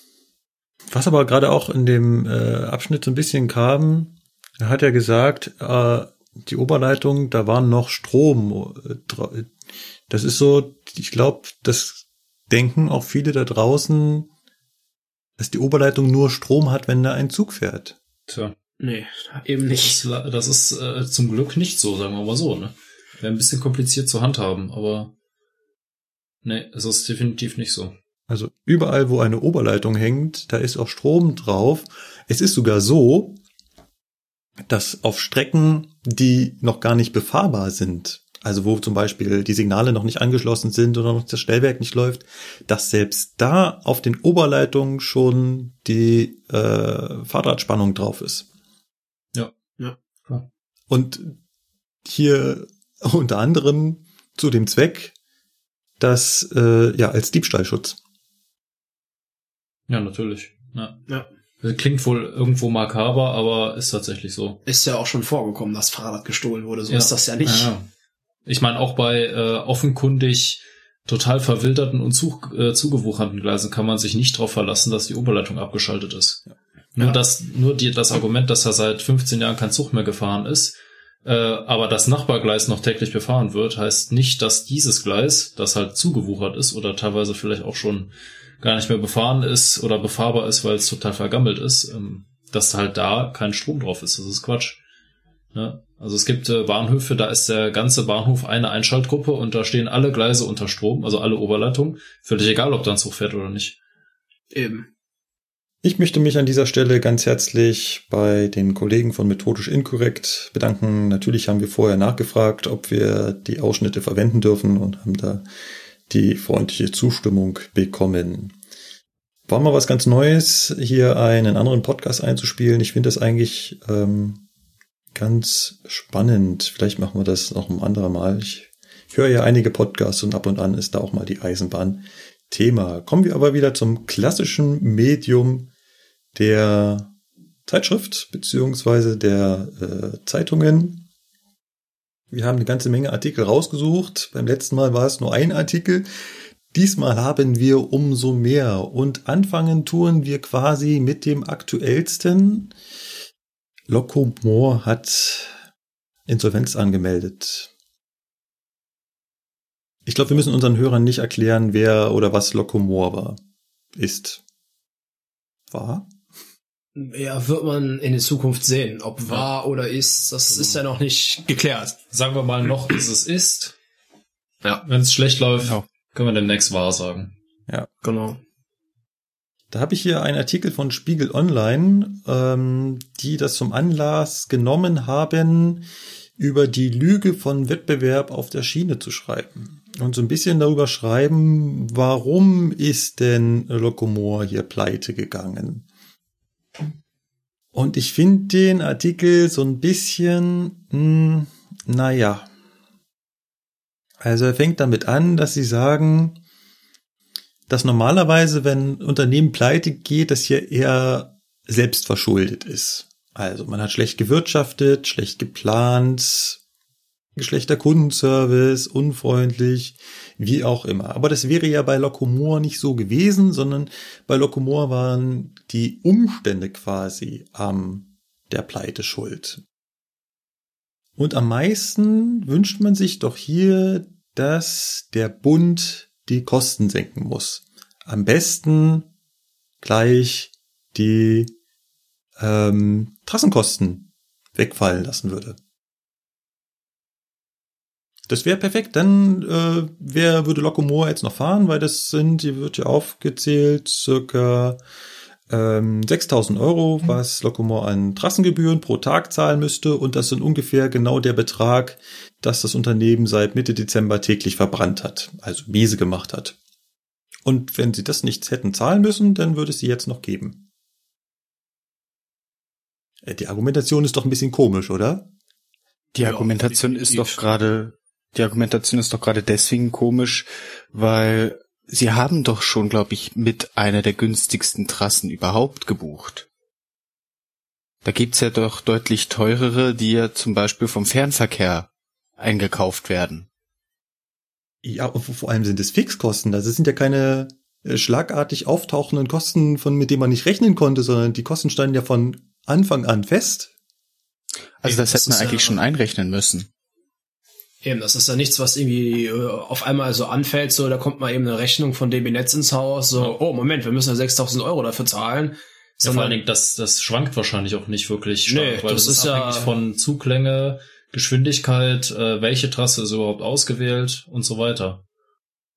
was aber gerade auch in dem äh, Abschnitt so ein bisschen kam, er hat ja gesagt, äh, die Oberleitung, da war noch Strom. Äh, das ist so, ich glaube, das denken auch viele da draußen, dass die Oberleitung nur Strom hat, wenn da ein Zug fährt. Tja. Nee, eben nicht. Das, das ist äh, zum Glück nicht so, sagen wir mal so, ne? Wäre ein bisschen kompliziert zu handhaben, aber nee, es ist definitiv nicht so. Also überall, wo eine Oberleitung hängt, da ist auch Strom drauf. Es ist sogar so, dass auf Strecken, die noch gar nicht befahrbar sind, also wo zum Beispiel die Signale noch nicht angeschlossen sind oder noch das Stellwerk nicht läuft, dass selbst da auf den Oberleitungen schon die äh, Fahrradspannung drauf ist. Ja, ja, klar. Und hier unter anderem zu dem Zweck, dass äh, ja als Diebstahlschutz. Ja, natürlich. Ja. ja. Klingt wohl irgendwo makaber, aber ist tatsächlich so. Ist ja auch schon vorgekommen, dass Fahrrad gestohlen wurde. So ja. ist das ja nicht. Ja, ich meine, auch bei äh, offenkundig total verwilderten und zu, äh, zugewucherten Gleisen kann man sich nicht darauf verlassen, dass die Oberleitung abgeschaltet ist. Ja. Nur ja. das, nur die, das Argument, dass da seit 15 Jahren kein Zug mehr gefahren ist, äh, aber das Nachbargleis noch täglich befahren wird, heißt nicht, dass dieses Gleis, das halt zugewuchert ist oder teilweise vielleicht auch schon gar nicht mehr befahren ist oder befahrbar ist, weil es total vergammelt ist, ähm, dass halt da kein Strom drauf ist. Das ist Quatsch. Ja? Also es gibt äh, Bahnhöfe, da ist der ganze Bahnhof eine Einschaltgruppe und da stehen alle Gleise unter Strom, also alle Oberleitungen. Völlig egal, ob da ein Zug fährt oder nicht. Eben. Ich möchte mich an dieser Stelle ganz herzlich bei den Kollegen von Methodisch Inkorrekt bedanken. Natürlich haben wir vorher nachgefragt, ob wir die Ausschnitte verwenden dürfen und haben da die freundliche Zustimmung bekommen. War mal was ganz Neues, hier einen anderen Podcast einzuspielen. Ich finde das eigentlich ähm, ganz spannend. Vielleicht machen wir das noch ein anderer Mal. Ich höre ja einige Podcasts und ab und an ist da auch mal die Eisenbahn Thema. Kommen wir aber wieder zum klassischen Medium der Zeitschrift beziehungsweise der äh, Zeitungen. Wir haben eine ganze Menge Artikel rausgesucht. Beim letzten Mal war es nur ein Artikel. Diesmal haben wir umso mehr und anfangen tun wir quasi mit dem aktuellsten. Locomore hat Insolvenz angemeldet. Ich glaube, wir müssen unseren Hörern nicht erklären, wer oder was Locomore war. Ist. War? Ja, wird man in der Zukunft sehen. Ob war oder ist, das Genau. ist ja noch nicht geklärt. Sagen wir mal noch, ist es ist. Ja. Wenn es schlecht läuft, Genau. können wir demnächst wahr sagen. Genau. Da habe ich hier einen Artikel von Spiegel Online, ähm, die das zum Anlass genommen haben, über die Lüge von Wettbewerb auf der Schiene zu schreiben. Und so ein bisschen darüber schreiben, warum ist denn Locomore hier pleite gegangen? Und ich finde den Artikel so ein bisschen, mh, naja. Also er fängt damit an, dass sie sagen, dass normalerweise, wenn Unternehmen pleite geht, das hier eher selbst verschuldet ist. Also man hat schlecht gewirtschaftet, schlecht geplant, schlechter Kundenservice, unfreundlich, wie auch immer. Aber das wäre ja bei Locomore nicht so gewesen, sondern bei Locomore waren die Umstände quasi am der Pleite schuld. Und am meisten wünscht man sich doch hier, dass der Bund die Kosten senken muss. Am besten gleich die ähm, Trassenkosten wegfallen lassen würde. Das wäre perfekt. Dann äh, wer würde Locomore jetzt noch fahren, weil das sind, hier wird ja aufgezählt, circa ähm, 6000 Euro, was Locomore an Trassengebühren pro Tag zahlen müsste. Und das sind ungefähr genau der Betrag, dass das Unternehmen seit Mitte Dezember täglich verbrannt hat, also miese gemacht hat. Und wenn sie das nicht hätten zahlen müssen, dann würde es sie jetzt noch geben. Äh, Die Argumentation ist doch ein bisschen komisch, oder? Die Ja, Argumentation ist doch gerade, die Argumentation ist doch gerade deswegen komisch, weil sie haben doch schon, glaube ich, mit einer der günstigsten Trassen überhaupt gebucht. Da gibt's ja doch deutlich teurere, die ja zum Beispiel vom Fernverkehr eingekauft werden. Ja, und vor allem sind es Fixkosten. Das sind ja keine äh, schlagartig auftauchenden Kosten, von mit denen man nicht rechnen konnte, sondern die Kosten standen ja von Anfang an fest. Also das, Das hätte man ist ja- eigentlich schon einrechnen müssen. Eben, das ist ja nichts, was irgendwie äh, auf einmal so anfällt, so, da kommt mal eben eine Rechnung von DB Netz ins Haus, so, oh, Moment, wir müssen ja 6000 Euro dafür zahlen. Ja, vor allen Dingen, das, das schwankt wahrscheinlich auch nicht wirklich stark, Nee, weil das das, ist ist ja- abhängig von Zuglänge, Geschwindigkeit, äh, welche Trasse ist überhaupt ausgewählt und so weiter.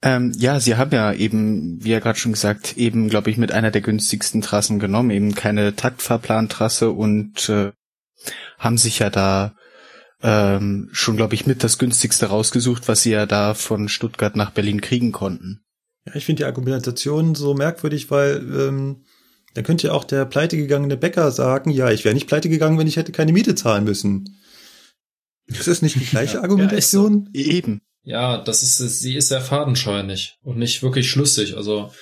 Ähm, ja, sie haben ja eben, wie ja gerade schon gesagt, eben, glaube ich, mit einer der günstigsten Trassen genommen, eben keine Taktfahrplantrasse und äh, haben sich ja da ähm, schon, glaube ich, mit das günstigste rausgesucht, was sie ja da von Stuttgart nach Berlin kriegen konnten. Ja, ich finde die Argumentation so merkwürdig, weil ähm, dann könnte ja auch der pleitegegangene Bäcker sagen, ja, ich wäre nicht pleite gegangen, wenn ich hätte keine Miete zahlen müssen. Ist das nicht die gleiche Argumentation? Eben. Ja, das ist, sie ist sehr fadenscheinig und nicht wirklich schlüssig. Also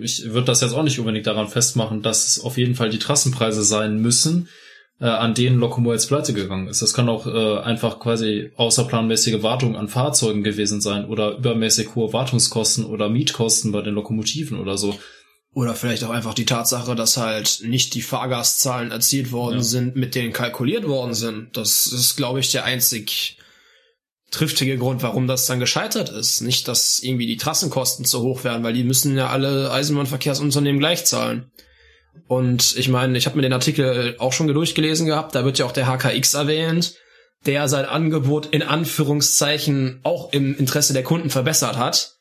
ich würde das jetzt auch nicht unbedingt daran festmachen, dass es auf jeden Fall die Trassenpreise sein müssen, äh, an denen Locomore jetzt pleite gegangen ist. Das kann auch äh, einfach quasi außerplanmäßige Wartung an Fahrzeugen gewesen sein oder übermäßig hohe Wartungskosten oder Mietkosten bei den Lokomotiven oder so. Oder vielleicht auch einfach die Tatsache, dass halt nicht die Fahrgastzahlen erzielt worden Ja. sind, mit denen kalkuliert worden sind. Das ist, glaube ich, der einzig triftige Grund, warum das dann gescheitert ist. Nicht, dass irgendwie die Trassenkosten zu hoch werden, weil die müssen ja alle Eisenbahnverkehrsunternehmen gleich zahlen. Und ich meine, ich habe mir den Artikel auch schon durchgelesen gehabt, da wird ja auch der HKX erwähnt. der sein Angebot in Anführungszeichen auch im Interesse der Kunden verbessert hat.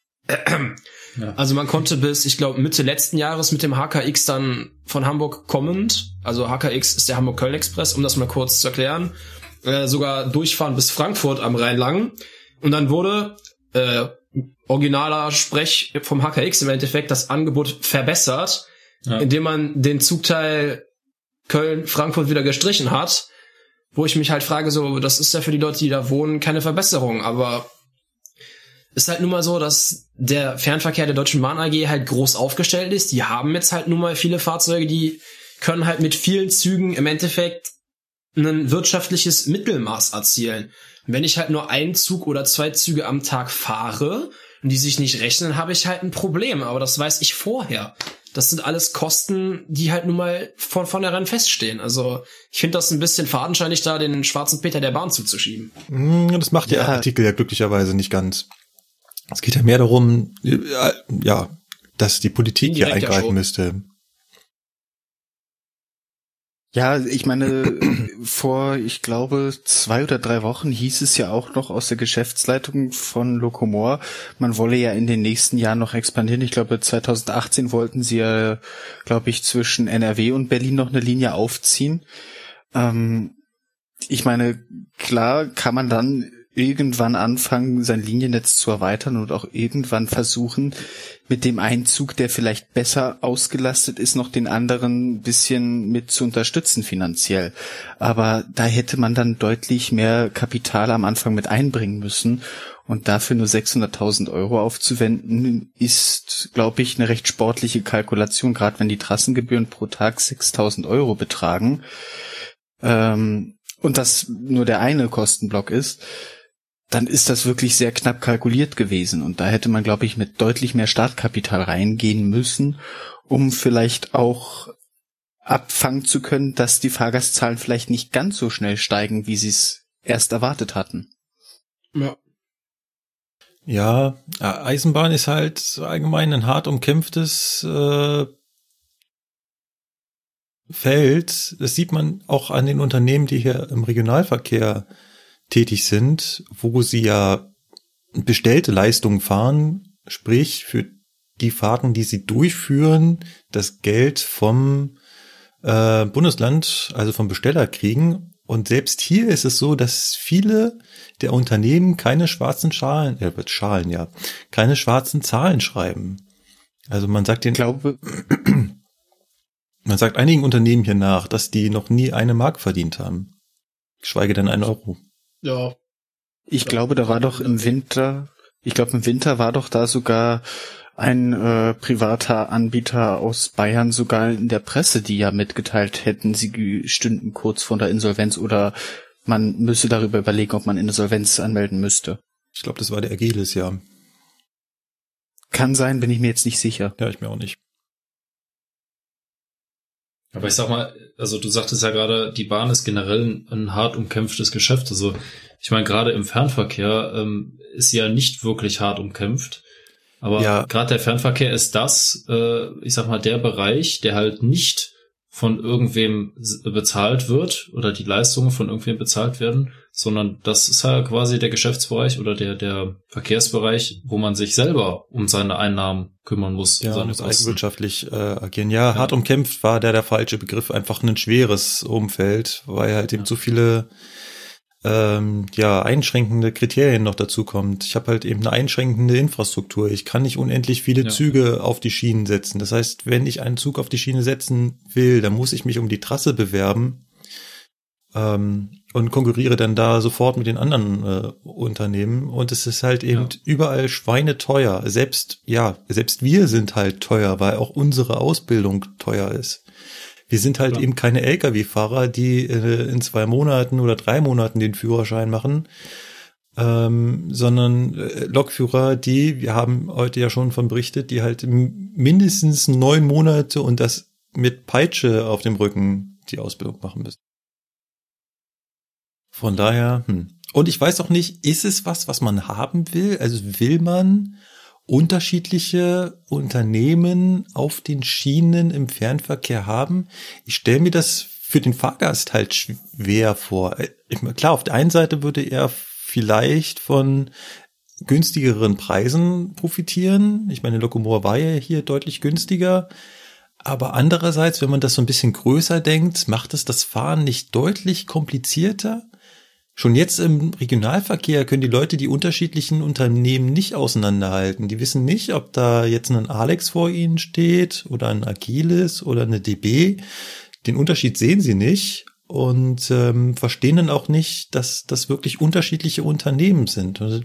Ja. Also man konnte bis, ich glaube, Mitte letzten Jahres mit dem HKX dann von Hamburg kommend, also HKX ist der Hamburg-Köln-Express, um das mal kurz zu erklären, äh, sogar durchfahren bis Frankfurt am Rhein lang. Und dann wurde äh, originaler Sprech vom HKX im Endeffekt das Angebot verbessert, ja. indem man den Zugteil Köln-Frankfurt wieder gestrichen hat, wo ich mich halt frage, so, das ist ja für die Leute, die da wohnen, keine Verbesserung, aber ist halt nun mal so, dass der Fernverkehr der Deutschen Bahn AG halt groß aufgestellt ist. Die haben jetzt halt nun mal viele Fahrzeuge, die können halt mit vielen Zügen im Endeffekt ein wirtschaftliches Mittelmaß erzielen. Wenn ich halt nur einen Zug oder zwei Züge am Tag fahre und die sich nicht rechnen, habe ich halt ein Problem. Aber das weiß ich vorher. Das sind alles Kosten, die halt nun mal von vornherein feststehen. Also ich finde das ein bisschen fadenscheinig, da den schwarzen Peter der Bahn zuzuschieben. Hm, das macht der ja. Artikel ja glücklicherweise nicht ganz. Es geht ja mehr darum, ja, dass die Politik hier eingreifen ja müsste. Ja, ich meine, vor, ich glaube, zwei oder drei Wochen hieß es ja auch noch aus der Geschäftsleitung von Locomor, man wolle ja in den nächsten Jahren noch expandieren. Ich glaube, 2018 wollten sie ja, glaube ich, zwischen NRW und Berlin noch eine Linie aufziehen. Ähm, ich meine, klar kann man dann irgendwann anfangen, sein Liniennetz zu erweitern und auch irgendwann versuchen, mit dem Einzug, der vielleicht besser ausgelastet ist, noch den anderen ein bisschen mit zu unterstützen finanziell. Aber da hätte man dann deutlich mehr Kapital am Anfang mit einbringen müssen. Und dafür nur 600.000 Euro aufzuwenden, ist, glaube ich, eine recht sportliche Kalkulation, gerade wenn die Trassengebühren pro Tag 6.000 Euro betragen. Ähm, und das nur der eine Kostenblock ist dann ist das wirklich sehr knapp kalkuliert gewesen. Und da hätte man, glaube ich, mit deutlich mehr Startkapital reingehen müssen, um vielleicht auch abfangen zu können, dass die Fahrgastzahlen vielleicht nicht ganz so schnell steigen, wie sie es erst erwartet hatten. Ja. Ja, Eisenbahn ist halt allgemein ein hart umkämpftes äh, Feld. Das sieht man auch an den Unternehmen, die hier im Regionalverkehr tätig sind, wo sie ja bestellte Leistungen fahren, sprich für die Fahrten, die sie durchführen, das Geld vom äh, Bundesland, also vom Besteller kriegen. Und selbst hier ist es so, dass viele der Unternehmen keine schwarzen Schalen, äh, Schalen, ja, keine schwarzen Zahlen schreiben. Also man sagt den, glaube, man sagt einigen Unternehmen hier nach, dass die noch nie eine Mark verdient haben. Geschweige denn einen Euro. Ja. Ich glaube, da war doch im Winter, ich glaube im Winter war doch da sogar ein äh, privater Anbieter aus Bayern sogar in der Presse, die ja mitgeteilt hätten, sie stünden kurz vor der Insolvenz oder man müsse darüber überlegen, ob man Insolvenz anmelden müsste. Ich glaube, das war der Agilis, ja. Kann sein, bin ich mir jetzt nicht sicher. Ja, ich mir auch nicht. Aber ich sag mal, also du sagtest ja gerade, die Bahn ist generell ein, ein hart umkämpftes Geschäft. Also ich meine, gerade im Fernverkehr ähm, ist sie ja nicht wirklich hart umkämpft. Aber ja. gerade der Fernverkehr ist das, äh, ich sag mal, der Bereich, der halt nicht von irgendwem bezahlt wird oder die Leistungen von irgendwem bezahlt werden, sondern das ist halt quasi der Geschäftsbereich oder der, der Verkehrsbereich, wo man sich selber um seine Einnahmen kümmern muss. Ja, muss eigenwirtschaftlich äh, agieren. Ja, ja, hart umkämpft war der der falsche Begriff, einfach ein schweres Umfeld, weil halt eben ja. so viele ähm, ja, einschränkende Kriterien noch dazu kommt. Ich habe halt eben eine einschränkende Infrastruktur. Ich kann nicht unendlich viele ja. Züge auf die Schienen setzen. Das heißt, wenn ich einen Zug auf die Schiene setzen will, dann muss ich mich um die Trasse bewerben ähm, und konkurriere dann da sofort mit den anderen äh, Unternehmen. Und es ist halt eben ja. überall schweineteuer. Selbst, ja, selbst wir sind halt teuer, weil auch unsere Ausbildung teuer ist. Wir sind halt Klar. eben keine Lkw-Fahrer, die äh, in zwei Monaten oder drei Monaten den Führerschein machen, ähm, sondern äh, Lokführer, die, wir haben heute ja schon von berichtet, die halt mindestens neun Monate und das mit Peitsche auf dem Rücken die Ausbildung machen müssen. Von daher, hm. Und ich weiß auch nicht, ist es was, was man haben will? Also will man unterschiedliche Unternehmen auf den Schienen im Fernverkehr haben. Ich stelle mir das für den Fahrgast halt schwer vor. Ich meine, klar, auf der einen Seite würde er vielleicht von günstigeren Preisen profitieren. Ich meine, Lokomoor war ja hier deutlich günstiger. Aber andererseits, wenn man das so ein bisschen größer denkt, macht es das Fahren nicht deutlich komplizierter? Schon jetzt im Regionalverkehr können die Leute die unterschiedlichen Unternehmen nicht auseinanderhalten. Die wissen nicht, ob da jetzt ein Alex vor ihnen steht oder ein Agilis oder eine DB. Den Unterschied sehen sie nicht und ähm, verstehen dann auch nicht, dass das wirklich unterschiedliche Unternehmen sind. Also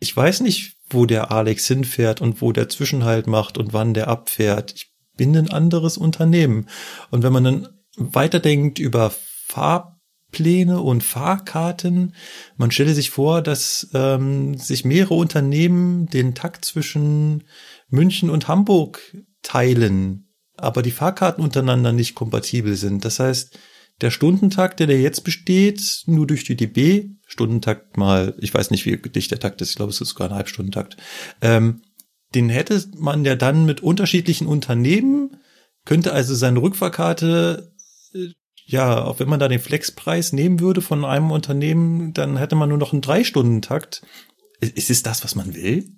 ich weiß nicht, wo der Alex hinfährt und wo der Zwischenhalt macht und wann der abfährt. Ich bin ein anderes Unternehmen. Und wenn man dann weiterdenkt über Farb Fahrpläne und Fahrkarten. Man stelle sich vor, dass ähm, sich mehrere Unternehmen den Takt zwischen München und Hamburg teilen, aber die Fahrkarten untereinander nicht kompatibel sind. Das heißt, der Stundentakt, der, der jetzt besteht, nur durch die DB, Stundentakt mal, ich weiß nicht, wie dicht der Takt ist, ich glaube, es ist sogar ein Halbstundentakt, ähm, den hätte man ja dann mit unterschiedlichen Unternehmen, könnte also seine Rückfahrkarte äh, ja, auch wenn man da den Flexpreis nehmen würde von einem Unternehmen, dann hätte man nur noch einen Drei-Stunden-Takt. Ist es das, was man will?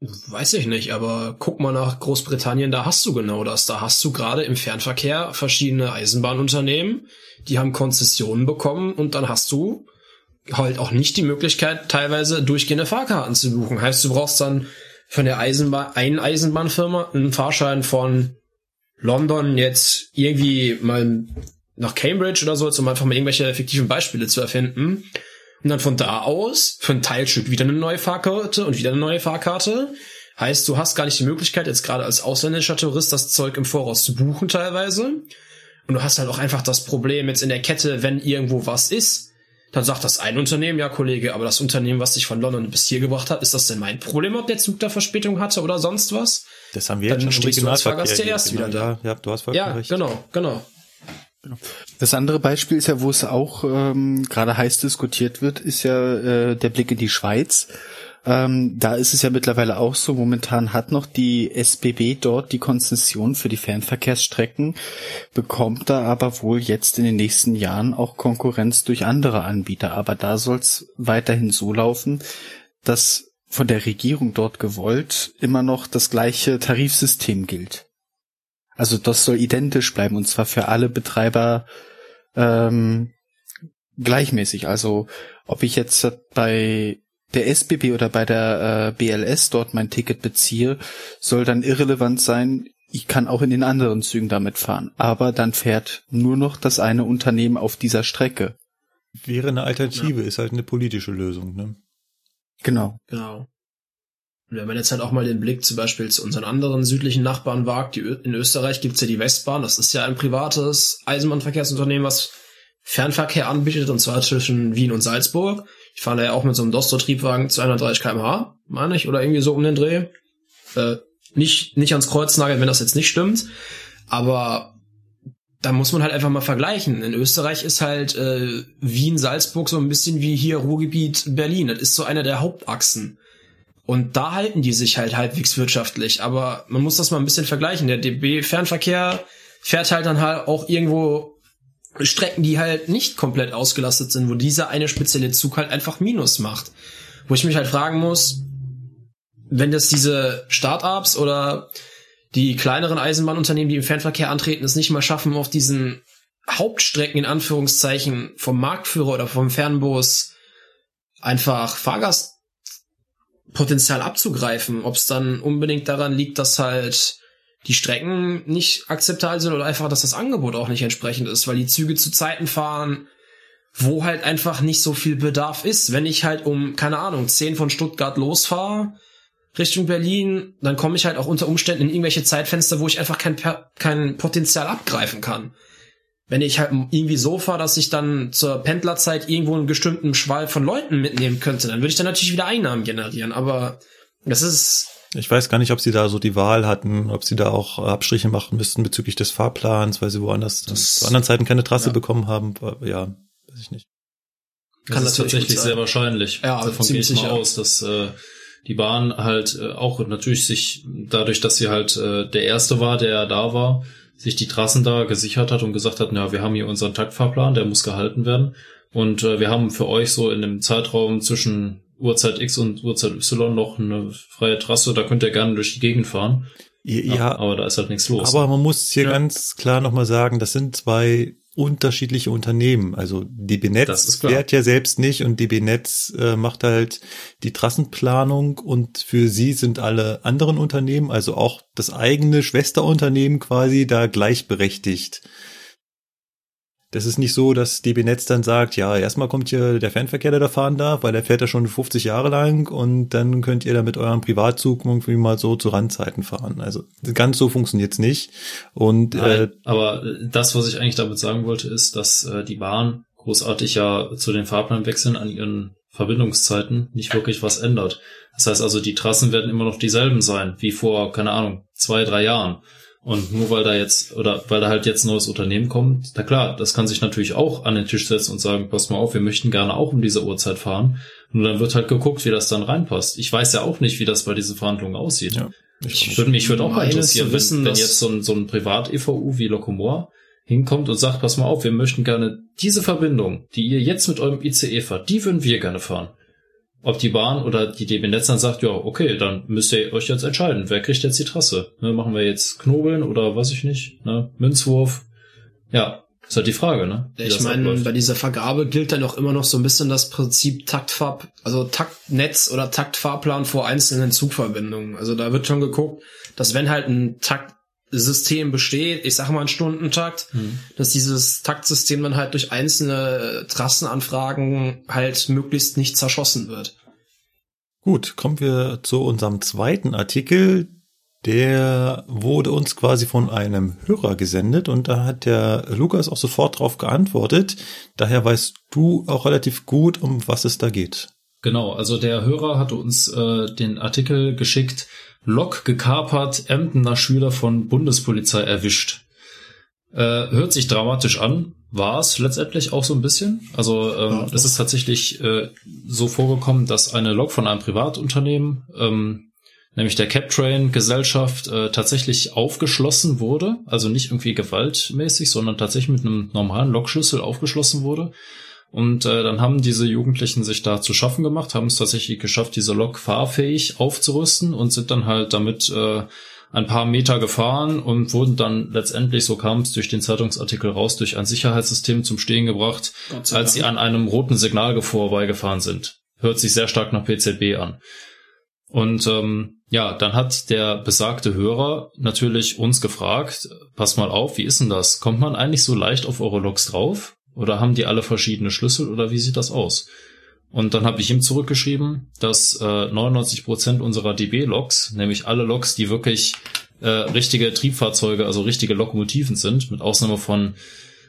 Weiß ich nicht, aber guck mal nach Großbritannien, da hast du genau das. Da hast du gerade im Fernverkehr verschiedene Eisenbahnunternehmen, die haben Konzessionen bekommen und dann hast du halt auch nicht die Möglichkeit, teilweise durchgehende Fahrkarten zu buchen. Heißt, du brauchst dann von der Eisenbahn, einen Eisenbahnfirma einen Fahrschein von London jetzt irgendwie mal nach Cambridge oder so, um einfach mal irgendwelche effektiven Beispiele zu erfinden. Und dann von da aus für ein Teilstück wieder eine neue Fahrkarte und wieder eine neue Fahrkarte. Heißt, du hast gar nicht die Möglichkeit, jetzt gerade als ausländischer Tourist das Zeug im Voraus zu buchen teilweise. Und du hast halt auch einfach das Problem jetzt in der Kette, wenn irgendwo was ist, dann sagt das ein Unternehmen, ja Kollege, aber das Unternehmen, was dich von London bis hier gebracht hat, ist das denn mein Problem, ob der Zug da Verspätung hatte oder sonst was? Das haben wir dann jetzt schon stehst du als Fahrgast ja erst wieder da. Ja, du hast vollkommen ja, recht. genau, genau. Das andere Beispiel ist ja, wo es auch ähm, gerade heiß diskutiert wird, ist ja äh, der Blick in die Schweiz. Ähm, da ist es ja mittlerweile auch so, momentan hat noch die SBB dort die Konzession für die Fernverkehrsstrecken, bekommt da aber wohl jetzt in den nächsten Jahren auch Konkurrenz durch andere Anbieter. Aber da soll es weiterhin so laufen, dass von der Regierung dort gewollt immer noch das gleiche Tarifsystem gilt. Also das soll identisch bleiben und zwar für alle Betreiber ähm, gleichmäßig. Also ob ich jetzt bei der SBB oder bei der äh, BLS dort mein Ticket beziehe, soll dann irrelevant sein. Ich kann auch in den anderen Zügen damit fahren. Aber dann fährt nur noch das eine Unternehmen auf dieser Strecke. Wäre eine Alternative, ja. ist halt eine politische Lösung, ne? Genau. Genau. Und wenn man jetzt halt auch mal den Blick zum Beispiel zu unseren anderen südlichen Nachbarn wagt, die, in Österreich gibt's ja die Westbahn, das ist ja ein privates Eisenbahnverkehrsunternehmen, was Fernverkehr anbietet, und zwar zwischen Wien und Salzburg. Ich fahre da ja auch mit so einem Dostro-Triebwagen 230 kmh, meine ich, oder irgendwie so um den Dreh. Äh, nicht, nicht ans Kreuz nageln, wenn das jetzt nicht stimmt. Aber da muss man halt einfach mal vergleichen. In Österreich ist halt äh, Wien-Salzburg so ein bisschen wie hier Ruhrgebiet Berlin. Das ist so einer der Hauptachsen. Und da halten die sich halt halbwegs wirtschaftlich. Aber man muss das mal ein bisschen vergleichen. Der DB Fernverkehr fährt halt dann halt auch irgendwo Strecken, die halt nicht komplett ausgelastet sind, wo dieser eine spezielle Zug halt einfach Minus macht. Wo ich mich halt fragen muss, wenn das diese Startups oder die kleineren Eisenbahnunternehmen, die im Fernverkehr antreten, es nicht mal schaffen, auf diesen Hauptstrecken in Anführungszeichen vom Marktführer oder vom Fernbus einfach Fahrgastpotenzial abzugreifen, ob es dann unbedingt daran liegt, dass halt die Strecken nicht akzeptabel sind oder einfach, dass das Angebot auch nicht entsprechend ist, weil die Züge zu Zeiten fahren, wo halt einfach nicht so viel Bedarf ist. Wenn ich halt um, keine Ahnung, 10 von Stuttgart losfahre, Richtung Berlin, dann komme ich halt auch unter Umständen in irgendwelche Zeitfenster, wo ich einfach kein, kein Potenzial abgreifen kann. Wenn ich halt irgendwie so fahre, dass ich dann zur Pendlerzeit irgendwo einen bestimmten Schwall von Leuten mitnehmen könnte, dann würde ich dann natürlich wieder Einnahmen generieren. Aber das ist. Ich weiß gar nicht, ob sie da so die Wahl hatten, ob sie da auch Abstriche machen müssten bezüglich des Fahrplans, weil sie woanders das, zu anderen Zeiten keine Trasse ja. bekommen haben. Ja, weiß ich nicht. Kann das ist tatsächlich sehr wahrscheinlich. Ja, davon gehe ich mal aus, dass äh, die Bahn halt äh, auch natürlich sich dadurch, dass sie halt äh, der erste war, der da war, sich die Trassen da gesichert hat und gesagt hat, na, wir haben hier unseren Taktfahrplan, der muss gehalten werden. Und äh, wir haben für euch so in dem Zeitraum zwischen Uhrzeit X und Uhrzeit Y noch eine freie Trasse, da könnt ihr gerne durch die Gegend fahren. Ja, Ja, aber da ist halt nichts los. aber man muss hier Ja. ganz klar nochmal sagen, das sind zwei unterschiedliche Unternehmen. Also DB Netz fährt ja selbst nicht und DB Netz äh, macht halt die Trassenplanung und für sie sind alle anderen Unternehmen, also auch das eigene Schwesterunternehmen quasi da gleichberechtigt. Das ist nicht so, dass DB Netz dann sagt, ja, erstmal kommt hier der Fernverkehr, der da fahren darf, weil der fährt ja schon 50 Jahre lang und dann könnt ihr da mit eurem Privatzug irgendwie mal so zu Randzeiten fahren. Also ganz so funktioniert's nicht. Und äh, Nein, aber äh, das, was ich eigentlich damit sagen wollte, ist, dass äh, die Bahn großartig ja zu den Fahrplanwechseln an ihren Verbindungszeiten nicht wirklich was ändert. Das heißt also, die Trassen werden immer noch dieselben sein, wie vor, keine Ahnung, zwei, drei Jahren. Und nur weil da jetzt, oder weil da halt jetzt ein neues Unternehmen kommt, na klar, das kann sich natürlich auch an den Tisch setzen und sagen, passt mal auf, wir möchten gerne auch um diese Uhrzeit fahren. Nur dann wird halt geguckt, wie das dann reinpasst. Ich weiß ja auch nicht, wie das bei diesen Verhandlungen aussieht. Ja. Ich würde mich würde auch mal interessieren, wissen, wenn, wenn dass- jetzt so ein, so ein Privat-EVU wie Locomor hinkommt und sagt, pass mal auf, wir möchten gerne diese Verbindung, die ihr jetzt mit eurem ICE fahrt, die würden wir gerne fahren. Ob die Bahn oder die DB Netz dann sagt, ja, okay, dann müsst ihr euch jetzt entscheiden, wer kriegt jetzt die Trasse? Ne, machen wir jetzt Knobeln oder weiß ich nicht, ne, Münzwurf? Ja, ist halt die Frage, ne? wie Ich meine, abläuft. bei dieser Vergabe gilt dann auch immer noch so ein bisschen das Prinzip Taktfahr, also Taktnetz oder Taktfahrplan vor einzelnen Zugverbindungen. Also da wird schon geguckt, dass wenn halt ein Taktsystem besteht, ich sag mal ein Stundentakt, Mhm. dass dieses Taktsystem dann halt durch einzelne Trassenanfragen halt möglichst nicht zerschossen wird. Gut, kommen wir zu unserem zweiten Artikel. Der wurde uns quasi von einem Hörer gesendet und da hat der Lukas auch sofort drauf geantwortet. Daher weißt du auch relativ gut, um was es da geht. Genau, also der Hörer hatte uns äh, den Artikel geschickt, Lok gekapert, Emdener Schüler von Bundespolizei erwischt. Äh, hört sich dramatisch an, war es letztendlich auch so ein bisschen. Also ähm, Ja, es ist tatsächlich äh, so vorgekommen, dass eine Lok von einem Privatunternehmen, ähm, nämlich der Captrain Gesellschaft, äh, tatsächlich aufgeschlossen wurde. Also nicht irgendwie gewaltmäßig, sondern tatsächlich mit einem normalen Lokschlüssel aufgeschlossen wurde. Und äh, dann haben diese Jugendlichen sich da zu schaffen gemacht, haben es tatsächlich geschafft, diese Lok fahrfähig aufzurüsten und sind dann halt damit äh, ein paar Meter gefahren und wurden dann letztendlich, so kam es durch den Zeitungsartikel raus, durch ein Sicherheitssystem zum Stehen gebracht, als sie an einem roten Signal vorbeigefahren sind. Hört sich sehr stark nach PZB an. Und ähm, ja, dann hat der besagte Hörer natürlich uns gefragt, pass mal auf, wie ist denn das? Kommt man eigentlich so leicht auf eure Loks drauf? Oder haben die alle verschiedene Schlüssel oder wie sieht das aus? Und dann habe ich ihm zurückgeschrieben, dass äh, 99% unserer DB-Loks, nämlich alle Loks, die wirklich äh, richtige Triebfahrzeuge, also richtige Lokomotiven sind, mit Ausnahme von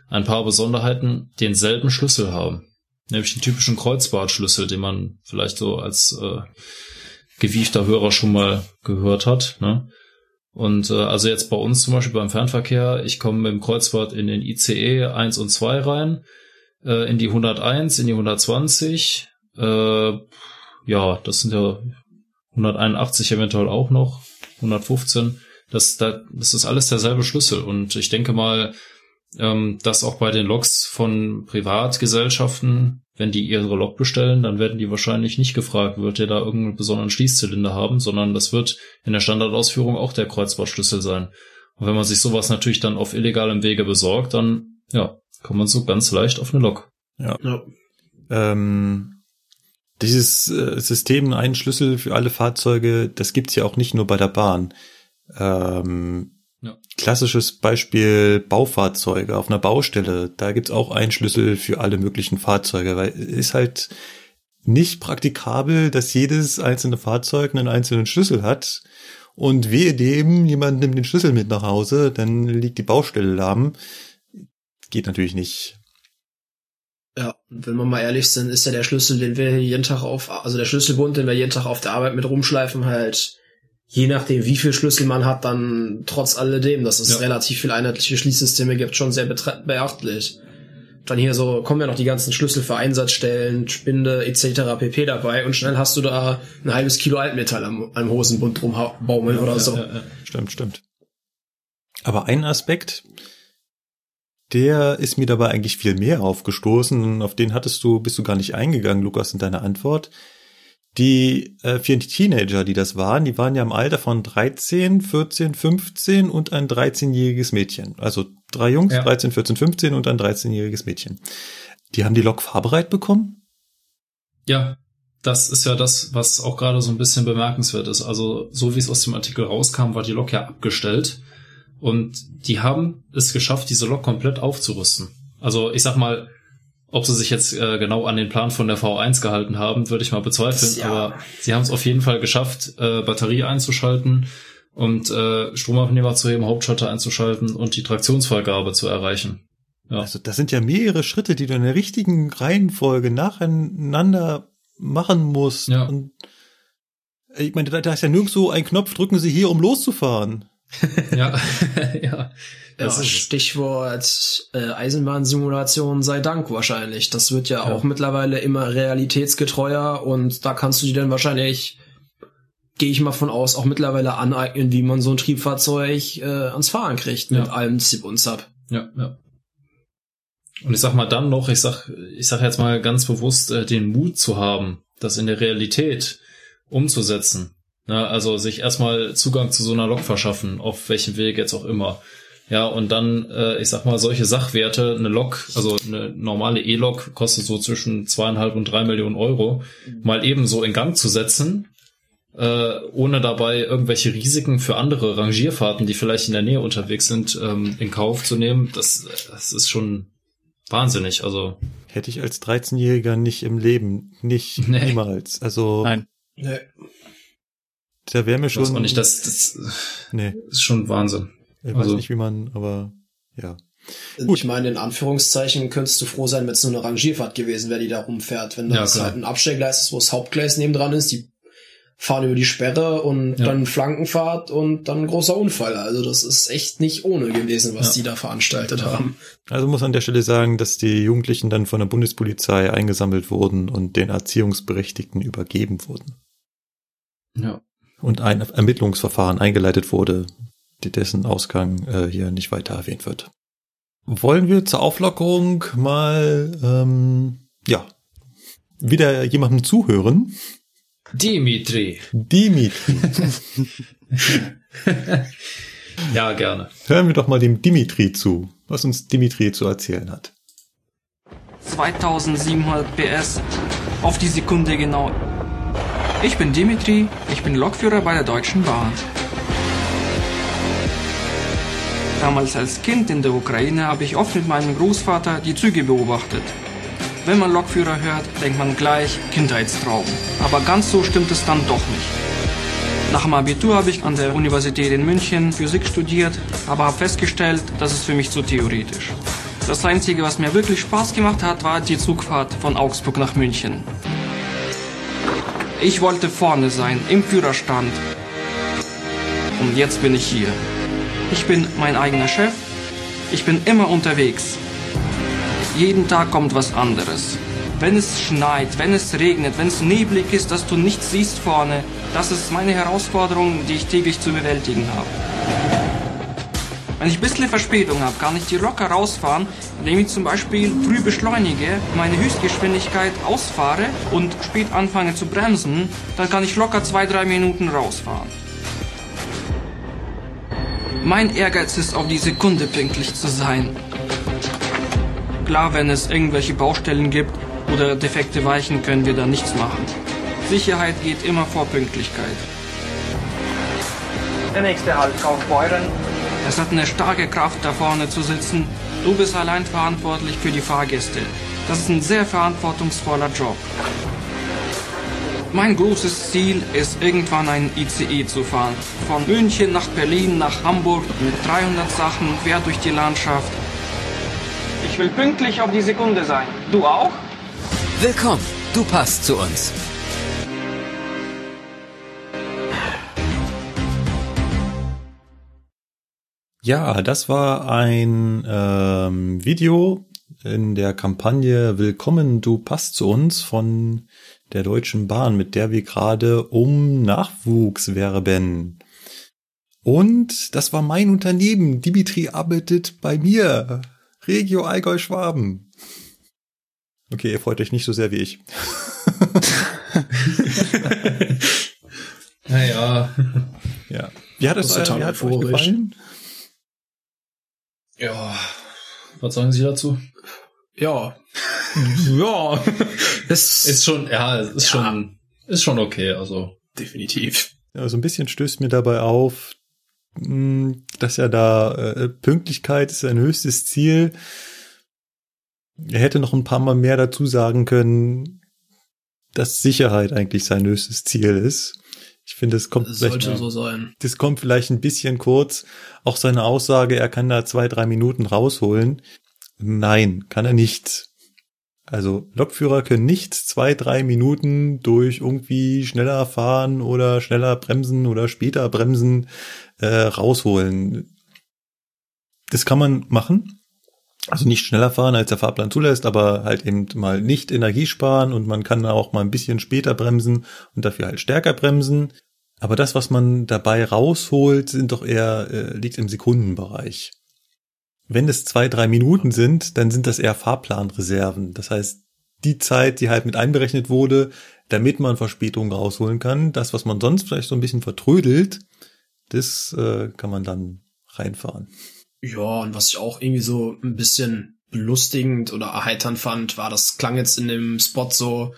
ein paar Besonderheiten, denselben Schlüssel haben. Nämlich den typischen Kreuzbartschlüssel, den man vielleicht so als äh, gewiefter Hörer schon mal gehört hat. Ne? Und äh, also jetzt bei uns zum Beispiel beim Fernverkehr, ich komme dem Kreuzfahrt in den ICE 1 und 2 rein, äh, in die 101, in die 120. Äh, ja, das sind ja 181 eventuell auch noch, 115. Das, da, das ist alles derselbe Schlüssel. Und ich denke mal, ähm, dass auch bei den Loks von Privatgesellschaften, wenn die ihre Lok bestellen, dann werden die wahrscheinlich nicht gefragt, wird ihr da irgendeinen besonderen Schließzylinder haben, sondern das wird in der Standardausführung auch der Kreuzbartschlüssel sein. Und wenn man sich sowas natürlich dann auf illegalem Wege besorgt, dann ja, kommt man so ganz leicht auf eine Lok. Ja. Ähm, dieses äh, System, einen Schlüssel für alle Fahrzeuge, das gibt's ja auch nicht nur bei der Bahn. Ähm, Ja. Klassisches Beispiel Baufahrzeuge auf einer Baustelle. Da gibt's auch einen Schlüssel für alle möglichen Fahrzeuge, weil es ist halt nicht praktikabel, dass jedes einzelne Fahrzeug einen einzelnen Schlüssel hat. Und wehe dem, jemand nimmt den Schlüssel mit nach Hause, dann liegt die Baustelle lahm. Geht natürlich nicht. Ja, wenn wir mal ehrlich sind, ist ja der Schlüssel, den wir jeden Tag auf, also der Schlüsselbund, den wir jeden Tag auf der Arbeit mit rumschleifen, halt, je nachdem, wie viel Schlüssel man hat, dann trotz alledem, dass es Ja. relativ viel einheitliche Schließsysteme gibt, schon sehr beachtlich. Dann hier so kommen ja noch die ganzen Schlüssel für Einsatzstellen, Spinde etc. pp. dabei und schnell hast du da ein halbes Kilo Altmetall am, am Hosenbund rumbaumeln oder so. Ja, ja. Stimmt, stimmt. Aber ein Aspekt, der ist mir dabei eigentlich viel mehr aufgestoßen und auf den hattest du, bist du gar nicht eingegangen, Lukas, in deiner Antwort. Die äh, vier Teenager, die das waren, die waren ja im Alter von 13, 14, 15 und ein 13-jähriges Mädchen. Also drei Jungs, Ja. 13, 14, 15 und ein 13-jähriges Mädchen. Die haben die Lok fahrbereit bekommen? Ja, das ist ja das, was auch gerade so ein bisschen bemerkenswert ist. Also, so wie es aus dem Artikel rauskam, war die Lok ja abgestellt. Und die haben es geschafft, diese Lok komplett aufzurüsten. Also, ich sag mal, ob sie sich jetzt äh, genau an den Plan von der V1 gehalten haben, würde ich mal bezweifeln. Ja. Aber sie haben es auf jeden Fall geschafft, äh, Batterie einzuschalten und äh, Stromabnehmer zu heben, Hauptschalter einzuschalten und die Traktionsfreigabe zu erreichen. Ja. Also das sind ja mehrere Schritte, die du in der richtigen Reihenfolge nacheinander machen musst. Ja. Und ich meine, da, da ist ja nirgendwo ein Knopf, drücken Sie hier, um loszufahren. ja, ja. Das Ja. Stichwort äh, Eisenbahnsimulation sei Dank wahrscheinlich. Das wird ja, Ja. auch mittlerweile immer realitätsgetreuer und da kannst du dir dann wahrscheinlich, gehe ich mal von aus, auch mittlerweile aneignen, wie man so ein Triebfahrzeug äh, ans Fahren kriegt mit Ja. allem Zip und Zap. Ja, ja. Und ich sag mal dann noch, ich sag, ich sag jetzt mal ganz bewusst, äh, den Mut zu haben, das in der Realität umzusetzen. Na, also sich erstmal Zugang zu so einer Lok verschaffen, auf welchem Weg jetzt auch immer. Ja, und dann, äh, ich sag mal, solche Sachwerte, eine Lok, also eine normale E-Lok kostet so zwischen zweieinhalb und drei Millionen Euro, mal eben so in Gang zu setzen, äh, ohne dabei irgendwelche Risiken für andere Rangierfahrten, die vielleicht in der Nähe unterwegs sind, ähm, in Kauf zu nehmen, das, das ist schon wahnsinnig. Also Hätte ich als 13-Jähriger nicht im Leben, nicht Nee. niemals. Also Nein. Nee. da wäre mir weiß schon. auch nicht, das, das nee, ist schon Wahnsinn. Ich weiß Also- nicht, wie man, aber ja. Ich meine, in Anführungszeichen könntest du froh sein, wenn es nur eine Rangierfahrt gewesen wäre, die da rumfährt. Wenn Ja, das klar. halt ein Abstellgleis ist, wo das Hauptgleis nebendran ist, die fahren über die Sperre und Ja. dann Flankenfahrt und dann ein großer Unfall. Also das ist echt nicht ohne gewesen, was Ja. die da veranstaltet haben. Also muss an der Stelle sagen, dass die Jugendlichen dann von der Bundespolizei eingesammelt wurden und den Erziehungsberechtigten übergeben wurden. Ja. Und ein Ermittlungsverfahren eingeleitet wurde, dessen Ausgang äh, hier nicht weiter erwähnt wird. Wollen wir zur Auflockerung mal ähm, ja wieder jemandem zuhören? Dimitri. Dimitri. Ja, gerne. Hören wir doch mal dem Dimitri zu, was uns Dimitri zu erzählen hat. 2700 PS auf die Sekunde genau. Ich bin Dimitri, ich bin Lokführer bei der Deutschen Bahn. Damals als Kind in der Ukraine habe ich oft mit meinem Großvater die Züge beobachtet. Wenn man Lokführer hört, denkt man gleich Kindheitstraum. Aber ganz so stimmt es dann doch nicht. Nach dem Abitur habe ich an der Universität in München Physik studiert, aber habe festgestellt, das ist für mich zu theoretisch. Das Einzige, was mir wirklich Spaß gemacht hat, war die Zugfahrt von Augsburg nach München. Ich wollte vorne sein, im Führerstand. Und jetzt bin ich hier. Ich bin mein eigener Chef. Ich bin immer unterwegs. Jeden Tag kommt was anderes. Wenn es schneit, wenn es regnet, wenn es neblig ist, dass du nichts siehst vorne, das ist meine Herausforderung, die ich täglich zu bewältigen habe. Wenn ich ein bisschen Verspätung habe, kann ich die locker rausfahren, indem ich zum Beispiel früh beschleunige, meine Höchstgeschwindigkeit ausfahre und spät anfange zu bremsen, dann kann ich locker zwei, drei Minuten rausfahren. Mein Ehrgeiz ist, auf die Sekunde pünktlich zu sein. Klar, wenn es irgendwelche Baustellen gibt oder defekte Weichen, können wir da nichts machen. Sicherheit geht immer vor Pünktlichkeit. Der nächste Halt Kaufbeuren. Es hat eine starke Kraft, da vorne zu sitzen. Du bist allein verantwortlich für die Fahrgäste. Das ist ein sehr verantwortungsvoller Job. Mein großes Ziel ist, irgendwann einen ICE zu fahren. Von München nach Berlin, nach Hamburg mit 300 Sachen quer durch die Landschaft. Ich will pünktlich auf die Sekunde sein. Du auch? Willkommen, du passt zu uns. Ja, das war ein ähm, Video in der Kampagne Willkommen, du passt zu uns von der Deutschen Bahn, mit der wir gerade um Nachwuchs werben. Und das war mein Unternehmen. Dimitri arbeitet bei mir. Regio Allgäu Schwaben. Okay, ihr freut euch nicht so sehr wie ich. Naja. Ja. Wie hat es Das ist total euch gefallen? Ja. Was sagen Sie dazu? Ja. ja. Es Ist schon, ja, es ist Ja. schon, ist schon okay, also. definitiv. Ja, so ein bisschen stößt mir dabei auf, mh, dass ja da äh, Pünktlichkeit ist sein höchstes Ziel. Er hätte noch ein paar Mal mehr dazu sagen können, dass Sicherheit eigentlich sein höchstes Ziel ist. Ich finde, es kommt Das vielleicht, sollte so sein. das kommt vielleicht ein bisschen kurz. Auch seine Aussage, er kann da zwei, drei Minuten rausholen. Nein, kann er nicht. Also Lokführer können nicht zwei, drei Minuten durch irgendwie schneller fahren oder schneller bremsen oder später bremsen äh, rausholen. Das kann man machen. Also nicht schneller fahren, als der Fahrplan zulässt, aber halt eben mal nicht Energie sparen und man kann auch mal ein bisschen später bremsen und dafür halt stärker bremsen. Aber das, was man dabei rausholt, sind doch eher, äh, liegt im Sekundenbereich. Wenn es zwei, drei Minuten sind, dann sind das eher Fahrplanreserven. Das heißt, die Zeit, die halt mit einberechnet wurde, damit man Verspätungen rausholen kann. Das, was man sonst vielleicht so ein bisschen vertrödelt, das äh, kann man dann reinfahren. Ja, und was ich auch irgendwie so ein bisschen belustigend oder erheiternd fand, war, das klang jetzt in dem Spot so,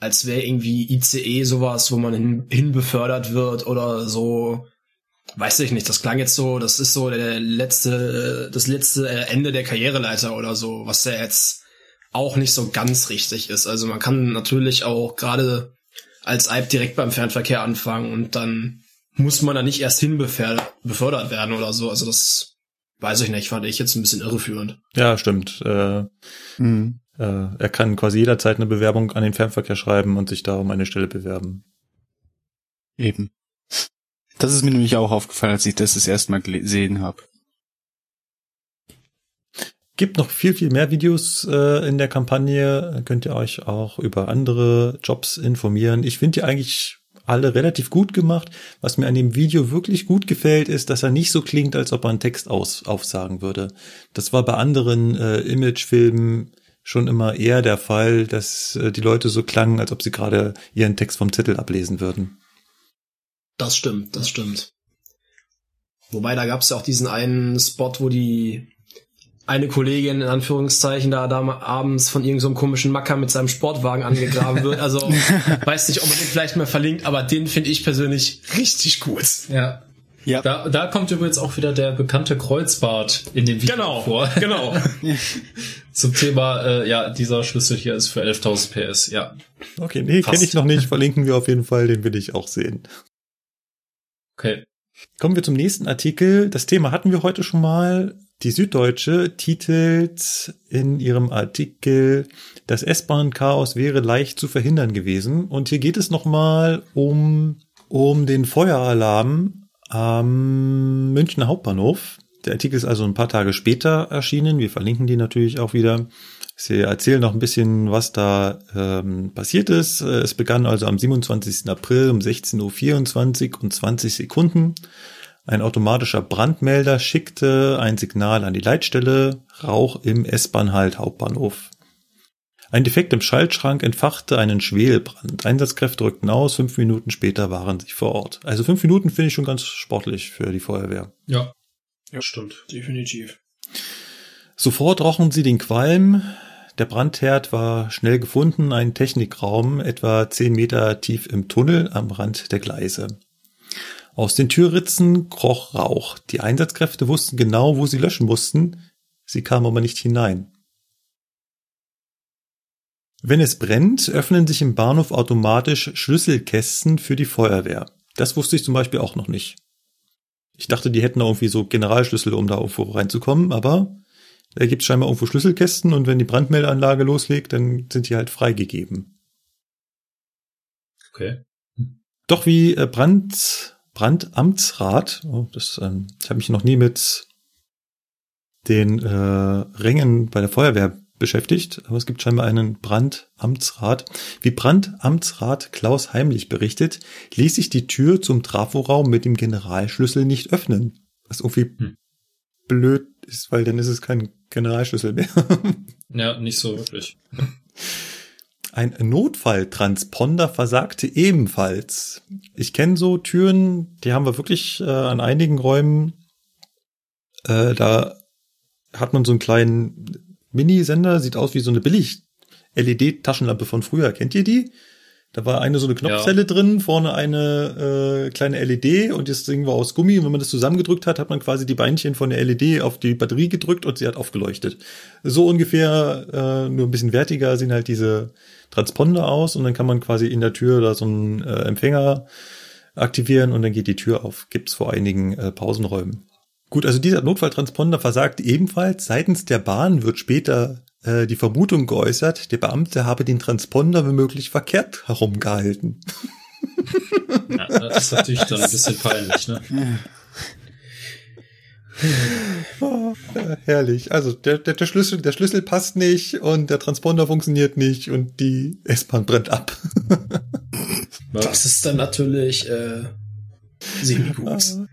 als wäre irgendwie ICE sowas, wo man hin, hin befördert wird oder so. Weiß ich nicht, das klang jetzt so, das ist so der letzte, äh, das letzte äh, Ende der Karriereleiter oder so, was ja jetzt auch nicht so ganz richtig ist. Also man kann natürlich auch gerade als Alp direkt beim Fernverkehr anfangen und dann muss man da nicht erst hin befördert, befördert werden oder so. Also das weiß ich nicht, fand ich jetzt ein bisschen irreführend. Ja, stimmt. Äh, Mhm. äh, er kann quasi jederzeit eine Bewerbung an den Fernverkehr schreiben und sich da um eine Stelle bewerben. Eben. Das ist mir nämlich auch aufgefallen, als ich das das erste Mal gesehen habe. Gibt noch viel, viel mehr Videos äh, in der Kampagne. Könnt ihr euch auch über andere Jobs informieren. Ich finde die eigentlich alle relativ gut gemacht. Was mir an dem Video wirklich gut gefällt, ist, dass er nicht so klingt, als ob er einen Text aus, aufsagen würde. Das war bei anderen äh, Imagefilmen schon immer eher der Fall, dass äh, die Leute so klangen, als ob sie gerade ihren Text vom Zettel ablesen würden. Das stimmt, das stimmt. Wobei, da gab es ja auch diesen einen Spot, wo die eine Kollegin in Anführungszeichen da, da abends von irgendeinem so einem komischen Macker mit seinem Sportwagen angegraben wird. Also weiß nicht, ob man den vielleicht mal verlinkt, aber den finde ich persönlich richtig gut. Ja. Ja. Da, da kommt übrigens auch wieder der bekannte Kreuzbart in dem Video Genau, vor. genau. Zum Thema, äh, ja, dieser Schlüssel hier ist für 11.000 PS, ja. Okay, nee, kenne ich noch nicht. Verlinken wir auf jeden Fall, den will ich auch sehen. Okay. Kommen wir zum nächsten Artikel. Das Thema hatten wir heute schon mal. Die Süddeutsche titelt in ihrem Artikel, das S-Bahn-Chaos wäre leicht zu verhindern gewesen. Und hier geht es nochmal um, um den Feueralarm am Münchner Hauptbahnhof. Der Artikel ist also ein paar Tage später erschienen. Wir verlinken die natürlich auch wieder. Sie erzählen noch ein bisschen, was da ähm, passiert ist. Äh, Es begann also am 27. April um 16.24 Uhr und 20 Sekunden. Ein automatischer Brandmelder schickte ein Signal an die Leitstelle Rauch im S-Bahn-Halt Hauptbahnhof. Ein Defekt im Schaltschrank entfachte einen Schwelbrand. Einsatzkräfte rückten aus, fünf Minuten später waren sie vor Ort. Also fünf Minuten finde ich schon ganz sportlich für die Feuerwehr. Ja. Ja, stimmt. Definitiv. Sofort rochen sie den Qualm. Der Brandherd war schnell gefunden, ein Technikraum etwa zehn Meter tief im Tunnel am Rand der Gleise. Aus den Türritzen kroch Rauch. Die Einsatzkräfte wussten genau, wo sie löschen mussten. Sie kamen aber nicht hinein. Wenn es brennt, öffnen sich im Bahnhof automatisch Schlüsselkästen für die Feuerwehr. Das wusste ich zum Beispiel auch noch nicht. Ich dachte, die hätten da irgendwie so Generalschlüssel, um da irgendwo reinzukommen, aber da gibt es scheinbar irgendwo Schlüsselkästen und wenn die Brandmeldeanlage loslegt, dann sind die halt freigegeben. Okay. Doch wie äh, Brand, Brandamtsrat, oh, das, ähm, ich habe mich noch nie mit den äh, Rängen bei der Feuerwehr beschäftigt, aber es gibt scheinbar einen Brandamtsrat. Wie Brandamtsrat Klaus Heimlich berichtet, ließ sich die Tür zum Traforaum mit dem Generalschlüssel nicht öffnen. Was irgendwie Hm. blöd ist, weil dann ist es kein Generalschlüssel mehr. Ja, nicht so wirklich. Ein Notfalltransponder versagte ebenfalls. Ich kenne so Türen, die haben wir wirklich äh, an einigen Räumen. Äh, da hat man so einen kleinen Minisender, sieht aus wie so eine billig LED-Taschenlampe von früher. Kennt ihr die? Da war eine so eine Knopfzelle drin, vorne eine äh, kleine LED und das Ding war aus Gummi und wenn man das zusammengedrückt hat, hat man quasi die Beinchen von der LED auf die Batterie gedrückt und sie hat aufgeleuchtet. So ungefähr, äh, nur ein bisschen wertiger sehen halt diese Transponder aus und dann kann man quasi in der Tür da so einen äh, Empfänger aktivieren und dann geht die Tür auf. Gibt's vor einigen äh, Pausenräumen. Gut, also dieser Notfalltransponder versagt ebenfalls. Seitens der Bahn wird später äh, die Vermutung geäußert, der Beamte habe den Transponder womöglich verkehrt herumgehalten. Ja, das ist natürlich dann ein bisschen peinlich, ne? Oh, herrlich. Also der, der, der Schlüssel, der Schlüssel passt nicht und der Transponder funktioniert nicht und die S-Bahn brennt ab. Das ist dann natürlich äh, semi-gut.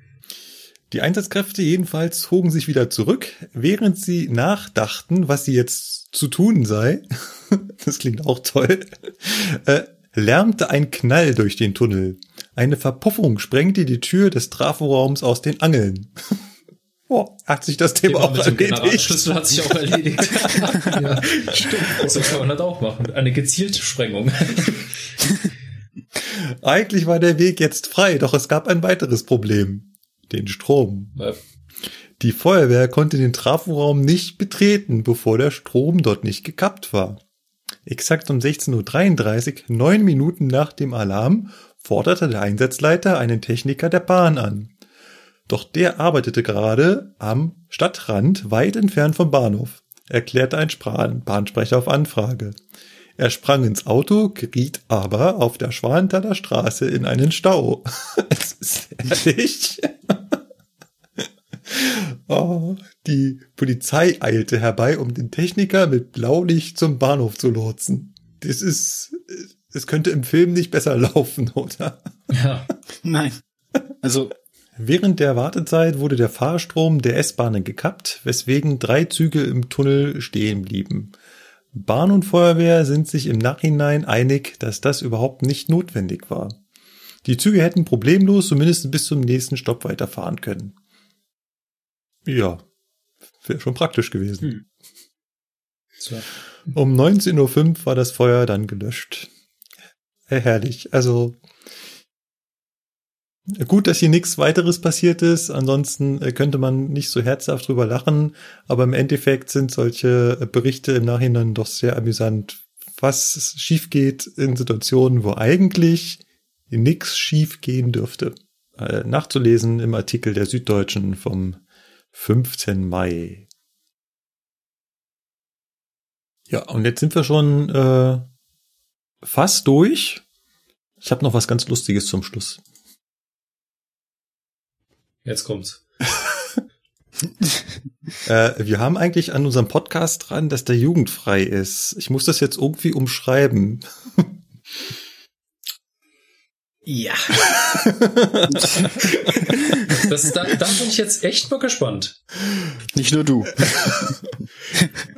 Die Einsatzkräfte jedenfalls zogen sich wieder zurück, während sie nachdachten, was sie jetzt zu tun sei. Das klingt auch toll. Äh, lärmte ein Knall durch den Tunnel. Eine Verpuffung sprengte die Tür des Traforaums aus den Angeln. Boah, hat sich das Thema Thema auch mit dem erledigt. Generalschlüssel hat sich auch erledigt. ja, stimmt. So kann man das auch machen. Eine gezielte Sprengung. Eigentlich war der Weg jetzt frei, doch es gab ein weiteres Problem. Den Strom. Ja. Die Feuerwehr konnte den Traforaum nicht betreten, bevor der Strom dort nicht gekappt war. Exakt um 16.33 Uhr, neun Minuten nach dem Alarm, forderte der Einsatzleiter einen Techniker der Bahn an. Doch der arbeitete gerade am Stadtrand, weit entfernt vom Bahnhof, erklärte ein Bahnsprecher auf Anfrage. Er sprang ins Auto, geriet aber auf der Schwanthaler Straße in einen Stau. Es ist ehrlich. Oh, die Polizei eilte herbei, um den Techniker mit Blaulicht zum Bahnhof zu lotsen. Das ist, es könnte im Film nicht besser laufen, oder? Ja. Nein. Also, Während der Wartezeit wurde der Fahrstrom der S-Bahnen gekappt, weswegen drei Züge im Tunnel stehen blieben. Bahn und Feuerwehr sind sich im Nachhinein einig, dass das überhaupt nicht notwendig war. Die Züge hätten problemlos zumindest bis zum nächsten Stopp weiterfahren können. Ja, wäre schon praktisch gewesen. Hm. So. Um 19.05 Uhr war das Feuer dann gelöscht. Äh, herrlich. Also gut, dass hier nichts weiteres passiert ist. Ansonsten äh, könnte man nicht so herzhaft drüber lachen. Aber im Endeffekt sind solche äh, Berichte im Nachhinein doch sehr amüsant, was schief geht in Situationen, wo eigentlich nichts schief gehen dürfte. Nachzulesen im Artikel der Süddeutschen vom 15. Mai. Ja, und jetzt sind wir schon äh, fast durch. Ich habe noch was ganz Lustiges zum Schluss. Jetzt kommt's. Äh, wir haben eigentlich an unserem Podcast dran, dass der jugendfrei ist. Ich muss das jetzt irgendwie umschreiben. Ja. Das, da, da bin ich jetzt echt mal gespannt. nicht nur du.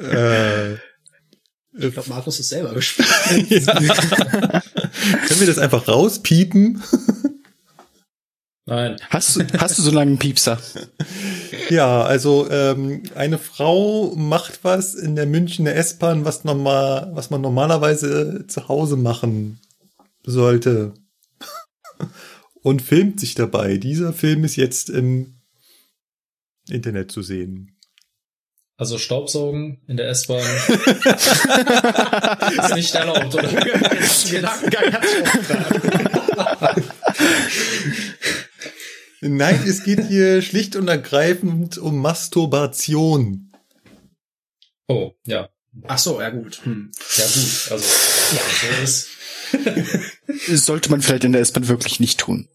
äh, Ich glaube, Markus ist selber gespannt. können wir das einfach rauspiepen? Nein. Hast du, hast du so lange einen Piepser? Ja, also ähm, eine Frau macht was in der Münchner S-Bahn, was normal, was man normalerweise zu Hause machen sollte. Und filmt sich dabei. Dieser Film ist jetzt im Internet zu sehen. Also Staubsaugen in der S-Bahn ist nicht erlaubt, oder? Gedankengang hat schon Nein, es geht hier schlicht und ergreifend um Masturbation. Oh, ja. Ach so, ja gut. Hm. Ja, gut. Also, ja, so ist. Sollte man vielleicht in der S-Bahn wirklich nicht tun.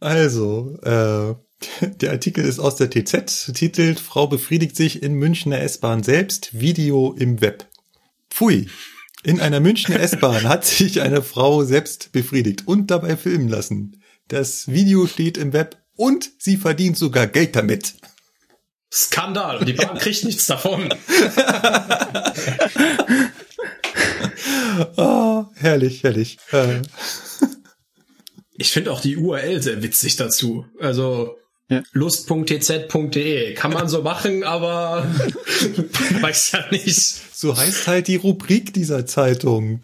Also, äh, der Artikel ist aus der TZ, titelt Frau befriedigt sich in Münchner S-Bahn selbst, Video im Web. Pfui. In einer Münchner S-Bahn hat sich eine Frau selbst befriedigt und dabei filmen lassen. Das Video steht im Web und sie verdient sogar Geld damit. Skandal. Die Bahn kriegt nichts davon. Oh, herrlich, herrlich. Äh, Ich finde auch die URL sehr witzig dazu. Also Ja. lust.tz.de kann man so machen, aber weiß ja nicht. so heißt halt die Rubrik dieser Zeitung.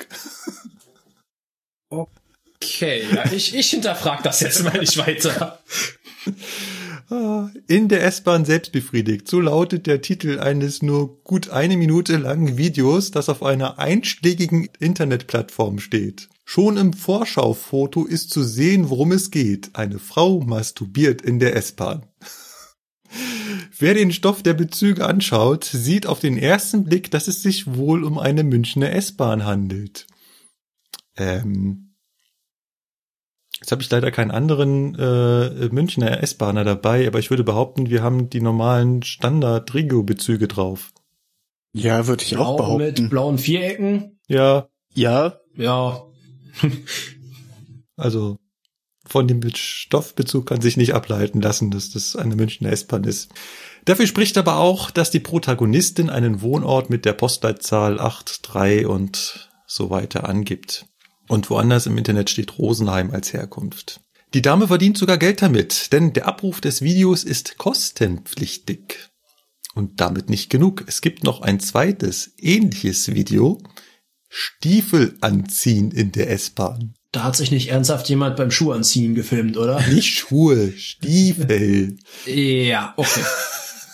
Okay, ja, ich, ich hinterfrage das jetzt mal nicht weiter. Ah, In der S-Bahn selbst befriedigt. So lautet der Titel eines nur gut eine Minute langen Videos, das auf einer einschlägigen Internetplattform steht. Schon im Vorschaufoto ist zu sehen, worum es geht. Eine Frau masturbiert in der S-Bahn. Wer den Stoff der Bezüge anschaut, sieht auf den ersten Blick, dass es sich wohl um eine Münchner S-Bahn handelt. Ähm, Jetzt habe ich leider keinen anderen äh, Münchner S-Bahner dabei, aber ich würde behaupten, wir haben die normalen Standard-Regio-Bezüge drauf. Ja, würde ich auch, Blau behaupten. mit blauen Vierecken. Ja, Ja, Ja, also von dem Be- Stoffbezug kann sich nicht ableiten lassen, dass das eine Münchner S-Bahn ist. Dafür spricht aber auch, dass die Protagonistin einen Wohnort mit der Postleitzahl 83 und so weiter angibt. Und woanders im Internet steht Rosenheim als Herkunft. Die Dame verdient sogar Geld damit, denn der Abruf des Videos ist kostenpflichtig. Und damit nicht genug. Es gibt noch ein zweites, ähnliches Video. Stiefel anziehen in der S-Bahn. da hat sich nicht ernsthaft jemand beim Schuhanziehen gefilmt, oder? Nicht Schuhe, Stiefel. Ja, okay.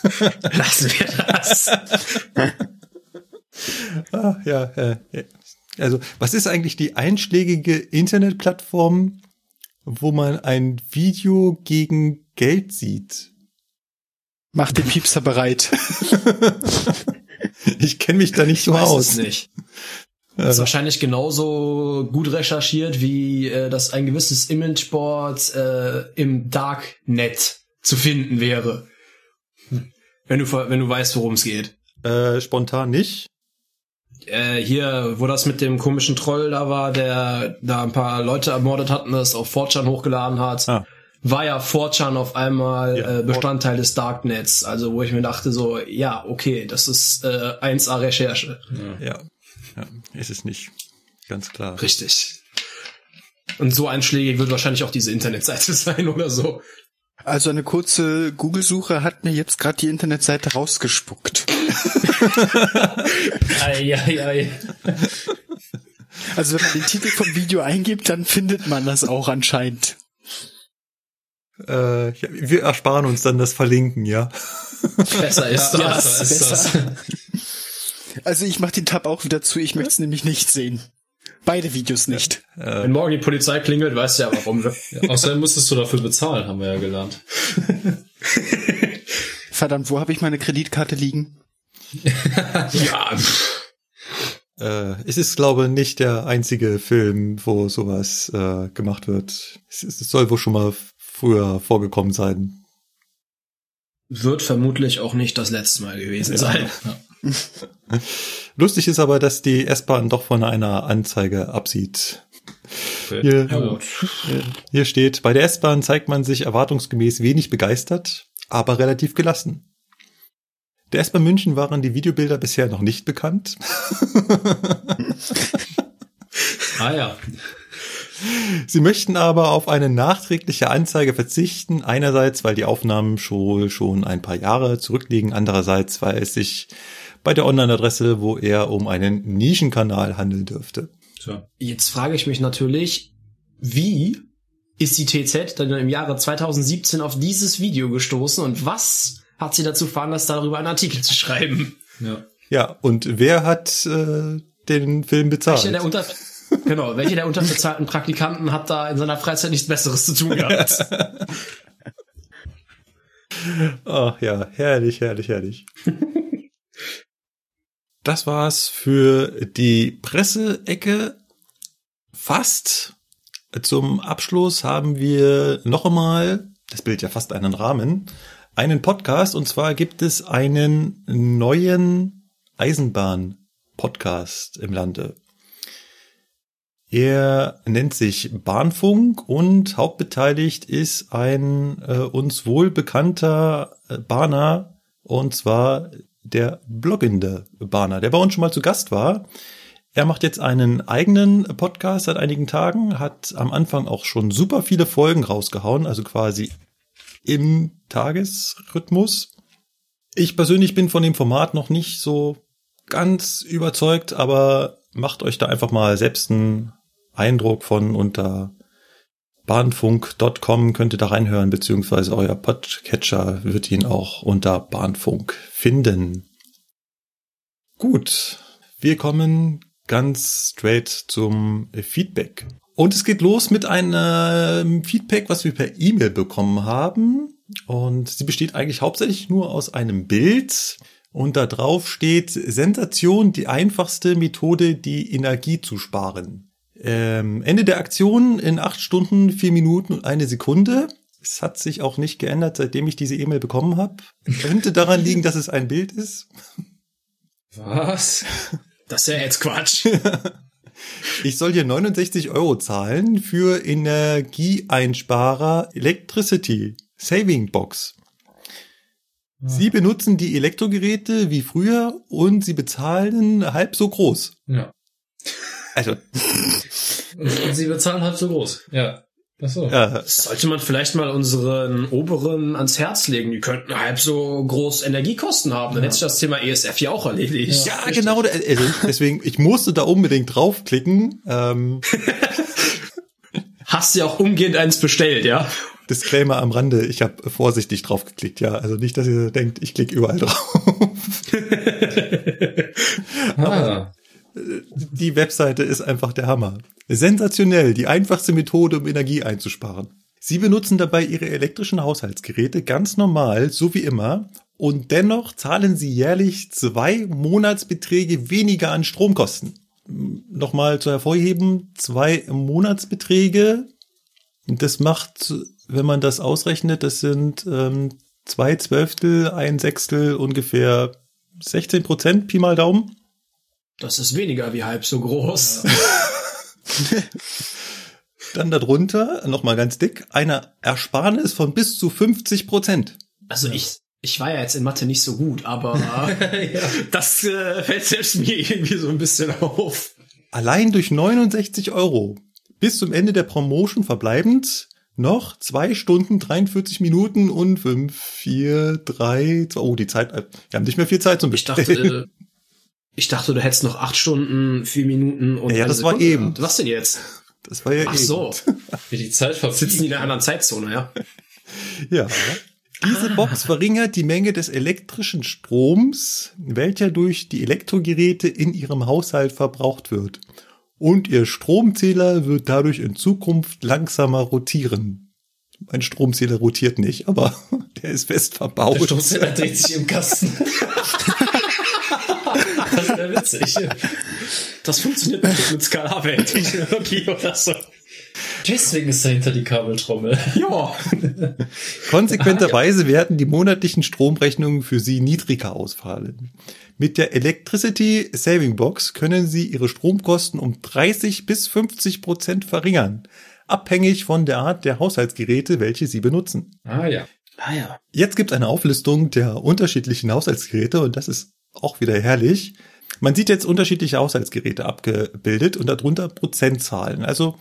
Lassen wir das. Ah, ja, äh, ja. Also, was ist eigentlich die einschlägige Internetplattform, wo man ein Video gegen Geld sieht? mach den Piepser bereit. Ich kenne mich da nicht so Weiß aus. es nicht. Das ist wahrscheinlich genauso gut recherchiert, wie äh, dass ein gewisses Imageboard äh, im Darknet zu finden wäre. Wenn du, wenn du weißt, worum es geht. Äh, spontan nicht. Äh, hier, wo das mit dem komischen Troll da war, der da ein paar Leute ermordet hat und das auf 4chan hochgeladen hat, Ah. war ja 4chan auf einmal Ja, äh, Bestandteil des Darknets. Also wo ich mir dachte so, ja, okay, das ist äh, 1A Recherche. Ja. ja, ist es nicht. Ganz klar. Richtig. Und so einschlägig wird wahrscheinlich auch diese Internetseite sein oder so. Also eine kurze Google-Suche hat mir jetzt gerade die Internetseite rausgespuckt. Eieiei. Also wenn man den Titel vom Video eingibt, dann findet man das auch anscheinend. Äh, ja, wir ersparen uns dann das Verlinken, ja. Besser ist Ja, das. ist besser. Also ich mach den Tab auch wieder zu, ich möchte es nämlich nicht sehen. Beide Videos nicht. Wenn morgen die Polizei klingelt, weißt du ja warum. Ja, außerdem musstest du dafür bezahlen, haben wir ja gelernt. Verdammt, wo habe ich meine Kreditkarte liegen? ja. Äh, es ist, glaube ich, nicht der einzige Film, wo sowas äh, gemacht wird. Es, es soll wohl schon mal früher vorgekommen sein. wird vermutlich auch nicht das letzte Mal gewesen sein. Lustig ist aber, dass die S-Bahn doch von einer Anzeige absieht. Hier, Ja, gut. hier steht, bei der S-Bahn zeigt man sich erwartungsgemäß wenig begeistert, aber relativ gelassen. Der S-Bahn München waren die Videobilder bisher noch nicht bekannt. Ah ja. Sie möchten aber auf eine nachträgliche Anzeige verzichten. Einerseits, weil die Aufnahmen schon, schon ein paar Jahre zurückliegen. Andererseits, weil es sich bei der Online-Adresse, wo er um einen Nischenkanal handeln dürfte. Tja. Jetzt frage ich mich natürlich, wie ist die TZ dann im Jahre 2017 auf dieses Video gestoßen und was hat sie dazu veranlasst, darüber einen Artikel zu schreiben? Ja. Ja, und wer hat äh, den Film bezahlt? Welche der, unter genau, welche der unterbezahlten Praktikanten hat da in seiner Freizeit nichts Besseres zu tun gehabt? Ach ja, herrlich, herrlich, herrlich. Das war's für die Presseecke. Fast. Zum Abschluss haben wir noch einmal, das bildet ja fast einen Rahmen, einen Podcast. Und zwar gibt es einen neuen Podcast im Lande. Er nennt sich Bahnfunk und hauptbeteiligt ist ein äh, uns wohl bekannter äh, Bahner und zwar der bloggende Bahner, der bei uns schon mal zu Gast war. Er macht jetzt einen eigenen Podcast seit einigen Tagen, hat am Anfang auch schon super viele Folgen rausgehauen, also quasi im Tagesrhythmus. Ich persönlich bin von dem Format noch nicht so ganz überzeugt, aber macht euch da einfach mal selbst einen Eindruck von unter bahnfunk.com könnt ihr da reinhören, beziehungsweise euer Podcatcher wird ihn auch unter Bahnfunk finden. Gut, wir kommen ganz straight zum Feedback. Und es geht los mit einem Feedback, was wir per E-Mail bekommen haben. Und sie besteht eigentlich hauptsächlich nur aus einem Bild. Und da drauf steht Sensation, die einfachste Methode, die Energie zu sparen. Ähm, Ende der Aktion in acht Stunden, vier Minuten und eine Sekunde. Es hat sich auch nicht geändert, seitdem ich diese E-Mail bekommen habe. Könnte daran liegen, dass es ein Bild ist. Was? Das ist ja jetzt Quatsch. Ich soll hier 69 Euro zahlen für Energieeinsparer Electricity Saving Box. Sie benutzen die Elektrogeräte wie früher und sie bezahlen halb so groß. Ja. Also, sie bezahlen halb so groß. Ja. Ach so. ja, Das sollte man vielleicht mal unseren Oberen ans Herz legen. Die könnten halb so groß Energiekosten haben. Dann hätte sich das Thema ESF ja auch erledigt. ja genau. Also deswegen, ich musste da unbedingt draufklicken. Ähm, Hast du ja auch umgehend eins bestellt, ja? Disclaimer am Rande, ich habe vorsichtig draufgeklickt, ja. Also nicht, dass ihr denkt, ich klicke überall drauf. Ah. Die Webseite ist einfach der Hammer. Sensationell, die einfachste Methode, um Energie einzusparen. Sie benutzen dabei Ihre elektrischen Haushaltsgeräte ganz normal, so wie immer, und dennoch zahlen Sie jährlich zwei Monatsbeträge weniger an Stromkosten. Nochmal zu hervorheben, zwei Monatsbeträge, das macht, wenn man das ausrechnet, das sind ähm, zwei Zwölftel, ein Sechstel, ungefähr 16 Prozent, Pi mal Daumen. Das ist weniger wie halb so groß. Dann darunter, nochmal ganz dick, eine Ersparnis von bis zu 50 Prozent. Also ich, ich war ja jetzt in Mathe nicht so gut, aber das äh, fällt selbst mir irgendwie so ein bisschen auf. Allein durch 69 Euro bis zum Ende der Promotion verbleibend noch zwei Stunden, 43 Minuten und fünf, vier, drei, zwei, oh, die Zeit, wir haben nicht mehr viel Zeit zum Ich Bestellen. dachte, ich dachte, du hättest noch acht Stunden, vier Minuten und Ja, das war Sekunde eben. gehabt. Was denn jetzt? Das war ja Ach eben. so, Wie die Zeit sitzen die verfliegt. in einer anderen Zeitzone, ja? Ja. Diese Box verringert die Menge des elektrischen Stroms, welcher durch die Elektrogeräte in ihrem Haushalt verbraucht wird. Und ihr Stromzähler wird dadurch in Zukunft langsamer rotieren. Mein Stromzähler rotiert nicht, aber der ist fest verbaut. Der Stoßzähler dreht sich im Kasten. das wäre witzig. Das funktioniert nicht mit Skalarwelttechnologie oder so. Deswegen ist dahinter die Kabeltrommel. Ja. Konsequenterweise werden die monatlichen Stromrechnungen für Sie niedriger ausfallen. Mit der Electricity Saving Box können Sie Ihre Stromkosten um 30 bis 50 Prozent verringern, abhängig von der Art der Haushaltsgeräte, welche Sie benutzen. Ah ja. Ah ja. Jetzt gibt es eine Auflistung der unterschiedlichen Haushaltsgeräte und das ist auch wieder herrlich. Man sieht jetzt unterschiedliche Haushaltsgeräte abgebildet und darunter Prozentzahlen. Also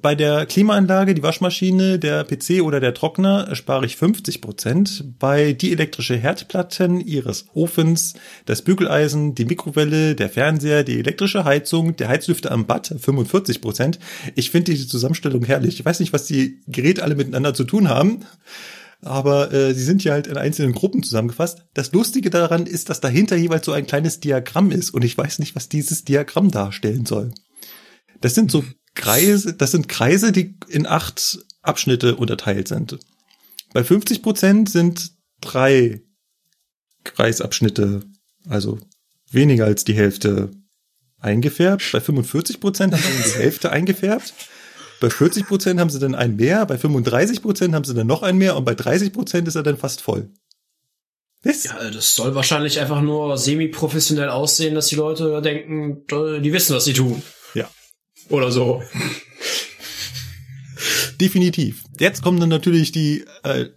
bei der Klimaanlage, die Waschmaschine, der PC oder der Trockner spare ich 50 Prozent. Bei die elektrische Herdplatten Ihres Ofens, das Bügeleisen, die Mikrowelle, der Fernseher, die elektrische Heizung, der Heizlüfter am Bad 45 Prozent. Ich finde diese Zusammenstellung herrlich. Ich weiß nicht, was die Geräte alle miteinander zu tun haben aber äh, sie sind ja halt in einzelnen Gruppen zusammengefasst. Das Lustige daran ist, dass dahinter jeweils so ein kleines Diagramm ist und ich weiß nicht, was dieses Diagramm darstellen soll. Das sind so Kreise, das sind Kreise, die in acht Abschnitte unterteilt sind. Bei 50 Prozent sind drei Kreisabschnitte, also weniger als die Hälfte eingefärbt. Bei 45 Prozent haben die Hälfte eingefärbt. Bei 40 Prozent haben sie dann einen mehr, bei 35 Prozent haben sie dann noch einen mehr und bei 30 Prozent ist er dann fast voll. Was? Ja, das soll wahrscheinlich einfach nur semi-professionell aussehen, dass die Leute denken, die wissen, was sie tun. Ja. Oder so. Definitiv. Jetzt kommen dann natürlich die, äh,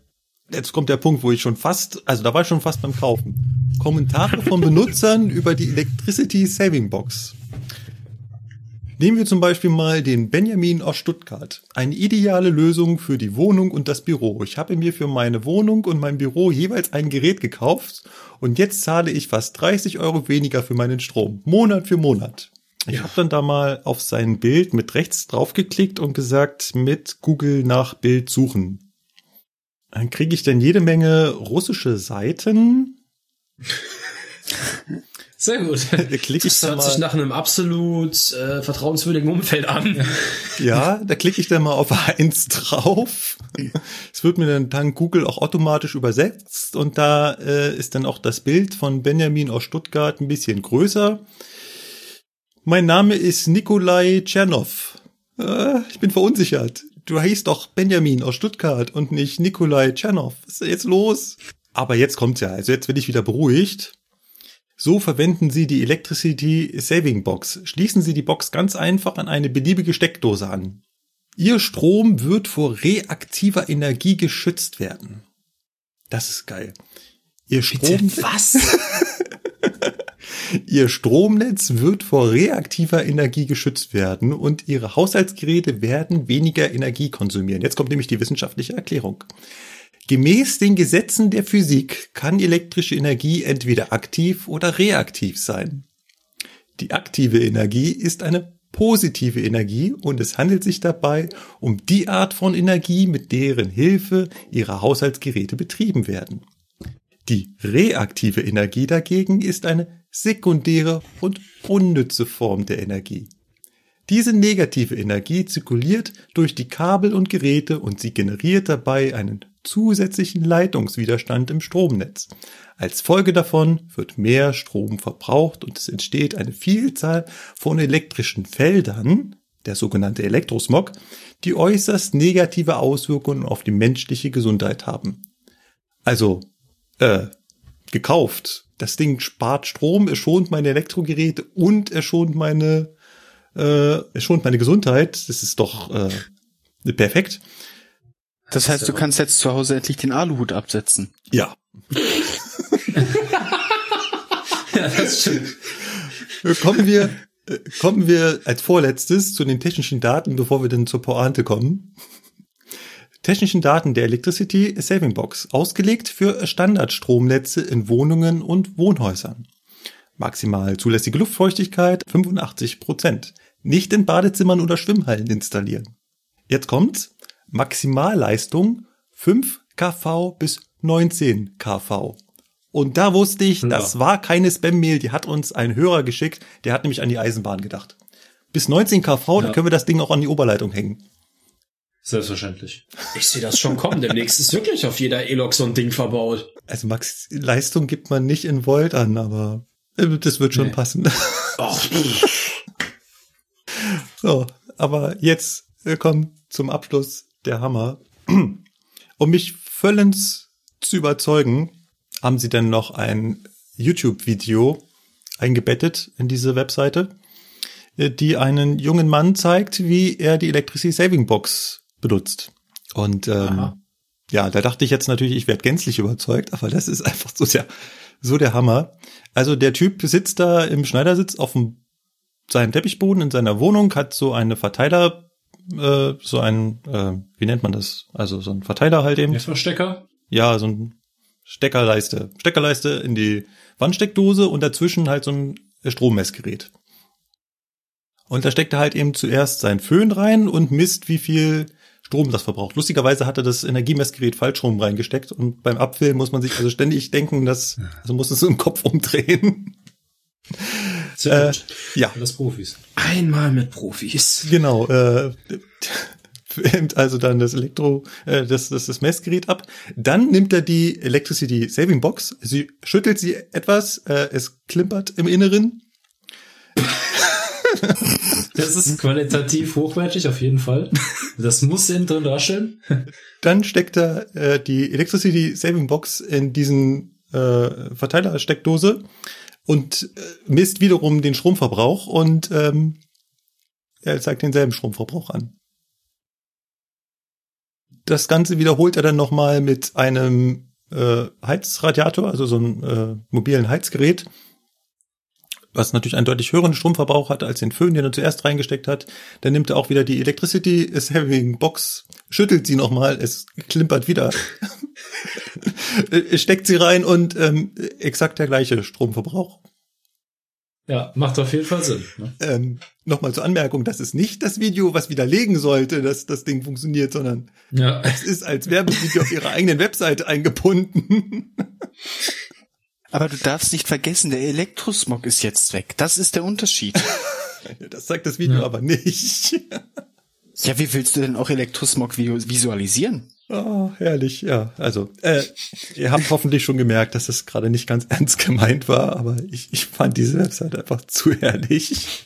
jetzt kommt der Punkt, wo ich schon fast, also da war ich schon fast beim Kaufen. Kommentare von Benutzern über die Electricity Saving Box. Nehmen wir zum Beispiel mal den Benjamin aus Stuttgart. Eine ideale Lösung für die Wohnung und das Büro. Ich habe mir für meine Wohnung und mein Büro jeweils ein Gerät gekauft und jetzt zahle ich fast 30 Euro weniger für meinen Strom. Monat für Monat. Ich habe dann da mal auf sein Bild mit rechts draufgeklickt und gesagt, mit Google nach Bild suchen. Dann kriege ich dann jede Menge russische Seiten. Sehr gut. klicke ich Das da hört sich mal, nach einem absolut äh, vertrauenswürdigen Umfeld an. ja, da klicke ich dann mal auf eins drauf. Es wird mir dann dank Google auch automatisch übersetzt und da äh, ist dann auch das Bild von Benjamin aus Stuttgart ein bisschen größer. Mein Name ist Nikolai Tschernow. Äh, ich bin verunsichert. Du heißt doch Benjamin aus Stuttgart und nicht Nikolai Tschernow. Was ist da jetzt los? Aber jetzt kommt's ja. Also jetzt bin ich wieder beruhigt. So verwenden Sie die Electricity Saving Box. Schließen Sie die Box ganz einfach an eine beliebige Steckdose an. Ihr Strom wird vor reaktiver Energie geschützt werden. Das ist geil. Ihr Strom, Was? Ihr Stromnetz wird vor reaktiver Energie geschützt werden und Ihre Haushaltsgeräte werden weniger Energie konsumieren. Jetzt kommt nämlich die wissenschaftliche Erklärung. Gemäß den Gesetzen der Physik kann elektrische Energie entweder aktiv oder reaktiv sein. Die aktive Energie ist eine positive Energie und es handelt sich dabei um die Art von Energie, mit deren Hilfe Ihre Haushaltsgeräte betrieben werden. Die reaktive Energie dagegen ist eine sekundäre und unnütze Form der Energie. Diese negative Energie zirkuliert durch die Kabel und Geräte und sie generiert dabei einen zusätzlichen Leitungswiderstand im Stromnetz. Als Folge davon wird mehr Strom verbraucht und es entsteht eine Vielzahl von elektrischen Feldern, der sogenannte Elektrosmog, die äußerst negative Auswirkungen auf die menschliche Gesundheit haben. Also, äh, gekauft. Das Ding spart Strom, es schont meine Elektrogeräte und es schont meine, äh, es schont meine Gesundheit. Das ist doch äh, perfekt. Das heißt, du kannst jetzt zu Hause endlich den Aluhut absetzen. Ja. ja, das stimmt. Kommen wir, äh, kommen wir als vorletztes zu den technischen Daten, bevor wir dann zur Pointe kommen. Technischen Daten der Electricity Saving Box, ausgelegt für Standardstromnetze in Wohnungen und Wohnhäusern. Maximal zulässige Luftfeuchtigkeit 85 Prozent. Nicht in Badezimmern oder Schwimmhallen installieren. Jetzt kommt's. Maximalleistung 5 kV bis 19 kV. Und da wusste ich, Ja. das war keine Spam-Mail, die hat uns ein Hörer geschickt, der hat nämlich an die Eisenbahn gedacht. Bis 19 kV, Ja. da können wir das Ding auch an die Oberleitung hängen. Selbstverständlich. Ich sehe das schon kommen. Demnächst ist wirklich auf jeder Elok so ein Ding verbaut. Also Max, Leistung gibt man nicht in Volt an, aber äh, das wird schon Nee. passen. Och, So, aber jetzt äh, kommt zum Abschluss der Hammer. Um mich vollends zu überzeugen, haben sie dann noch ein YouTube-Video eingebettet in diese Webseite, äh, die einen jungen Mann zeigt, wie er die Electricity Saving Box benutzt. Und ähm, Aha. ja, da dachte ich jetzt natürlich, ich werde gänzlich überzeugt, aber das ist einfach so der, so der Hammer. Also der Typ sitzt da im Schneidersitz auf dem seinen Teppichboden in seiner Wohnung, hat so eine Verteiler, äh, so ein, äh, wie nennt man das? Also so ein Verteiler halt eben. Verstecker? Ja, so ein Steckerleiste. Steckerleiste in die Wandsteckdose und dazwischen halt so ein Strommessgerät. Und da steckt er halt eben zuerst sein Föhn rein und misst, wie viel Strom das verbraucht. Lustigerweise hat er das Energiemessgerät Falschstrom reingesteckt und beim Abfüllen muss man sich also ständig denken, dass, also muss es so im Kopf umdrehen. Sehr Äh, gut. ja. Alles Profis. einmal mit Profis. Genau, äh, filmt also dann das Elektro, äh, das, das, das Messgerät ab. Dann nimmt er die Electricity Saving Box, sie schüttelt sie etwas, äh, es klimpert im Inneren. Das ist qualitativ hochwertig, auf jeden Fall. Das muss innen drin rascheln. Dann steckt er äh, die Electricity Saving Box in diesen äh, Verteilersteckdose und äh, misst wiederum den Stromverbrauch und ähm, er zeigt denselben Stromverbrauch an. Das Ganze wiederholt er dann nochmal mit einem äh, Heizradiator, also so einem äh, mobilen Heizgerät, was natürlich einen deutlich höheren Stromverbrauch hat als den Föhn, den er zuerst reingesteckt hat. Dann nimmt er auch wieder die Electricity Saving Box, schüttelt sie nochmal, es klimpert wieder, steckt sie rein und ähm, exakt der gleiche Stromverbrauch. Ja, macht auf jeden Fall Sinn. Ne? Ähm, Nochmal zur Anmerkung, das ist nicht das Video, was widerlegen sollte, dass das Ding funktioniert, sondern Ja. es ist als Werbevideo auf ihrer eigenen Webseite eingebunden. Aber du darfst nicht vergessen, der Elektrosmog ist jetzt weg. Das ist der Unterschied. Das zeigt das Video Ja. aber nicht. Ja, wie willst du denn auch Elektrosmog vi- visualisieren? Oh, herrlich, ja. Also, äh, ihr habt hoffentlich schon gemerkt, dass es gerade nicht ganz ernst gemeint war, aber ich, ich fand diese Website einfach zu herrlich.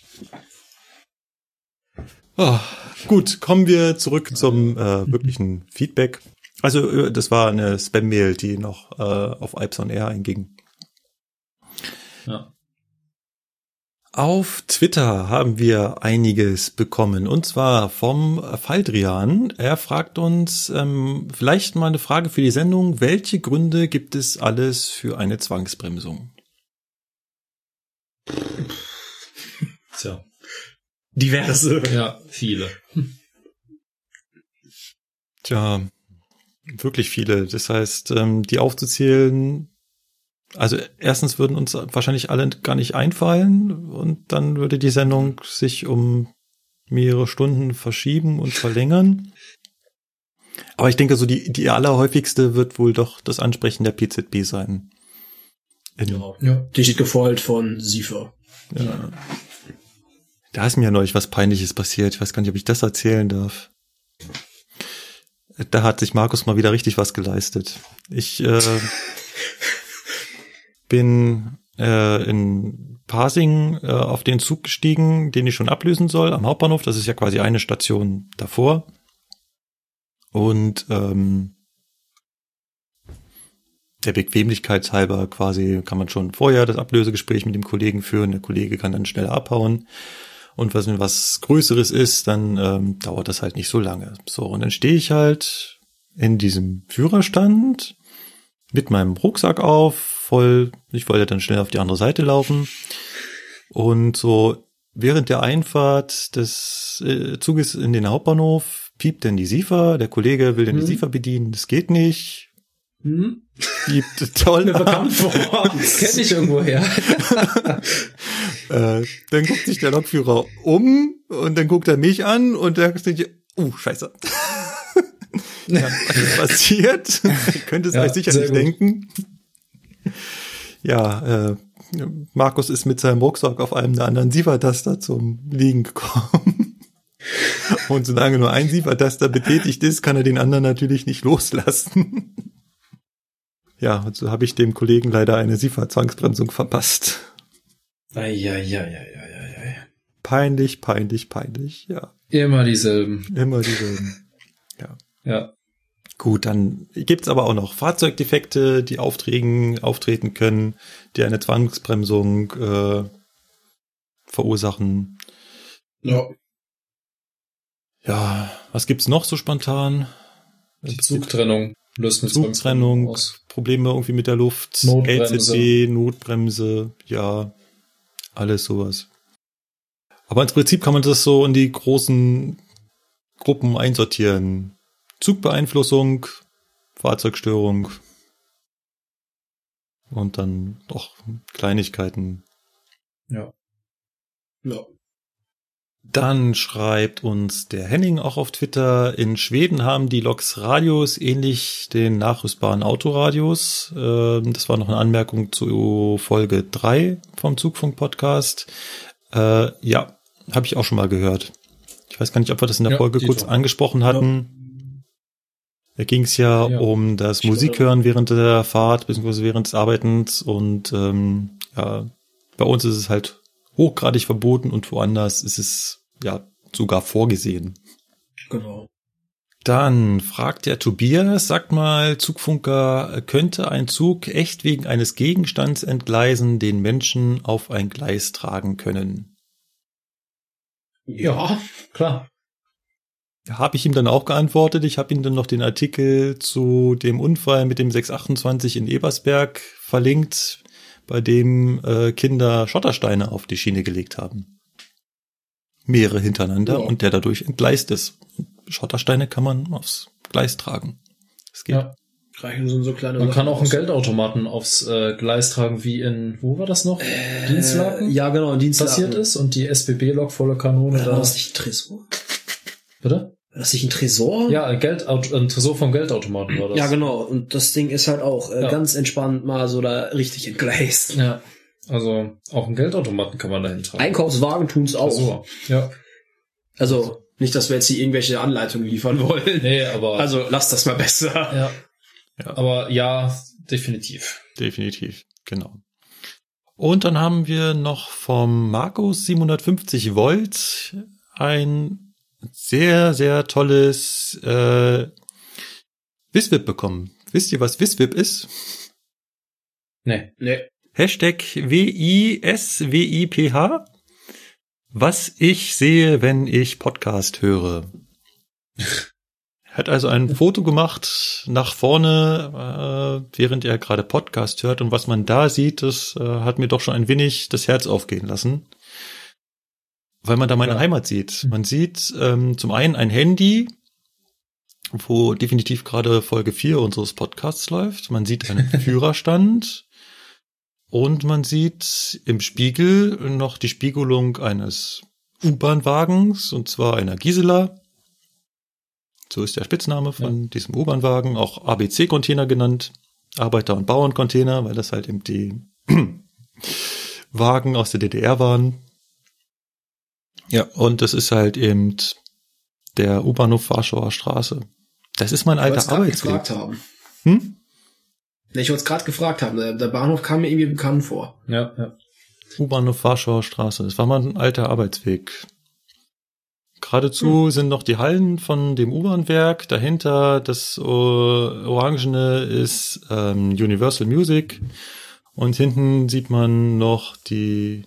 Oh, gut, kommen wir zurück zum äh, wirklichen Feedback. Also, äh, das war eine Spam-Mail, die noch äh, auf Ipes on Air einging. Ja. Auf Twitter haben wir einiges bekommen und zwar vom Faldrian. Er fragt uns ähm, vielleicht mal eine Frage für die Sendung. Welche Gründe gibt es alles für eine Zwangsbremsung? Tja. Diverse. Ja, viele. Tja, wirklich viele. Das heißt, ähm, die aufzuzählen, also erstens würden uns wahrscheinlich alle gar nicht einfallen und dann würde die Sendung sich um mehrere Stunden verschieben und verlängern. Aber ich denke, so die, die allerhäufigste wird wohl doch das Ansprechen der PZB sein. In, Ja, dicht gefolgt von Siefer. ja. Da ist mir ja neulich was Peinliches passiert. Ich weiß gar nicht, ob ich das erzählen darf. Da hat sich Markus mal wieder richtig was geleistet. Ich äh, bin äh, in Pasing äh, auf den Zug gestiegen, den ich schon ablösen soll am Hauptbahnhof. Das ist ja quasi eine Station davor. Und ähm, der Bequemlichkeit halber quasi kann man schon vorher das Ablösegespräch mit dem Kollegen führen. Der Kollege kann dann schneller abhauen. Und was wenn was Größeres ist, dann ähm, dauert das halt nicht so lange. So, und dann stehe ich halt in diesem Führerstand mit meinem Rucksack auf, voll, ich wollte dann schnell auf die andere Seite laufen. Und so während der Einfahrt des äh, Zuges in den Hauptbahnhof piept dann die SIFA, der Kollege will dann die Mhm. SIFA bedienen, das geht nicht. Hm? Piept toll Mir an. bekannt vor. Kenne ich irgendwoher. Äh, dann guckt sich der Lokführer um und dann guckt er mich an und dann denkt uh, scheiße. ja, was ist passiert? Ihr könnt es Ja, euch sicher sehr nicht gut. denken. Ja, äh, Markus ist mit seinem Rucksack auf einem der anderen Siefertaster zum Liegen gekommen. Und solange nur ein Siefertaster betätigt ist, kann er den anderen natürlich nicht loslassen. Ja, und so habe ich dem Kollegen leider eine Siefer-Zwangsbremsung verpasst. Eieieiei. Peinlich, peinlich, peinlich, ja. Immer dieselben. Immer dieselben. Ja. Gut, dann gibt's aber auch noch Fahrzeugdefekte, die aufträgen, auftreten können, die eine Zwangsbremsung äh, verursachen. Ja. Ja, was gibt's noch so spontan? Die Zugtrennung löst eine Zugtrennung. Probleme irgendwie mit der Luft, Notbremse. LZB, Notbremse, ja, alles sowas. Aber ins Prinzip kann man das so in die großen Gruppen einsortieren. Zugbeeinflussung, Fahrzeugstörung und dann doch Kleinigkeiten. Ja. Ja. Dann schreibt uns der Henning auch auf Twitter, in Schweden haben die Loks Radios ähnlich den nachrüstbaren Autoradios. Ähm, Das war noch eine Anmerkung zu Folge 3 vom Zugfunk-Podcast. Äh, ja, habe ich auch schon mal gehört. Ich weiß gar nicht, ob wir das in der Ja, Folge kurz doch. angesprochen hatten. Da ging es ja, Ja. um das Ich Musik glaube- hören während der Fahrt, beziehungsweise während des Arbeitens. Und ähm, ja, bei uns ist es halt hochgradig verboten und woanders ist es ja sogar vorgesehen. Genau. Dann fragt der Tobias, sagt mal, Zugfunker, könnte ein Zug echt wegen eines Gegenstands entgleisen, den Menschen auf ein Gleis tragen können? Ja, klar. Habe ich ihm dann auch geantwortet. Ich habe ihm dann noch den Artikel zu dem Unfall mit dem 628 in Ebersberg verlinkt, bei dem äh, Kinder Schottersteine auf die Schiene gelegt haben. Mehrere hintereinander Ja. und der dadurch entgleist ist. Schottersteine kann man aufs Gleis tragen. Es geht. Ja. Reichen sind so kleine Man Sachen kann auch einen. Geldautomaten aufs äh, Gleis tragen, wie in, wo war das noch? Dienstlaken? Äh, ja, genau, in Dienstlaken. Passiert ist und die SBB-Lok volle Kanone Oder war da. das nicht Tresor? Bitte? War das nicht ein Tresor? Ja, ein, Geldauto, ein Tresor vom Geldautomaten war das. Ja, genau. Und das Ding ist halt auch äh, Ja. ganz entspannt mal so da richtig entgleist. Ja. Also auch einen Geldautomaten kann man dahin tragen. Einkaufswagen tun's auch. Tresor. Ja. Also nicht, dass wir jetzt hier irgendwelche Anleitungen liefern wollen. Nee, aber. Also lass das mal besser. ja. Ja. Aber ja, definitiv. Definitiv, genau. Und dann haben wir noch vom Markus 750 Volt ein sehr, sehr tolles äh, Wiswip bekommen. Wisst ihr, was Wiswip ist? Nee. Nee. Hashtag W-I-S-W-I-P-H. Was ich sehe, wenn ich Podcast höre. Hat also ein Foto gemacht nach vorne, äh, während er gerade Podcast hört. Und was man da sieht, das äh, hat mir doch schon ein wenig das Herz aufgehen lassen. Weil man da meine Ja. Heimat sieht. Man sieht ähm, zum einen ein Handy, wo definitiv gerade Folge 4 unseres Podcasts läuft. Man sieht einen Führerstand. Und man sieht im Spiegel noch die Spiegelung eines U-Bahn-Wagens, und zwar einer Gisela. So ist der Spitzname von diesem U-Bahn-Wagen, auch ABC-Container genannt. Arbeiter- und Bauerncontainer, weil das halt eben die Wagen aus der DDR waren. Ja, und das ist halt eben der U-Bahnhof Warschauer Straße. Das ist mein alter Arbeitsweg. Hm? Nee, ich wollte es gerade gefragt haben. Der, Bahnhof kam mir irgendwie bekannt vor. Ja, ja. U-Bahnhof Warschauer Straße. Das war mal ein alter Arbeitsweg. Geradezu sind noch die Hallen von dem U-Bahn-Werk. Dahinter das Orangene ist ähm, Universal Music. Und hinten sieht man noch die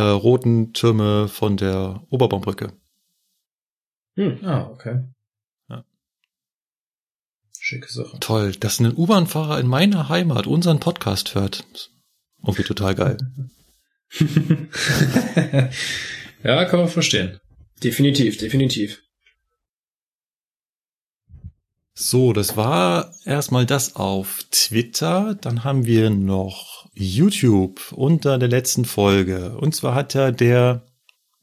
äh, roten Türme von der Oberbaumbrücke. Ah, okay. Ja. Schicke Sache. Toll, dass ein U-Bahn-Fahrer in meiner Heimat unseren Podcast hört. Irgendwie total geil. ja, kann man verstehen. Definitiv, definitiv. So, das war erstmal das auf Twitter. Dann haben wir noch YouTube unter der letzten Folge. Und zwar hat ja der,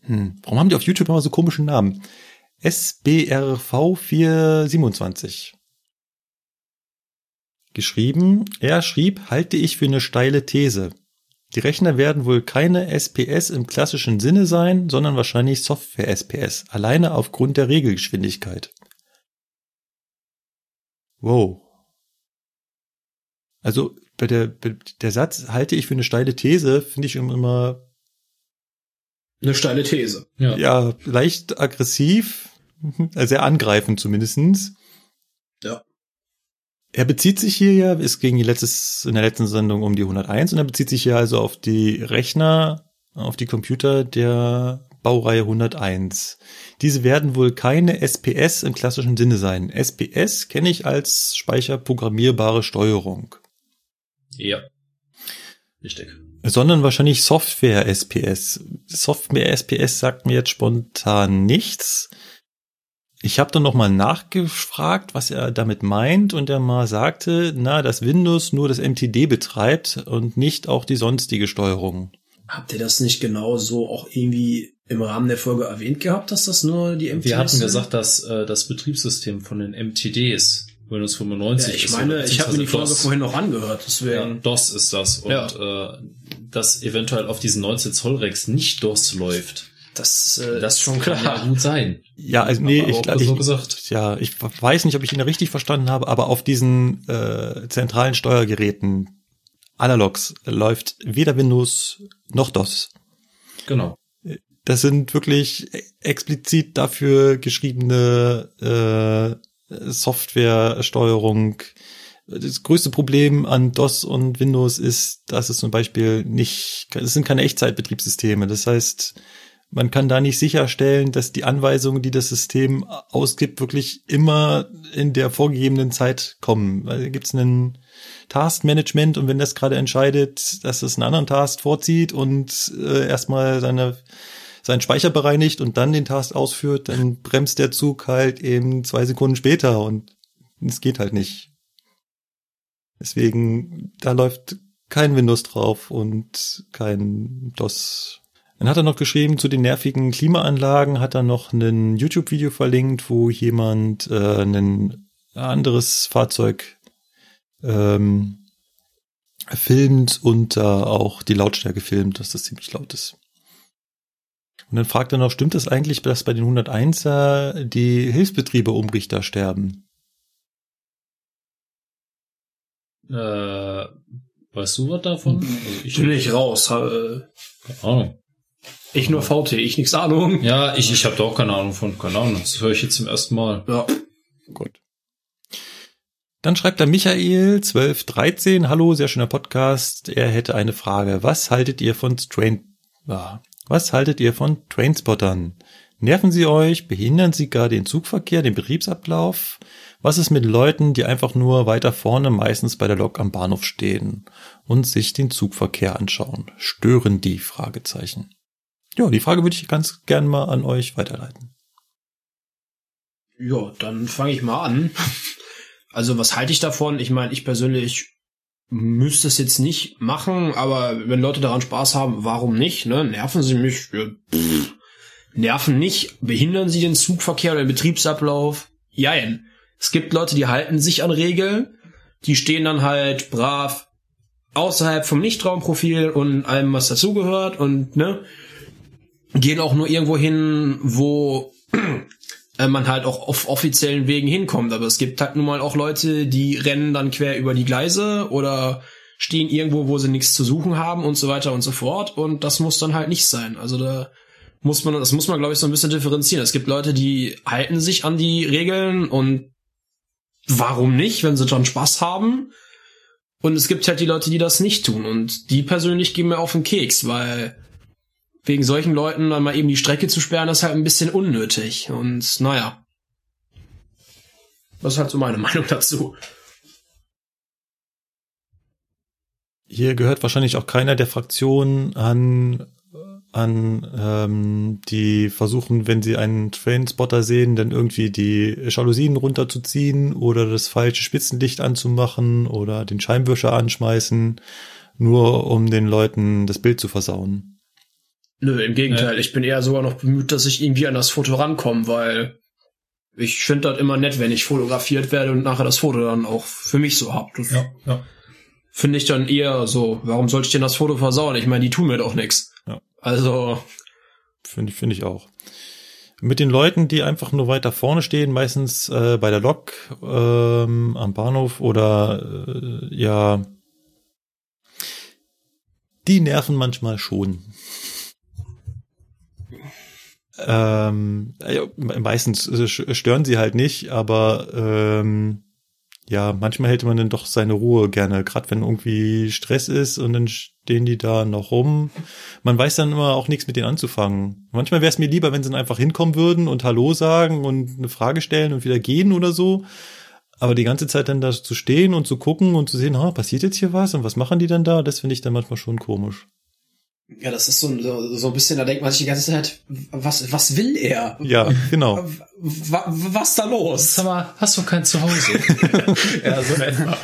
hm, warum haben die auf YouTube immer so komischen Namen? SBRV427 geschrieben. Er schrieb, halte ich für eine steile These. Die Rechner werden wohl keine SPS im klassischen Sinne sein, sondern wahrscheinlich Software-SPS, alleine aufgrund der Regelgeschwindigkeit. Wow. Also bei der, bei der Satz halte ich für eine steile These, finde ich immer Eine steile These. Ja. ja leicht aggressiv, sehr angreifend zumindestens. Ja. Er bezieht sich hier ja, es ging die letztes, in der letzten Sendung um die 101 und er bezieht sich hier also auf die Rechner, auf die Computer der Baureihe 101. Diese werden wohl keine SPS im klassischen Sinne sein. SPS kenne ich als speicherprogrammierbare Steuerung, Ja. Richtig. sondern wahrscheinlich Software SPS. Software SPS sagt mir jetzt spontan nichts. Ich habe dann nochmal nachgefragt, was er damit meint, und er mal sagte, na, dass Windows nur das MTD betreibt und nicht auch die sonstige Steuerung. Habt ihr das nicht genau so auch irgendwie im Rahmen der Folge erwähnt gehabt, dass das nur die MTs Wir hatten sind? gesagt, dass äh, das Betriebssystem von den MTDs Windows 95 ja, ich ist. meine, ich habe mir die Folge DOS. vorhin noch angehört, Ja, deswegen. DOS ist das. Und äh, das eventuell auf diesen 19 Zoll Rex nicht DOS läuft. Das, äh, Das ist schon kann klar. ja gut sein. Ja, also nee, Aber ich, so ich, gesagt. ja, ich weiß nicht, ob ich ihn richtig verstanden habe, aber auf diesen äh, zentralen Steuergeräten Analogs läuft weder Windows noch DOS. Genau. das sind wirklich explizit dafür geschriebene äh, Softwaresteuerung. Das größte Problem an DOS und Windows ist, dass es zum Beispiel nicht, es sind keine Echtzeitbetriebssysteme. Das heißt, man kann da nicht sicherstellen, dass die Anweisungen, die das System ausgibt, wirklich immer in der vorgegebenen Zeit kommen. Weil da gibt es einen Taskmanagement und wenn das gerade entscheidet, dass es einen anderen Task vorzieht und äh, erstmal seine seinen Speicher bereinigt und dann den Task ausführt, dann bremst der Zug halt eben zwei Sekunden später und es geht halt nicht. Deswegen, da läuft kein Windows drauf und kein DOS. Dann hat er noch geschrieben, zu den nervigen Klimaanlagen hat er noch ein YouTube-Video verlinkt, wo jemand äh, ein anderes Fahrzeug ähm, filmt und da auch die Lautstärke filmt, dass das ziemlich laut ist. Und dann fragt er noch, stimmt es eigentlich, dass bei den 101er die Hilfsbetriebe Umrichter sterben? Äh, weißt du was davon? Also Ich bin nicht raus. Äh, keine Ahnung. Ich nur VT, ich nix Ahnung. Ja, ich, ich habe da auch keine Ahnung von, keine Ahnung. Das höre ich jetzt zum ersten Mal. Ja. Gut. Dann schreibt er Michael 1213, hallo, sehr schöner Podcast. Er hätte eine Frage. Was haltet ihr von Train, ah, was haltet ihr von Trainspottern? Nerven sie euch? Behindern sie gar den Zugverkehr, den Betriebsablauf? Was ist mit Leuten, die einfach nur weiter vorne, meistens bei der Lok am Bahnhof stehen und sich den Zugverkehr anschauen? Stören die? Fragezeichen. Ja, die Frage würde ich ganz gern mal an euch weiterleiten. Ja, dann fange ich mal an. Also was halte ich davon? Ich meine, ich persönlich müsste es jetzt nicht machen, aber wenn Leute daran Spaß haben, warum nicht? Ne? Nerven sie mich? Ja, pff. Nerven nicht? Behindern sie den Zugverkehr oder den Betriebsablauf? Jein. Es gibt Leute, die halten sich an Regeln, die stehen dann halt brav außerhalb vom Nichtraumprofil und allem, was dazugehört und ne, gehen auch nur irgendwo hin, wo man halt auch auf offiziellen Wegen hinkommt. Aber es gibt halt nun mal auch Leute, die rennen dann quer über die Gleise oder stehen irgendwo, wo sie nichts zu suchen haben und so weiter und so fort. Und das muss dann halt nicht sein. Also da muss man, das muss man, glaube ich, so ein bisschen differenzieren. Es gibt Leute, die halten sich an die Regeln und warum nicht, wenn sie dann Spaß haben? Und es gibt halt die Leute, die das nicht tun. Und die persönlich gehen mir auf den Keks, weil wegen solchen Leuten dann mal eben die Strecke zu sperren, ist halt ein bisschen unnötig. Und naja. Das ist halt so meine Meinung dazu. Hier gehört wahrscheinlich auch keiner der Fraktionen an, an ähm, die versuchen, wenn sie einen Trainspotter sehen, dann irgendwie die Jalousien runterzuziehen oder das falsche Spitzenlicht anzumachen oder den Scheinwischer anschmeißen, nur um den Leuten das Bild zu versauen. Nö, im Gegenteil. Ich bin eher sogar noch bemüht, dass ich irgendwie an das Foto rankomme, weil ich finde das immer nett, wenn ich fotografiert werde und nachher das Foto dann auch für mich so hab. Das Ja, ja. finde ich dann eher so, warum sollte ich denn das Foto versauen? Ich meine, die tun mir doch nix. Ja. Also, Finde ich, finde ich auch. Mit den Leuten, die einfach nur weiter vorne stehen, meistens äh, bei der Lok ähm, am Bahnhof oder äh, ja, die nerven manchmal schon. Ähm, meistens äh, stören sie halt nicht, aber ähm, ja, manchmal hält man dann doch seine Ruhe gerne, gerade wenn irgendwie Stress ist und dann stehen die da noch rum. Man weiß dann immer auch nichts mit denen anzufangen. Manchmal wäre es mir lieber, wenn sie dann einfach hinkommen würden und Hallo sagen und eine Frage stellen und wieder gehen oder so. Aber die ganze Zeit dann da zu stehen und zu gucken und zu sehen, ha, passiert jetzt hier was und was machen die dann da, das finde ich dann manchmal schon komisch. Ja, das ist so, so, so ein bisschen, da denkt man sich die ganze Zeit, was, was will er? Ja, genau. Wa- was da los? Sag mal, hast du kein Zuhause? ja, so etwa.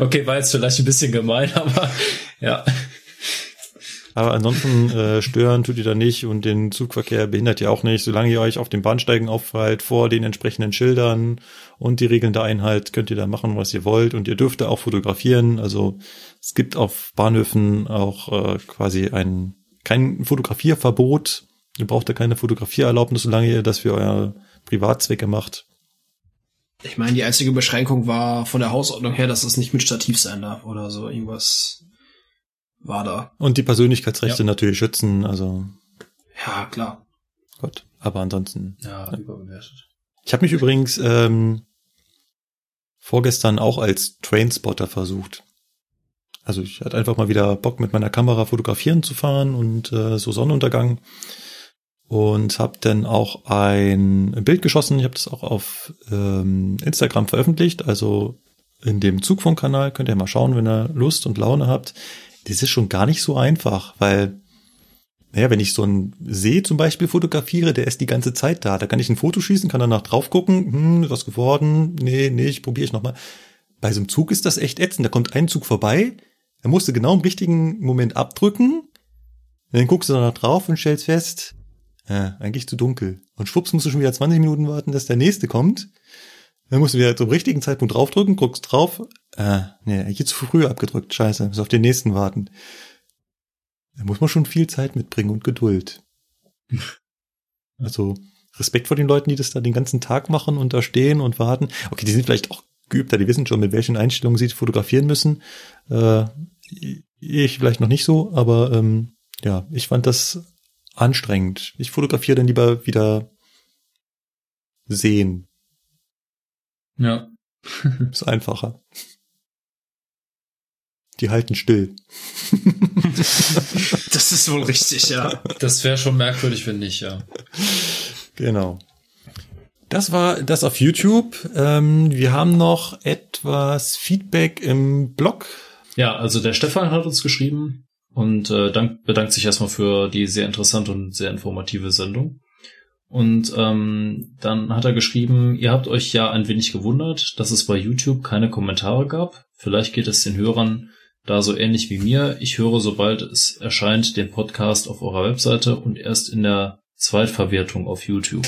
Okay, war jetzt vielleicht ein bisschen gemein, aber ja. Aber ansonsten äh, stören tut ihr da nicht und den Zugverkehr behindert ihr auch nicht. Solange ihr euch auf den Bahnsteigen aufhaltet, vor den entsprechenden Schildern und die Regeln der Einheit, könnt ihr da machen, was ihr wollt. Und ihr dürft da auch fotografieren. Also es gibt auf Bahnhöfen auch äh, quasi ein kein Fotografierverbot. Ihr braucht da keine Fotografiererlaubnis, solange ihr das für euer Privatzwecke macht. Ich meine, die einzige Beschränkung war von der Hausordnung her, dass es nicht mit Stativ sein darf oder so irgendwas. War da. Und die Persönlichkeitsrechte Ja. natürlich schützen, also Ja, klar. Gott. Aber ansonsten. Ja, überbewertet. Ich habe mich übrigens ähm, vorgestern auch als Trainspotter versucht. Also ich hatte einfach mal wieder Bock mit meiner Kamera fotografieren zu fahren und äh, so Sonnenuntergang und habe dann auch ein Bild geschossen. Ich habe das auch auf ähm, Instagram veröffentlicht, also in dem Zugfunkkanal könnt ihr mal schauen, wenn ihr Lust und Laune habt. Das ist schon gar nicht so einfach, weil naja, wenn ich so einen See zum Beispiel fotografiere, der ist die ganze Zeit da. Da kann ich ein Foto schießen, kann danach drauf gucken, hm, was geworden? Nee, nee, ich probiere ich nochmal. Bei so einem Zug ist das echt ätzend. Da kommt ein Zug vorbei, er musste genau im richtigen Moment abdrücken, dann guckst du danach drauf und stellst fest, äh, eigentlich zu dunkel. Und schwupps musst du schon wieder 20 Minuten warten, dass der nächste kommt. Dann musst du wieder zum richtigen Zeitpunkt draufdrücken, guckst drauf, äh, nee, eigentlich zu früh abgedrückt, scheiße, muss auf den nächsten warten. Da muss man schon viel Zeit mitbringen und Geduld. Also Respekt vor den Leuten, die das da den ganzen Tag machen und da stehen und warten. Okay, die sind vielleicht auch geübter, die wissen schon, mit welchen Einstellungen sie fotografieren müssen. Äh, ich vielleicht noch nicht so, aber ähm, ja, ich fand das anstrengend. Ich fotografiere dann lieber wieder sehen. Ja. Ist einfacher. Die halten still. Das ist wohl richtig, ja. Das wäre schon merkwürdig, wenn nicht, ja. Genau. Das war das auf YouTube. Ähm, wir haben noch etwas Feedback im Blog. Ja, also der Stefan hat uns geschrieben und äh, dank, bedankt sich erstmal für die sehr interessante und sehr informative Sendung. Und ähm, dann hat er geschrieben, ihr habt euch ja ein wenig gewundert, dass es bei YouTube keine Kommentare gab. Vielleicht geht es den Hörern da so ähnlich wie mir. Ich höre, sobald es erscheint, den Podcast auf eurer Webseite und erst in der Zweitverwertung auf YouTube.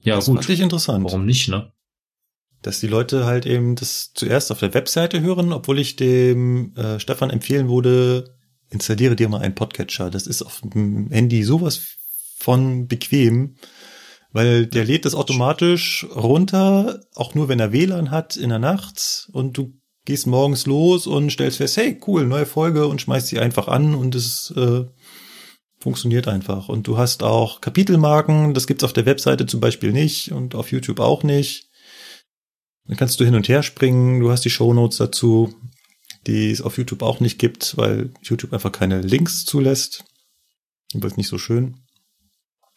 Ja, das gut. fand ich interessant. Warum nicht, ne? Dass die Leute halt eben das zuerst auf der Webseite hören, obwohl ich dem äh, Stefan empfehlen würde, installiere dir mal einen Podcatcher. Das ist auf dem Handy sowas von bequem, weil der lädt das automatisch runter, auch nur wenn er WLAN hat in der Nacht und du gehst morgens los und stellst fest, hey, cool, neue Folge und schmeißt sie einfach an und es äh, funktioniert einfach. Und du hast auch Kapitelmarken, das gibt's auf der Webseite zum Beispiel nicht und auf YouTube auch nicht. Dann kannst du hin und her springen, du hast die Shownotes dazu, die es auf YouTube auch nicht gibt, weil YouTube einfach keine Links zulässt. Aber ist nicht so schön.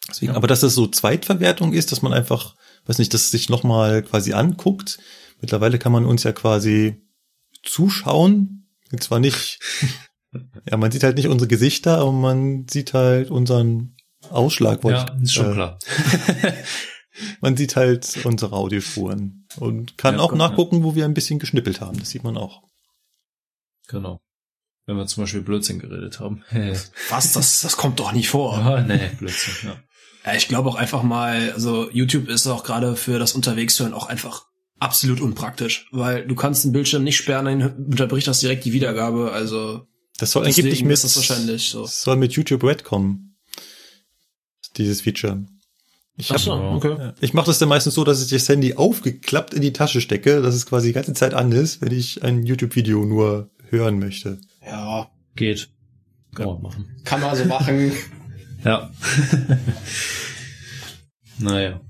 Deswegen, Ja. aber dass das so Zweitverwertung ist, dass man einfach, weiß nicht, das sich nochmal quasi anguckt. Mittlerweile kann man uns ja quasi zuschauen. Und zwar nicht, ja, man sieht halt nicht unsere Gesichter, aber man sieht halt unseren Ausschlag. Ja, ich, ist schon äh, klar. Man sieht halt unsere Audiospuren und kann Ja, auch gut, nachgucken, wo wir ein bisschen geschnippelt haben. Das sieht man auch. Genau. Wenn wir zum Beispiel Blödsinn geredet haben. Was? Das, das kommt doch nicht vor. Ah, nee, Blödsinn, ja. Ja, ich glaube auch einfach mal, also YouTube ist auch gerade für das Unterwegshören auch einfach absolut unpraktisch, weil du kannst den Bildschirm nicht sperren, dann unterbricht das direkt die Wiedergabe, also Das soll angeblich mit, ist das wahrscheinlich so. das soll mit YouTube Red kommen. Dieses Feature. Ich, hab, so, okay. Ja. ich mache das dann meistens so, dass ich das Handy aufgeklappt in die Tasche stecke, dass es quasi die ganze Zeit an ist, wenn ich ein YouTube-Video nur hören möchte. Ja, Geht. Kann man machen. kann man so machen. Ja. naja.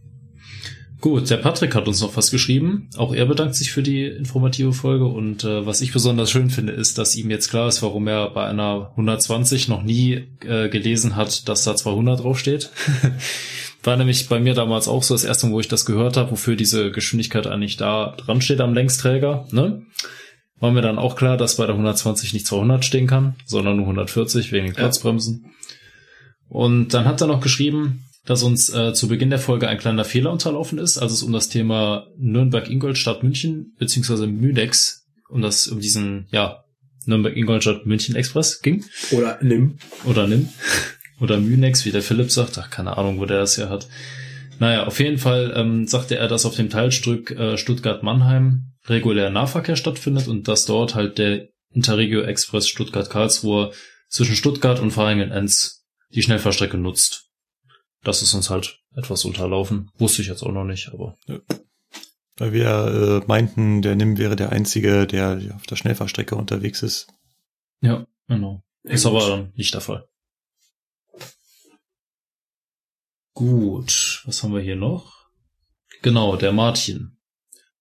Gut, der Patrick hat uns noch was geschrieben. Auch er bedankt sich für die informative Folge und äh, was ich besonders schön finde, ist, dass ihm jetzt klar ist, warum er bei einer 120 noch nie äh, gelesen hat, dass da 200 draufsteht. War nämlich bei mir damals auch so das erste Mal, wo ich das gehört habe, wofür diese Geschwindigkeit eigentlich da dran steht am Längsträger. Ne? War mir dann auch klar, dass bei der 120 nicht 200 stehen kann, sondern nur 140 wegen den Platzbremsen. Und dann hat er noch geschrieben, dass uns äh, zu Beginn der Folge ein kleiner Fehler unterlaufen ist, als es um das Thema Nürnberg-Ingolstadt München beziehungsweise Münex um das um diesen ja Nürnberg-Ingolstadt München Express ging Oder nimm. oder nimm oder Münex, wie der Philipp sagt, ach keine Ahnung, wo der das hier hat. Naja, auf jeden Fall ähm, sagte er, dass auf dem Teilstück äh, Stuttgart-Mannheim regulär Nahverkehr stattfindet und dass dort halt der Interregio Express Stuttgart-Karlsruhe zwischen Stuttgart und Vaihingen-Enz die Schnellfahrstrecke nutzt. Das ist uns halt etwas unterlaufen. Wusste ich jetzt auch noch nicht, aber Weil wir äh, meinten, der Nim wäre der Einzige, der auf der Schnellfahrstrecke unterwegs ist. ja, genau. Ist aber dann nicht der Fall. Gut, was haben wir hier noch? Genau, der Martin.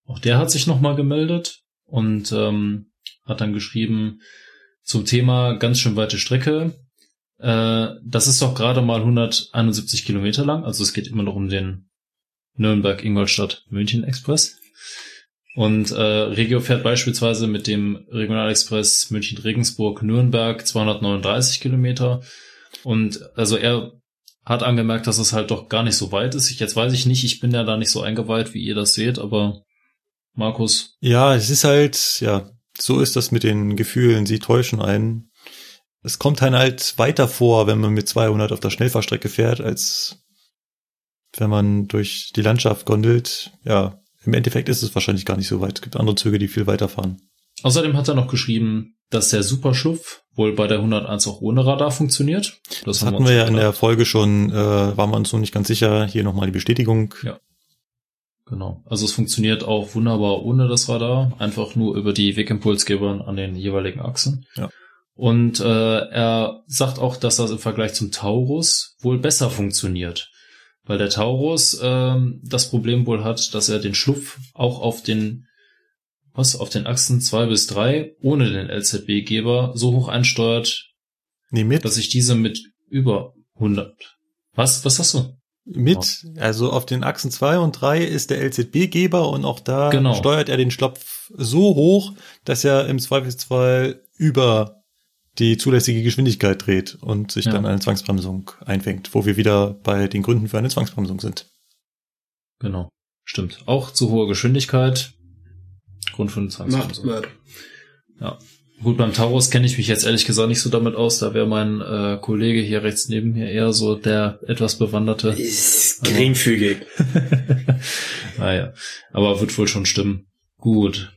Auch der hat sich nochmal gemeldet und ähm, hat dann geschrieben zum Thema ganz schön weite Strecke. Äh, das ist doch gerade mal 171 Kilometer lang, also es geht immer noch um den Nürnberg-Ingolstadt-München-Express. Und äh, Regio fährt beispielsweise mit dem Regionalexpress München-Regensburg-Nürnberg 239 Kilometer. Und also er hat angemerkt, dass es halt doch gar nicht so weit ist. Ich, jetzt weiß ich nicht, ich bin ja da nicht so eingeweiht, wie ihr das seht, aber Markus. Ja, es ist halt, ja, so ist das mit den Gefühlen. Sie täuschen einen. Es kommt halt weiter vor, wenn man mit 200 auf der Schnellfahrstrecke fährt, als wenn man durch die Landschaft gondelt. Ja, im Endeffekt ist es wahrscheinlich gar nicht so weit. Es gibt andere Züge, die viel weiter fahren. Außerdem hat er noch geschrieben, dass der Superschlupf wohl bei der 101 auch ohne Radar funktioniert. Das, das hatten wir ja in der Folge schon, äh, waren wir uns noch nicht ganz sicher. Hier nochmal die Bestätigung. Ja. Genau. Also es funktioniert auch wunderbar ohne das Radar, einfach nur über die Wegimpulsgeber an den jeweiligen Achsen. Ja. Und äh, er sagt auch, dass das im Vergleich zum Taurus wohl besser funktioniert. Weil der Taurus ähm, das Problem wohl hat, dass er den Schlupf auch auf den was auf den Achsen zwei bis drei ohne den LZB-Geber so hoch einsteuert, nee, mit. dass ich diese mit über 100. Was? Was hast du? Mit, also auf den Achsen zwei und drei ist der LZB-Geber und auch da Genau. steuert er den Schlopf so hoch, dass er im Zweifelsfall über die zulässige Geschwindigkeit dreht und sich Ja. dann eine Zwangsbremsung einfängt, wo wir wieder bei den Gründen für eine Zwangsbremsung sind. Genau. Stimmt. Auch zu hoher Geschwindigkeit. Grund für eine Macht Zwangsbremsung. Mörd. Gut, beim Taurus kenne ich mich jetzt ehrlich gesagt nicht so damit aus. Da wäre mein äh, Kollege hier rechts neben mir eher so der etwas bewanderte. Ist geringfügig. naja, aber wird wohl schon stimmen. Gut.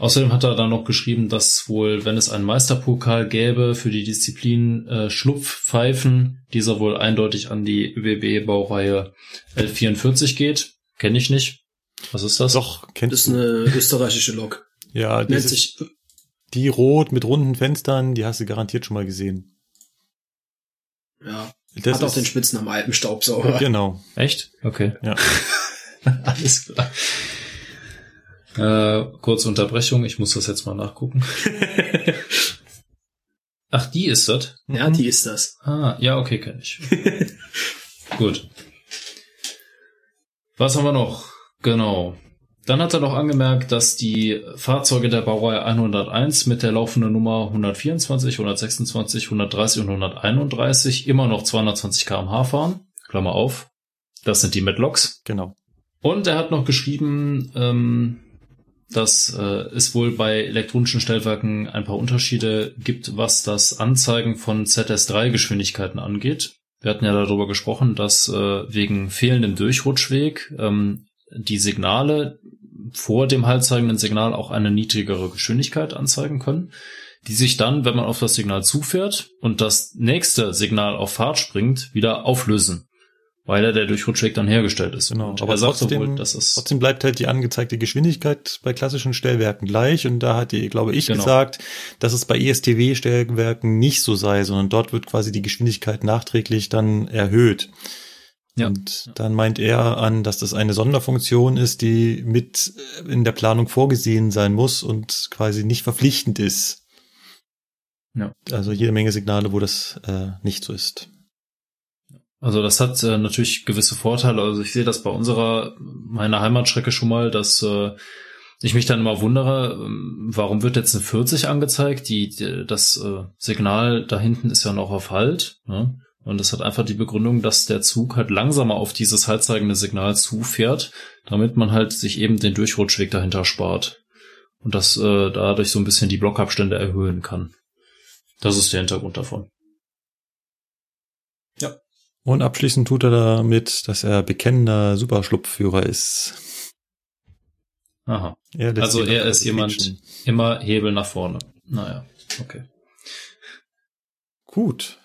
Außerdem hat er dann noch geschrieben, dass wohl, wenn es einen Meisterpokal gäbe für die Disziplin äh, Schlupfpfeifen, dieser wohl eindeutig an die ÖBB-Baureihe L44 geht. Kenne ich nicht. Was ist das? Doch, kennst Das ist eine österreichische Lok. Ja, Nennt sich, die rot mit runden Fenstern, die hast du garantiert schon mal gesehen. ja, Das hat auch den Spitznamen Alpenstaubsauger. Genau. Echt? Okay. Ja. Alles klar. Äh, kurze Unterbrechung, ich muss das jetzt mal nachgucken. Ach, die ist das? Ja, die ist das. Ah, ja, okay, kenne ich. Gut. Was haben wir noch? Genau. Dann hat er noch angemerkt, dass die Fahrzeuge der Baureihe 101 mit der laufenden Nummer 124, 126, 130 und 131 immer noch 220 km/h fahren. Klammer auf. Das sind die mit Loks. Genau. Und er hat noch geschrieben, ähm, dass äh, es wohl bei elektronischen Stellwerken ein paar Unterschiede gibt, was das Anzeigen von ZS3-Geschwindigkeiten angeht. Wir hatten ja darüber gesprochen, dass äh, wegen fehlendem Durchrutschweg ähm, die Signale vor dem haltzeigenden Signal auch eine niedrigere Geschwindigkeit anzeigen können, die sich dann, wenn man auf das Signal zufährt und das nächste Signal auf Fahrt springt, wieder auflösen, weil ja der Durchrutschweg dann hergestellt ist. Genau. Und Aber er trotzdem, wohl, dass es trotzdem bleibt halt die angezeigte Geschwindigkeit bei klassischen Stellwerken gleich. Und da hat die, glaube ich, Genau. gesagt, dass es bei ESTW-Stellwerken nicht so sei, sondern dort wird quasi die Geschwindigkeit nachträglich dann erhöht. Ja. Und dann meint er an, dass das eine Sonderfunktion ist, die mit äh, in der Planung vorgesehen sein muss und quasi nicht verpflichtend ist. Ja. Also jede Menge Signale, wo das äh, nicht so ist. Also das hat äh, natürlich gewisse Vorteile. Also ich sehe das bei unserer, meiner Heimatstrecke schon mal, dass äh, ich mich dann immer wundere, ähm, warum wird jetzt eine 40 angezeigt? Die, die das äh, Signal da hinten ist ja noch auf Halt. Ne? Und das hat einfach die Begründung, dass der Zug halt langsamer auf dieses haltzeigende Signal zufährt, damit man halt sich eben den Durchrutschweg dahinter spart. Und das äh, dadurch so ein bisschen die Blockabstände erhöhen kann. Das ist der Hintergrund davon. Und abschließend tut er damit, dass er bekennender Superschlupfführer ist. Aha. Er Also er ist jemand, quietschen. immer Hebel nach vorne. Naja, okay. Gut.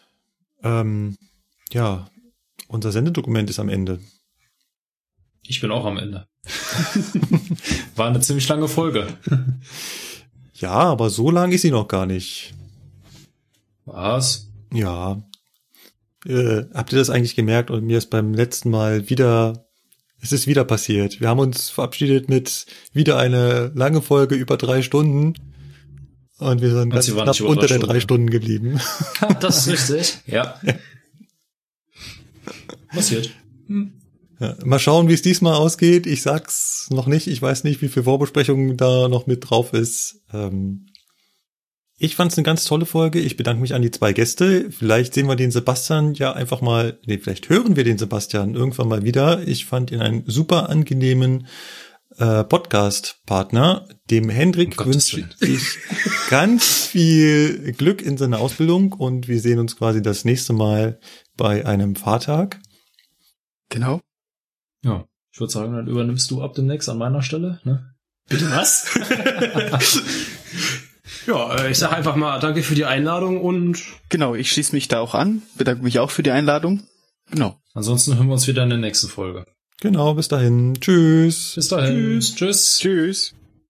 Ähm, ja, unser Sendedokument ist am Ende. Ich bin auch am Ende. War eine ziemlich lange Folge. Ja, aber so lang ist sie noch gar nicht. Was? Ja. Äh, habt ihr das eigentlich gemerkt und mir ist beim letzten Mal wieder, es ist wieder passiert. Wir haben uns verabschiedet mit wieder eine lange Folge über drei Stunden und wir sind Und ganz knapp unter drei den drei Stunden. Stunden geblieben. Das ist richtig. Ja. Passiert. Ja, mal schauen, wie es diesmal ausgeht. Ich sag's noch nicht. Ich weiß nicht, wie viel Vorbesprechung da noch mit drauf ist. Ähm, ich fand's eine ganz tolle Folge. Ich bedanke mich an die zwei Gäste. Vielleicht sehen wir den Sebastian ja einfach mal, nee, vielleicht hören wir den Sebastian irgendwann mal wieder. Ich fand ihn einen super angenehmen äh, Podcast-Partner. Dem Hendrik Um wünsche ich ganz viel Glück in seiner Ausbildung und wir sehen uns quasi das nächste Mal bei einem Fahrtag. Genau. Ja. Ich würde sagen, dann übernimmst du ab demnächst an meiner Stelle, ne? Bitte was? ja, äh, ich sag einfach mal danke für die Einladung und Genau, ich schließe mich da auch an, bedanke mich auch für die Einladung. Genau. Ansonsten hören wir uns wieder in der nächsten Folge. Genau, bis dahin. Tschüss. Bis dahin. Tschüss. Tschüss. Tschüss.